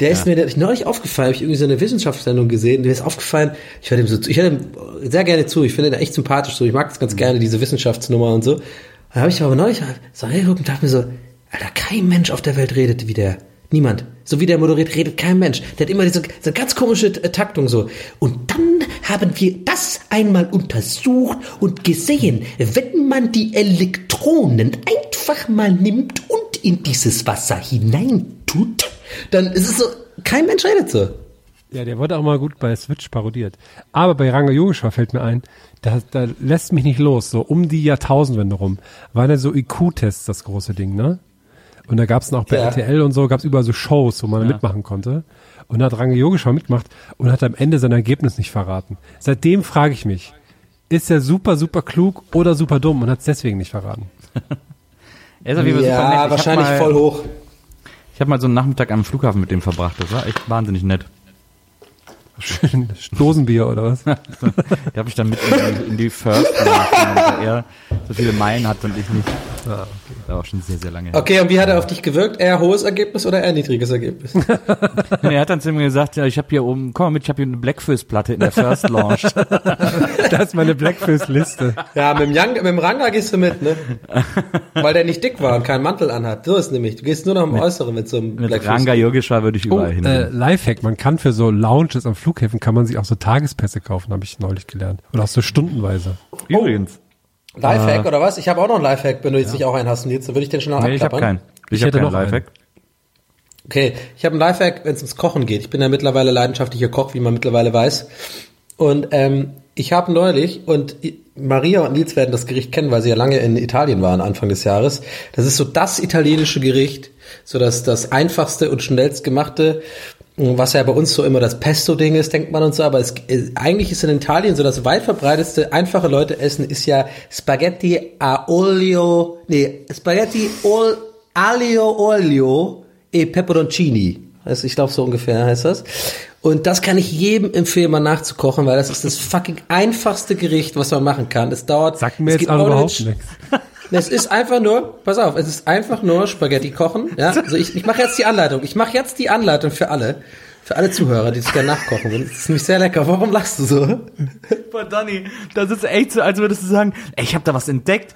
der. Der ist mir der, neulich aufgefallen, habe ich irgendwie so eine Wissenschaftssendung gesehen, der ist aufgefallen, ich höre dem so zu, ich höre dem sehr gerne zu, ich finde den echt sympathisch so, ich mag das ganz gerne, diese Wissenschaftsnummer und so. Da habe ich aber neulich so reingeguckt und dachte mir so, Alter, kein Mensch auf der Welt redet wie der. Niemand. So wie der moderiert, redet kein Mensch. Der hat immer diese, diese ganz komische äh, Taktung so. Und dann haben wir das einmal untersucht und gesehen, wenn man die Elektronen einfach mal nimmt und in dieses Wasser hineintut, dann ist es so, kein Mensch redet so. Ja, der wurde auch mal gut bei Switch parodiert. Aber bei Ranga Yogeshwar fällt mir ein, da, da lässt mich nicht los. So um die Jahrtausendwende rum war da so IQ-Tests das große Ding, ne? Und da gab's noch bei Ja. RTL und so, gab's überall so Shows, wo man mitmachen konnte. Und da hat Ranga Yogeshwar mitgemacht und hat am Ende sein Ergebnis nicht verraten. Seitdem frage ich mich, ist er super, super klug oder super dumm und hat's deswegen nicht verraten? *laughs* Er ist auf jeden Fall super nett. Ich Ja, wahrscheinlich mal, voll hoch. Ich habe mal so einen Nachmittag am Flughafen mit dem verbracht. Das war echt wahnsinnig nett. Schön Dosenbier oder was? *laughs* Da habe ich dann mit in die, in die First gemacht, weil er so viele Meilen hat und ich nicht. Das war auch schon sehr, sehr lange her. Okay, und wie hat er auf dich gewirkt? Eher hohes Ergebnis oder eher niedriges Ergebnis? *laughs* Er hat dann zu mir gesagt, ja, ich habe hier oben, komm mal mit, ich habe hier eine Blackfist-Platte in der First Launch. *laughs* Das ist meine Blackfist-Liste. Ja, mit dem, Young, mit dem Ranga gehst du mit, ne? Weil der nicht dick war und keinen Mantel anhat. So ist nämlich. Du gehst nur noch im Äußeren mit so einem mit Blackface. Ranga Yogeshwar würde ich Oh, überall hin. äh, Lifehack, man kann für so Lounges am Flughäfen kann man sich auch so Tagespässe kaufen, habe ich neulich gelernt. Oder auch so stundenweise. Übrigens. Lifehack oder was? Ich habe auch noch einen Lifehack, wenn du jetzt nicht auch einen hast, Nils, dann würde ich den schon noch Nee, ich habe abklappern. keinen. Ich Ich, habe hätte keinen noch einen. Lifehack. Okay, ich habe einen Lifehack, wenn es ums Kochen geht. Ich bin ja mittlerweile leidenschaftlicher Koch, wie man mittlerweile weiß. Und ähm, ich habe neulich, und Maria und Nils werden das Gericht kennen, weil sie ja lange in Italien waren, Anfang des Jahres. Das ist so das italienische Gericht, so das, das einfachste und schnellst gemachte, was ja bei uns so immer das Pesto-Ding ist, denkt man und so, aber es, äh, eigentlich ist in Italien so das weit verbreitetste, einfache Leute essen, ist ja Spaghetti a olio, nee, Spaghetti ol, aglio olio e peperoncini. Also ich glaube, so ungefähr heißt das. Und das kann ich jedem empfehlen, mal nachzukochen, weil das ist das fucking einfachste Gericht, was man machen kann. Es dauert. Sagt mir es jetzt auch überhaupt nichts. *laughs* Es ist einfach nur, pass auf, es ist einfach nur Spaghetti kochen. Ja, also ich, ich mache jetzt die Anleitung. Ich mache jetzt die Anleitung für alle, für alle Zuhörer, die es gerne nachkochen wollen. Das ist nämlich sehr lecker. Warum lachst du so? Boah, Donny, das ist echt so, als würdest du sagen, ey, ich habe da was entdeckt.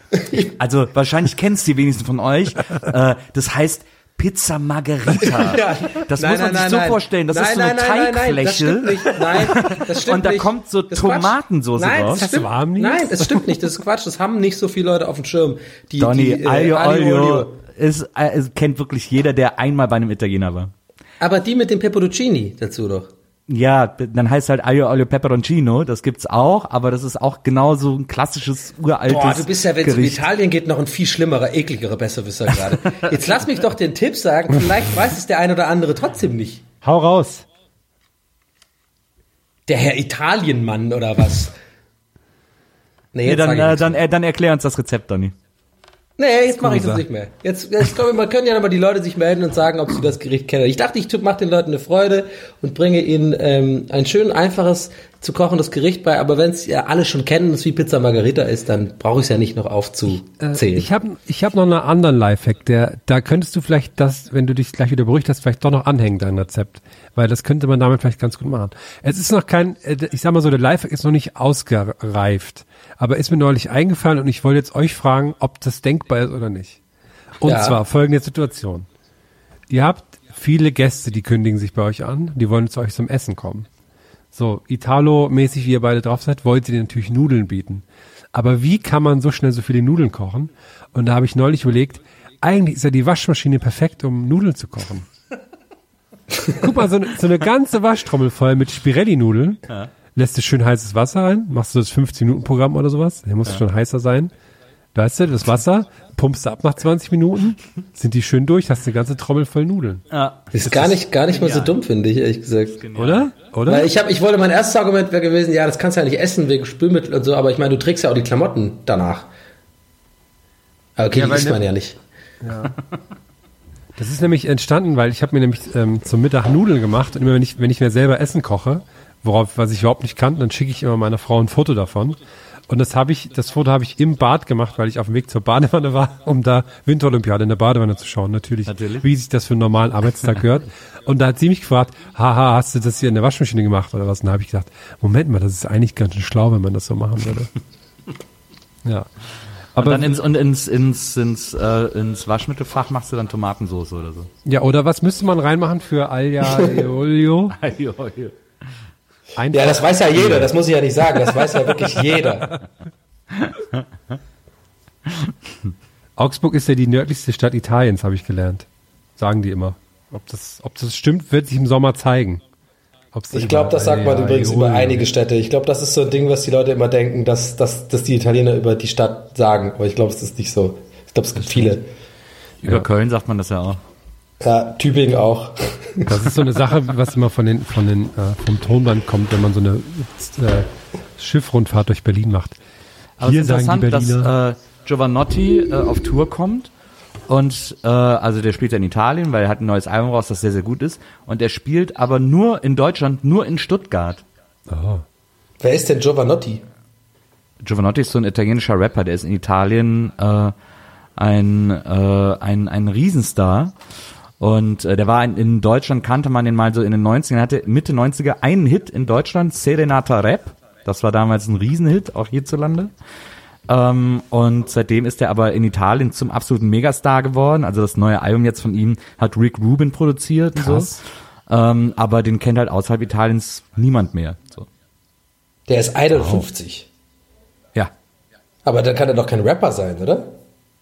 Also wahrscheinlich kennst die wenigsten von euch. Äh, das heißt Pizza Margherita. *laughs* Ja. Das Nein, muss man nein, sich nein, so nein. vorstellen. Das nein, ist so eine nein, nein, nein, nein, das Teigfläche. stimmt nicht. Nein, das *laughs* stimmt Und da nicht. kommt so Das. Tomatensauce nein, raus. Das stimmt, nein, das stimmt nicht. Das ist Quatsch. Das haben nicht so viele Leute auf dem Schirm. Die, Donny, die, äh, Aglio Aglio Olio Olio. ist, äh, ist, kennt wirklich jeder, der einmal bei einem Italiener war. Aber die mit dem Peperoncini dazu doch. Ja, dann heißt halt Aglio Olio Peperoncino, das gibt's auch, aber das ist auch genauso ein klassisches, uraltes Boah, du bist ja, wenn es um. Italien geht, noch ein viel schlimmerer, ekligerer Besserwisser gerade. Jetzt lass mich doch den Tipp sagen. Vielleicht weiß es der ein oder andere trotzdem nicht. Hau raus. Der Herr Italienmann oder was? Nee, Nee, dann, äh, dann, äh, dann erklär uns das Rezept, Donny. Nee, jetzt mache ich das nicht mehr. Jetzt, jetzt glaube ich, man können ja nochmal die Leute sich melden und sagen, ob sie das Gericht kennen. Ich dachte, ich mache den Leuten eine Freude und bringe ihnen ähm, ein schön einfaches zu kochendes Gericht bei. Aber wenn es ja alle schon kennen und es wie Pizza Margarita ist, dann brauche ich es ja nicht noch aufzuzählen. Ich habe ich hab noch einen anderen Lifehack, der, da könntest du vielleicht das, wenn du dich gleich wieder beruhigt hast, vielleicht doch noch anhängen, dein Rezept. Weil das könnte man damit vielleicht ganz gut machen. Es ist noch kein, äh, ich sag mal so, der Lifehack ist noch nicht ausgereift. Aber ist mir neulich eingefallen und ich wollte jetzt euch fragen, ob das denkbar ist oder nicht. Und Ja. zwar folgende Situation. Ihr habt viele Gäste, die kündigen sich bei euch an, die wollen zu euch zum Essen kommen. So, Italo-mäßig, wie ihr beide drauf seid, wollt ihr natürlich Nudeln bieten. Aber wie kann man so schnell so viele Nudeln kochen? Und da habe ich neulich überlegt, eigentlich ist ja die Waschmaschine perfekt, um Nudeln zu kochen. *laughs* Guck mal, so eine, so eine ganze Waschtrommel voll mit Spirelli-Nudeln. Lässt du schön heißes Wasser rein, machst du das 15-Minuten-Programm oder sowas. Der muss schon heißer sein. Weißt du, das Wasser pumpst du ab nach 20 Minuten, sind die schön durch, hast eine ganze Trommel voll Nudeln. ist gar nicht, gar nicht mal so dumm, finde ich, ehrlich gesagt. Oder? Oder? Weil ich, hab, ich wollte, mein erstes Argument wäre gewesen, ja, das kannst du ja nicht essen wegen Spülmittel und so, aber ich meine, du trägst ja auch die Klamotten danach. Aber okay, Ja, die isst ne- man ja nicht. Das ist nämlich entstanden, weil ich habe mir nämlich ähm, zum Mittag Nudeln gemacht und immer wenn ich, wenn ich mir selber Essen koche, worauf, was ich überhaupt nicht kannte, dann schicke ich immer meiner Frau ein Foto davon. Und das habe ich, das Foto habe ich im Bad gemacht, weil ich auf dem Weg zur Badewanne war, um da Winterolympiade in der Badewanne zu schauen. Natürlich, Natürlich. wie sich das für einen normalen Arbeitstag *laughs* gehört. Und da hat sie mich gefragt, haha, hast du das hier in der Waschmaschine gemacht oder was? Und da habe ich gedacht, Moment mal, das ist eigentlich ganz schön schlau, wenn man das so machen würde. *laughs* Ja. Und Aber dann ins, und ins, ins, ins, äh, ins Waschmittelfach machst du dann Tomatensauce oder so. ja, oder was müsste man reinmachen für Alja *laughs* Olio? Ein Ja, das weiß ja jeder, das muss ich ja nicht sagen, das weiß ja *laughs* wirklich jeder. Augsburg ist ja die nördlichste Stadt Italiens, habe ich gelernt. Sagen die immer. Ob das, ob das stimmt, wird sich im Sommer zeigen. Ob's Ich glaube, das sagt man Ja, übrigens über Olio. einige Städte. Ich glaube, das ist so ein Ding, was die Leute immer denken, dass, dass, dass die Italiener über die Stadt sagen. Aber ich glaube, es ist nicht so. Ich glaube, es gibt viele. Über Köln sagt man das ja auch. Ja, Tübingen auch. Das ist so eine Sache, was immer von den, von den, äh, vom Tonband kommt, wenn man so eine äh, Schiffrundfahrt durch Berlin macht. Aber Hier es ist sagen die Berliner, dass äh, Giovanotti äh, auf Tour kommt und äh, also der spielt ja in Italien, weil er hat ein neues Album raus, das sehr sehr gut ist und er spielt aber nur in Deutschland, nur in Stuttgart. oh, Wer ist denn Giovanotti? Giovanotti ist so ein italienischer Rapper, der ist in Italien äh, ein, äh, ein ein Riesenstar und äh, der war in, in Deutschland kannte man den mal so in den 90ern, hatte Mitte 90er einen Hit in Deutschland, Serenata Rap. Das war damals ein Riesenhit, auch hierzulande. Ähm, und seitdem ist er aber in Italien zum absoluten Megastar geworden. Also das neue Album jetzt von ihm hat Rick Rubin produziert und Krass. so. Ähm, aber den kennt halt außerhalb Italiens niemand mehr. So. Der ist 51. Ja, Aber dann kann er doch kein Rapper sein, oder?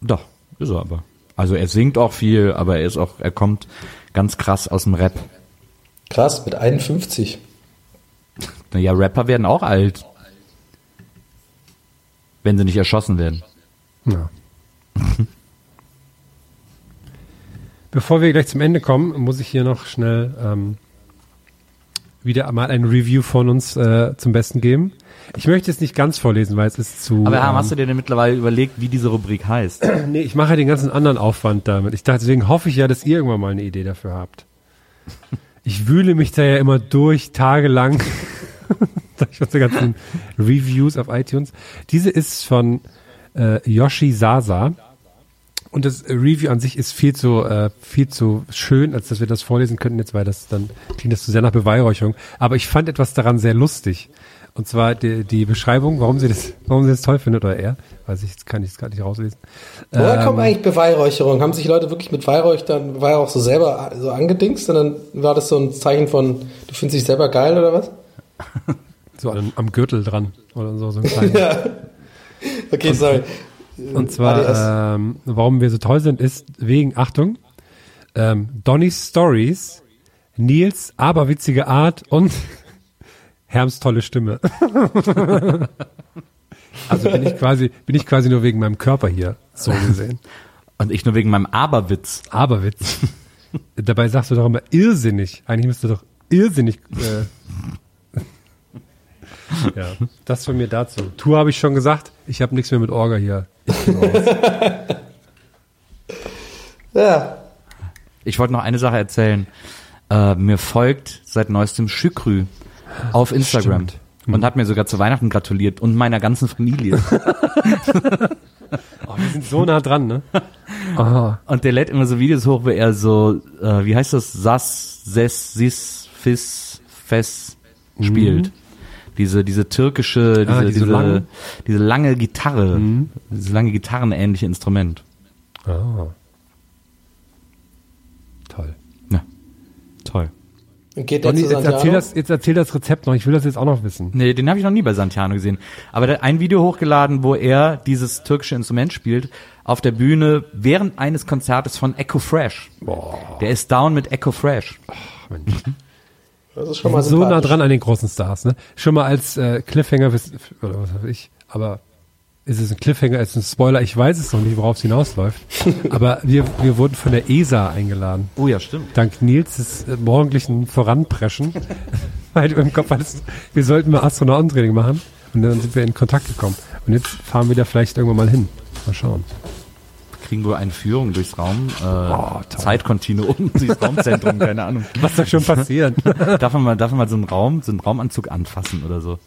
doch, ist er aber. Also er singt auch viel, aber er ist auch, er kommt ganz krass aus dem Rap. Krass, mit 51. Naja, Rapper werden auch alt. Wenn sie nicht erschossen werden. ja. Bevor wir gleich zum Ende kommen, muss ich hier noch schnell ähm, wieder mal ein Review von uns äh, zum Besten geben. Ich möchte es nicht ganz vorlesen, weil es ist zu. Aber ähm, hast du dir denn mittlerweile überlegt, wie diese Rubrik heißt? *clears throat* Nee, ich mache ja den ganzen anderen Aufwand damit. Ich dachte, deswegen hoffe ich ja, dass ihr irgendwann mal eine Idee dafür habt. *laughs* ich wühle mich da ja immer durch, tagelang. *laughs* durch unsere ganzen Reviews auf iTunes. Diese ist von äh, Yoshi Sasa. Und das Review an sich ist viel zu, äh, viel zu schön, als dass wir das vorlesen könnten jetzt, weil das dann klingt das zu sehr nach Beweihräucherung. Aber ich fand etwas daran sehr lustig. Und zwar die, die Beschreibung, warum sie das, warum sie das toll findet oder er, weiß ich, kann ich jetzt gerade nicht rauslesen. Woher Ähm, kommt eigentlich Beweihräucherung? Haben sich Leute wirklich mit Weihräuchtern, Weihrauch so selber so angedingst und dann war das so ein Zeichen von, du findest dich selber geil oder was? *laughs* So am, am Gürtel dran oder so, so ein *laughs* kleiner. Ja. Okay, sorry. Und zwar, ADS. ähm, warum wir so toll sind, ist wegen, Achtung, ähm, Donnys Stories, Nils aberwitzige Art und *laughs* Herms tolle Stimme. *laughs* also bin ich quasi, bin ich quasi nur wegen meinem Körper hier, so gesehen. Und ich nur wegen meinem Aberwitz. Aberwitz. Dabei sagst du doch immer irrsinnig. Eigentlich müsste doch irrsinnig. Äh, *laughs* ja, das von mir dazu. Tour habe ich schon gesagt. Ich habe nichts mehr mit Orga hier. Raus. *laughs* Ja. Ich wollte noch eine Sache erzählen. Äh, mir folgt seit neuestem Schükrü auf Instagram. Stimmt. Und hat mir sogar zu Weihnachten gratuliert und meiner ganzen Familie. *laughs* *laughs* Oh, wir sind so nah dran, ne? Oh, Und der lädt immer so Videos hoch, wo er so, äh, wie heißt das, Sas, Ses, Sis, Fis, Fes spielt. Diese, diese türkische, diese, Ah, die so diese, lang? diese lange Gitarre, dieses lange gitarrenähnliche Instrument. oh. Toll. Ja, toll. Geht Donny, jetzt erzähl, das, jetzt erzähl das Rezept noch. Ich will das jetzt auch noch wissen. Nee, den habe ich noch nie bei Santiano gesehen. Aber der hat ein Video hochgeladen, wo er dieses türkische Instrument spielt, auf der Bühne während eines Konzertes von Echo Fresh. Der ist down mit Echo Fresh. *laughs* Das ist schon mal so nah dran an den großen Stars, ne? Schon mal als äh, Cliffhanger, oder was weiß ich, aber ist es ein Cliffhanger, ist es ein Spoiler? Ich weiß es noch nicht, worauf es hinausläuft. *laughs* aber wir, wir wurden von der ESA eingeladen. Oh ja, stimmt. dank Nils äh, morgendlichen Voranpreschen, weil *laughs* du im Kopf hattest, wir sollten mal Astronautentraining machen. Und dann sind wir in Kontakt gekommen. Und jetzt fahren wir da vielleicht irgendwann mal hin. Mal schauen. Kriegen wir eine Führung durchs Raum, äh, toll. Zeitkontinuum, *laughs* durchs Raumzentrum, keine Ahnung. Was soll schon passieren? *laughs* Darf man mal, darf man mal so einen Raum, so einen Raumanzug anfassen oder so?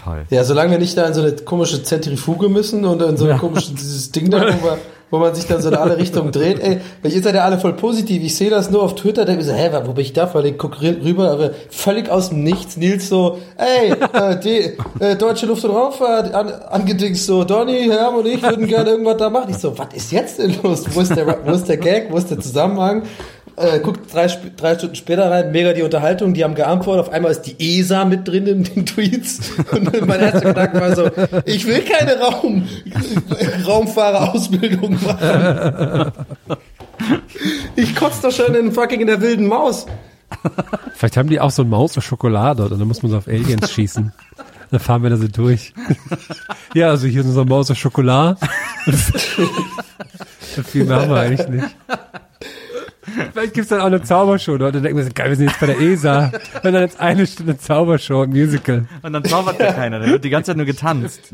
Toll. Ja, solange wir nicht da in so eine komische Zentrifuge müssen und in so ein komisches dieses Ding da, wo man, *laughs* wo man sich dann so in alle Richtungen *laughs* dreht. Ey, weil ihr seid ja alle voll positiv. Ich sehe das nur auf Twitter, denke mir so, hä, wo bin ich da? Weil ich gucke rüber, aber völlig aus dem Nichts. Nils so, ey, *laughs* äh, die äh, deutsche Luft- und Raumfahrt an, angedingst so, Donny, Herm und ich würden gerne irgendwas da machen. Ich so, was ist jetzt denn los? Wo ist der, wo ist der Gag? Wo ist der Zusammenhang? Äh, guckt drei, drei Stunden später rein, mega die Unterhaltung, die haben geantwortet, auf einmal ist die ESA mit drin in den Tweets *laughs* und mein erster Gedanke war so, ich will keine Raum, *laughs* Raumfahrerausbildung machen. Ich kotze doch schon in fucking in der wilden Maus. Vielleicht haben die auch so ein Maus und Schokolade und dann muss man so auf Aliens schießen. Dann fahren wir da so durch. ja, also hier ist unser Maus und Schokolade. *laughs* Viel mehr haben wir eigentlich nicht. Vielleicht gibt's dann auch eine Zaubershow. Und dann denken wir, so, geil, wir sind jetzt bei der ESA. Und dann jetzt eine Stunde Zaubershow, ein Musical. Und dann zaubert ja keiner, dann wird die ganze Zeit nur getanzt. *laughs*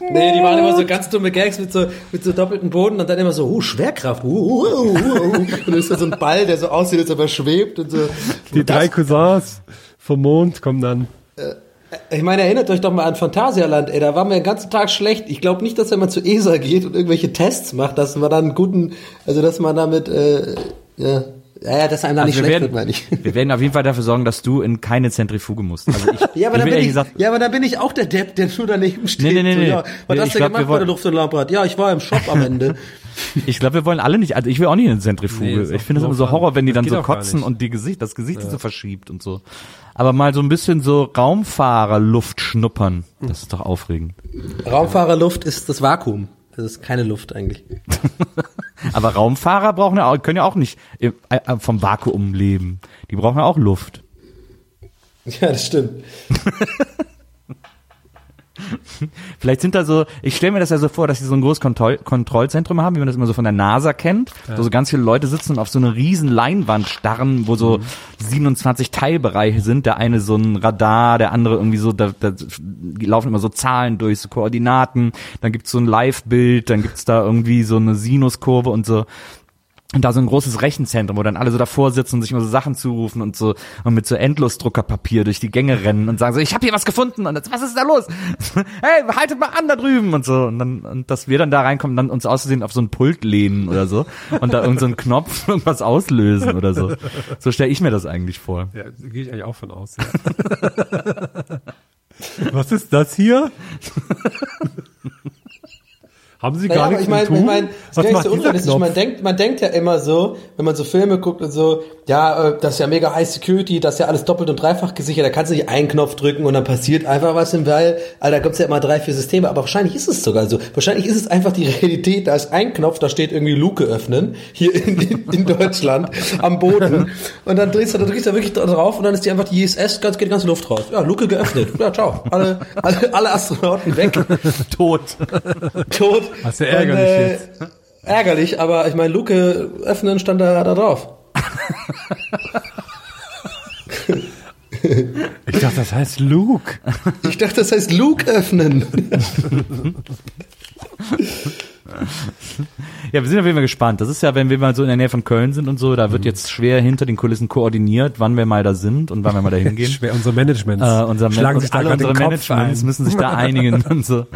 Nee, die waren immer so ganz dumme Gags mit so, mit so doppeltem Boden und dann immer so, uh, Schwerkraft, uh, uh, uh, uh, uh. Und dann ist da so ein Ball, der so aussieht, als ob er schwebt und so. Die Und drei Cousins vom Mond kommen dann. Ich meine, erinnert euch doch mal an Phantasialand, ey, da war mir den ganzen Tag schlecht. Ich glaube nicht, dass wenn man zu ESA geht und irgendwelche Tests macht, dass man dann einen guten, also dass man damit, äh, ja, ja, ja, dass einem da nicht Also wir, schlecht werden, wird, meine ich. wir werden auf jeden Fall dafür sorgen, dass du in keine Zentrifuge musst. Also ich, *laughs* Ja, aber, ich dann bin ich, gesagt, ja, aber dann bin ich auch der Depp, der nur daneben steht. Nee, nee, nee, so, nee. ja, was Nee, hast ich du glaub, gemacht bei der Luft- und Raumfahrt? Ja, ich war im Shop am Ende. *laughs* ich glaube, wir wollen alle nicht, also ich will auch nicht in eine Zentrifuge. Nee, ich finde es immer so Horror, wenn die dann so kotzen nicht. und die Gesicht, das Gesicht ist so verschiebt und so. Aber mal so ein bisschen so Raumfahrerluft schnuppern, das ist doch aufregend. Raumfahrerluft ist das Vakuum. Das ist keine Luft eigentlich. *laughs* Aber Raumfahrer brauchen ja auch, können ja auch nicht äh, äh, vom Vakuum leben. Die brauchen ja auch Luft. Ja, das stimmt. *laughs* *laughs* Vielleicht sind da so, ich stelle mir das ja so vor, dass sie so ein großes Kontroll Kontrollzentrum haben, wie man das immer so von der NASA kennt, wo so ganz viele Leute sitzen und auf so eine riesen Leinwand starren, wo so 27 Teilbereiche sind, der eine so ein Radar, der andere irgendwie so, da, da laufen immer so Zahlen durch, so Koordinaten, dann gibt's so ein Live-Bild, dann gibt's da irgendwie so eine Sinuskurve und so. Und da so ein großes Rechenzentrum, wo dann alle so davor sitzen und sich immer so Sachen zurufen und so und mit so Endlosdruckerpapier durch die Gänge rennen und sagen so, ich habe hier was gefunden und jetzt, was ist da los? *laughs* hey, haltet mal an da drüben und so und dann und dass wir dann da reinkommen, dann uns auszusehen auf so ein Pult lehnen oder so und da irgendeinen so Knopf *laughs* irgendwas auslösen oder so. So stelle ich mir das eigentlich vor. Ja, gehe ich eigentlich auch von aus. Ja. *laughs* Was ist das hier? Haben Sie Naja, gar nichts ich meine, zu tun? ich mein, das Was macht? Man denkt, man denkt ja immer so, wenn man so Filme guckt und so, ja, äh, das ist ja mega High Security, das ist ja alles doppelt und dreifach gesichert, da kannst du nicht einen Knopf drücken und dann passiert einfach was im Weil, Alter, da gibt's ja immer drei, vier Systeme, aber wahrscheinlich ist es sogar so. Wahrscheinlich ist es einfach die Realität, da ist ein Knopf, da steht irgendwie Luke öffnen, hier in, in, in Deutschland, am Boden, und dann drehst du, da drehst du wirklich drauf und dann ist die einfach die ISS, ganz, geht die ganze Luft raus. Ja, Luke geöffnet. Ja, ciao. Alle, alle, alle Astronauten weg. *laughs* Tot. tot. Das ist ja ärgerlich Und, jetzt. Ärgerlich, aber ich meine, Luke öffnen stand da, da drauf. Ich dachte, das heißt Luke. Ich dachte, das heißt Luke öffnen. *laughs* *laughs* Ja, wir sind auf jeden Fall gespannt. Das ist ja, wenn wir mal so in der Nähe von Köln sind und so, da Mhm. wird jetzt schwer hinter den Kulissen koordiniert, wann wir mal da sind und wann wir mal da hingehen. *laughs* Schwer, unser Management. Äh, unser Schlagen sich da alle unsere den Kopf Managements ein. müssen sich da einigen *laughs* und so.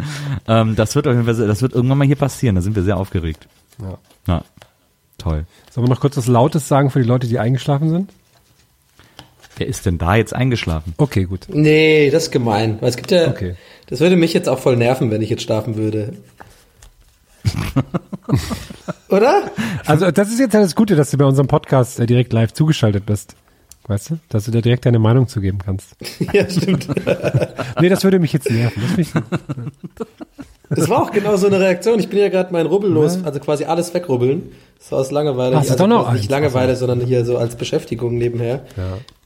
Ähm, das wird auf jeden Fall, das wird irgendwann mal hier passieren. Da sind wir sehr aufgeregt. Ja. Ja, toll. Sollen wir noch kurz was Lautes sagen für die Leute, die eingeschlafen sind? Wer ist denn da jetzt eingeschlafen? Okay, gut. Nee, das ist gemein. Weil es gibt ja, Okay. das würde mich jetzt auch voll nerven, wenn ich jetzt schlafen würde. *laughs* Oder? Also das ist jetzt ja das Gute, dass du bei unserem Podcast äh, direkt live zugeschaltet bist. Weißt du? Dass du da direkt deine Meinung zugeben kannst. *laughs* Ja, stimmt. *laughs* Nee, das würde mich jetzt nerven. Das finde Das war auch genau so eine Reaktion. Ich bin ja gerade mein Rubbel los, also quasi alles wegrubbeln. Das war aus Langeweile. Hast du also doch noch Nicht eins? Langeweile, sondern hier so als Beschäftigung nebenher.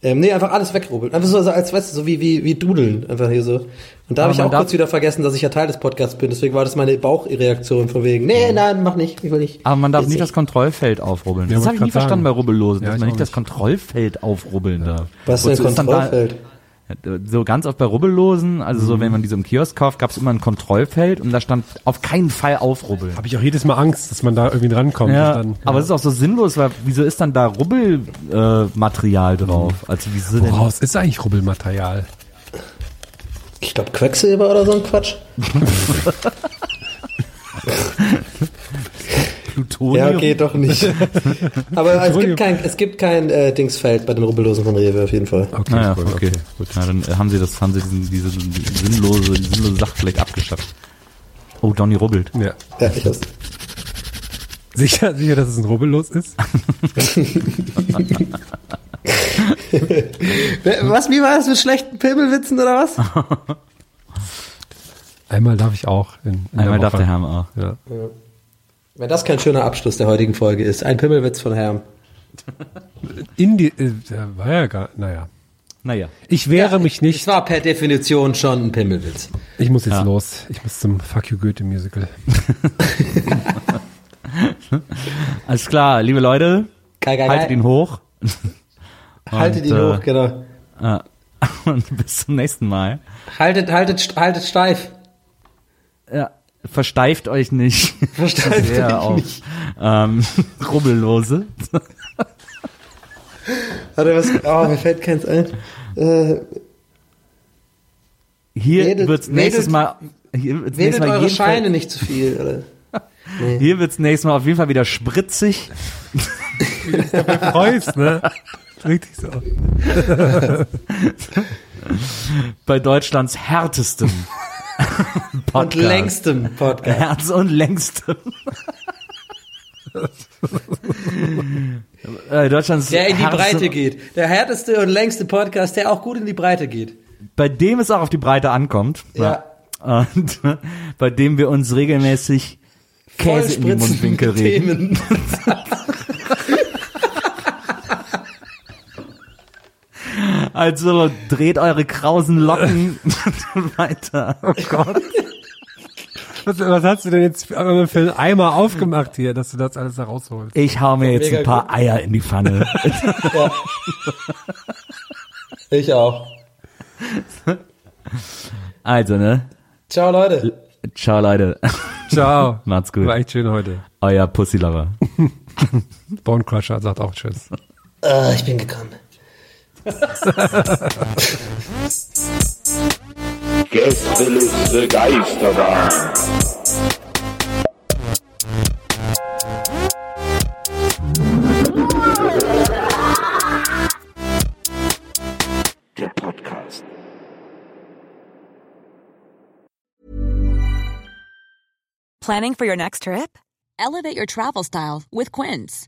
Ähm, nee, einfach alles wegrubbeln. Einfach so, so als, weißt du, so wie, wie, wie Dudeln. Einfach hier so. Und da habe ich auch kurz wieder vergessen, dass ich ja Teil des Podcasts bin. Deswegen war das meine Bauchreaktion von wegen, nee, nein, mach nicht, ich will nicht. Aber man darf Jetzt nicht das Kontrollfeld aufrubbeln. Ja, das habe ich nie verstanden bei Rubbellosen, Ja, dass ich man auch nicht das nicht. Kontrollfeld aufrubbeln darf. Was ist denn Wozu ist dann da- Kontrollfeld? So ganz oft bei Rubbellosen, also so wenn man die so im Kiosk kauft, gab es immer ein Kontrollfeld und da stand auf keinen Fall aufrubbeln. Habe ich auch jedes Mal Angst, dass man da irgendwie drankommt. Ja, dann, aber es ist auch so sinnlos, weil wieso ist dann da Rubbelmaterial äh, drauf? Also wieso denn? Woraus ist eigentlich Rubbelmaterial? Ich glaube Quecksilber oder so ein Quatsch. *laughs* *laughs* Plutonium? Ja, okay, doch nicht. *laughs* Aber es gibt kein, es gibt kein äh, Dingsfeld bei den Rubbellosen von Rewe auf jeden Fall. Okay, Naja, cool, okay, gut. Na, dann äh, haben sie das, haben sie diesen, diese sinnlose, sinnlose Sache vielleicht abgeschafft. Oh, Donny rubbelt. Ja. Ja, ich weiß. Sicher, sicher, dass es ein Rubbellos ist? *laughs* Was, wie war das mit schlechten Pimmelwitzen oder was? *laughs* Einmal darf ich auch. In, in Einmal der darf der Herr auch. Ja. Wenn das kein schöner Abschluss der heutigen Folge ist. Ein Pimmelwitz von Herrn. *laughs* In die, äh, war ja gar, naja. Naja. Ich wehre mich Es nicht. war per Definition schon ein Pimmelwitz. Ich muss jetzt Ja. los. Ich muss zum Fuck You Goethe Musical. *laughs* Alles klar, liebe Leute, Geil, geil, haltet geil. ihn hoch. *laughs* Haltet Und, ihn äh, hoch, genau. Äh, und bis zum nächsten Mal. Haltet, haltet, haltet steif. Ja, versteift euch nicht. *laughs* Versteift euch auf nicht. ähm, *laughs* Rubbellose. Warte, was, oh, mir fällt keins ein. Äh, Hier wird's nächstes Mal. Hier wird's nächstes redet Mal eure Scheine Fall, nicht zu viel, oder? Hier wird's nächstes Mal auf jeden Fall wieder spritzig. Freust, ne? Richtig so. *laughs* Bei Deutschlands härtestem *laughs* Und Podcast. längstem Podcast. Herz und längstem. *laughs* Äh, Deutschlands Der in die Breite geht. Der härteste und längste Podcast, der auch gut in die Breite geht. Bei dem es auch auf die Breite ankommt. Ja. Und *laughs* bei dem wir uns regelmäßig Käse in die Mundwinkel reden. Also dreht eure krausen Locken *laughs* weiter. Oh Gott. Was, was hast du denn jetzt für einen Eimer aufgemacht hier, dass du das alles da rausholst? Ich hau mir jetzt Mega ein paar Eier in die Pfanne. Ich auch. Also, ne? Ciao, Leute. Ciao, Leute. Ciao. *laughs* Macht's gut. War echt schön heute. Euer Pussylover. *laughs* Bone Crusher sagt auch Tschüss. Ah, ich bin gekommen. Gästeliste Geisterbahn. Der Podcast. Planning for your next trip? Elevate your travel style with Quince.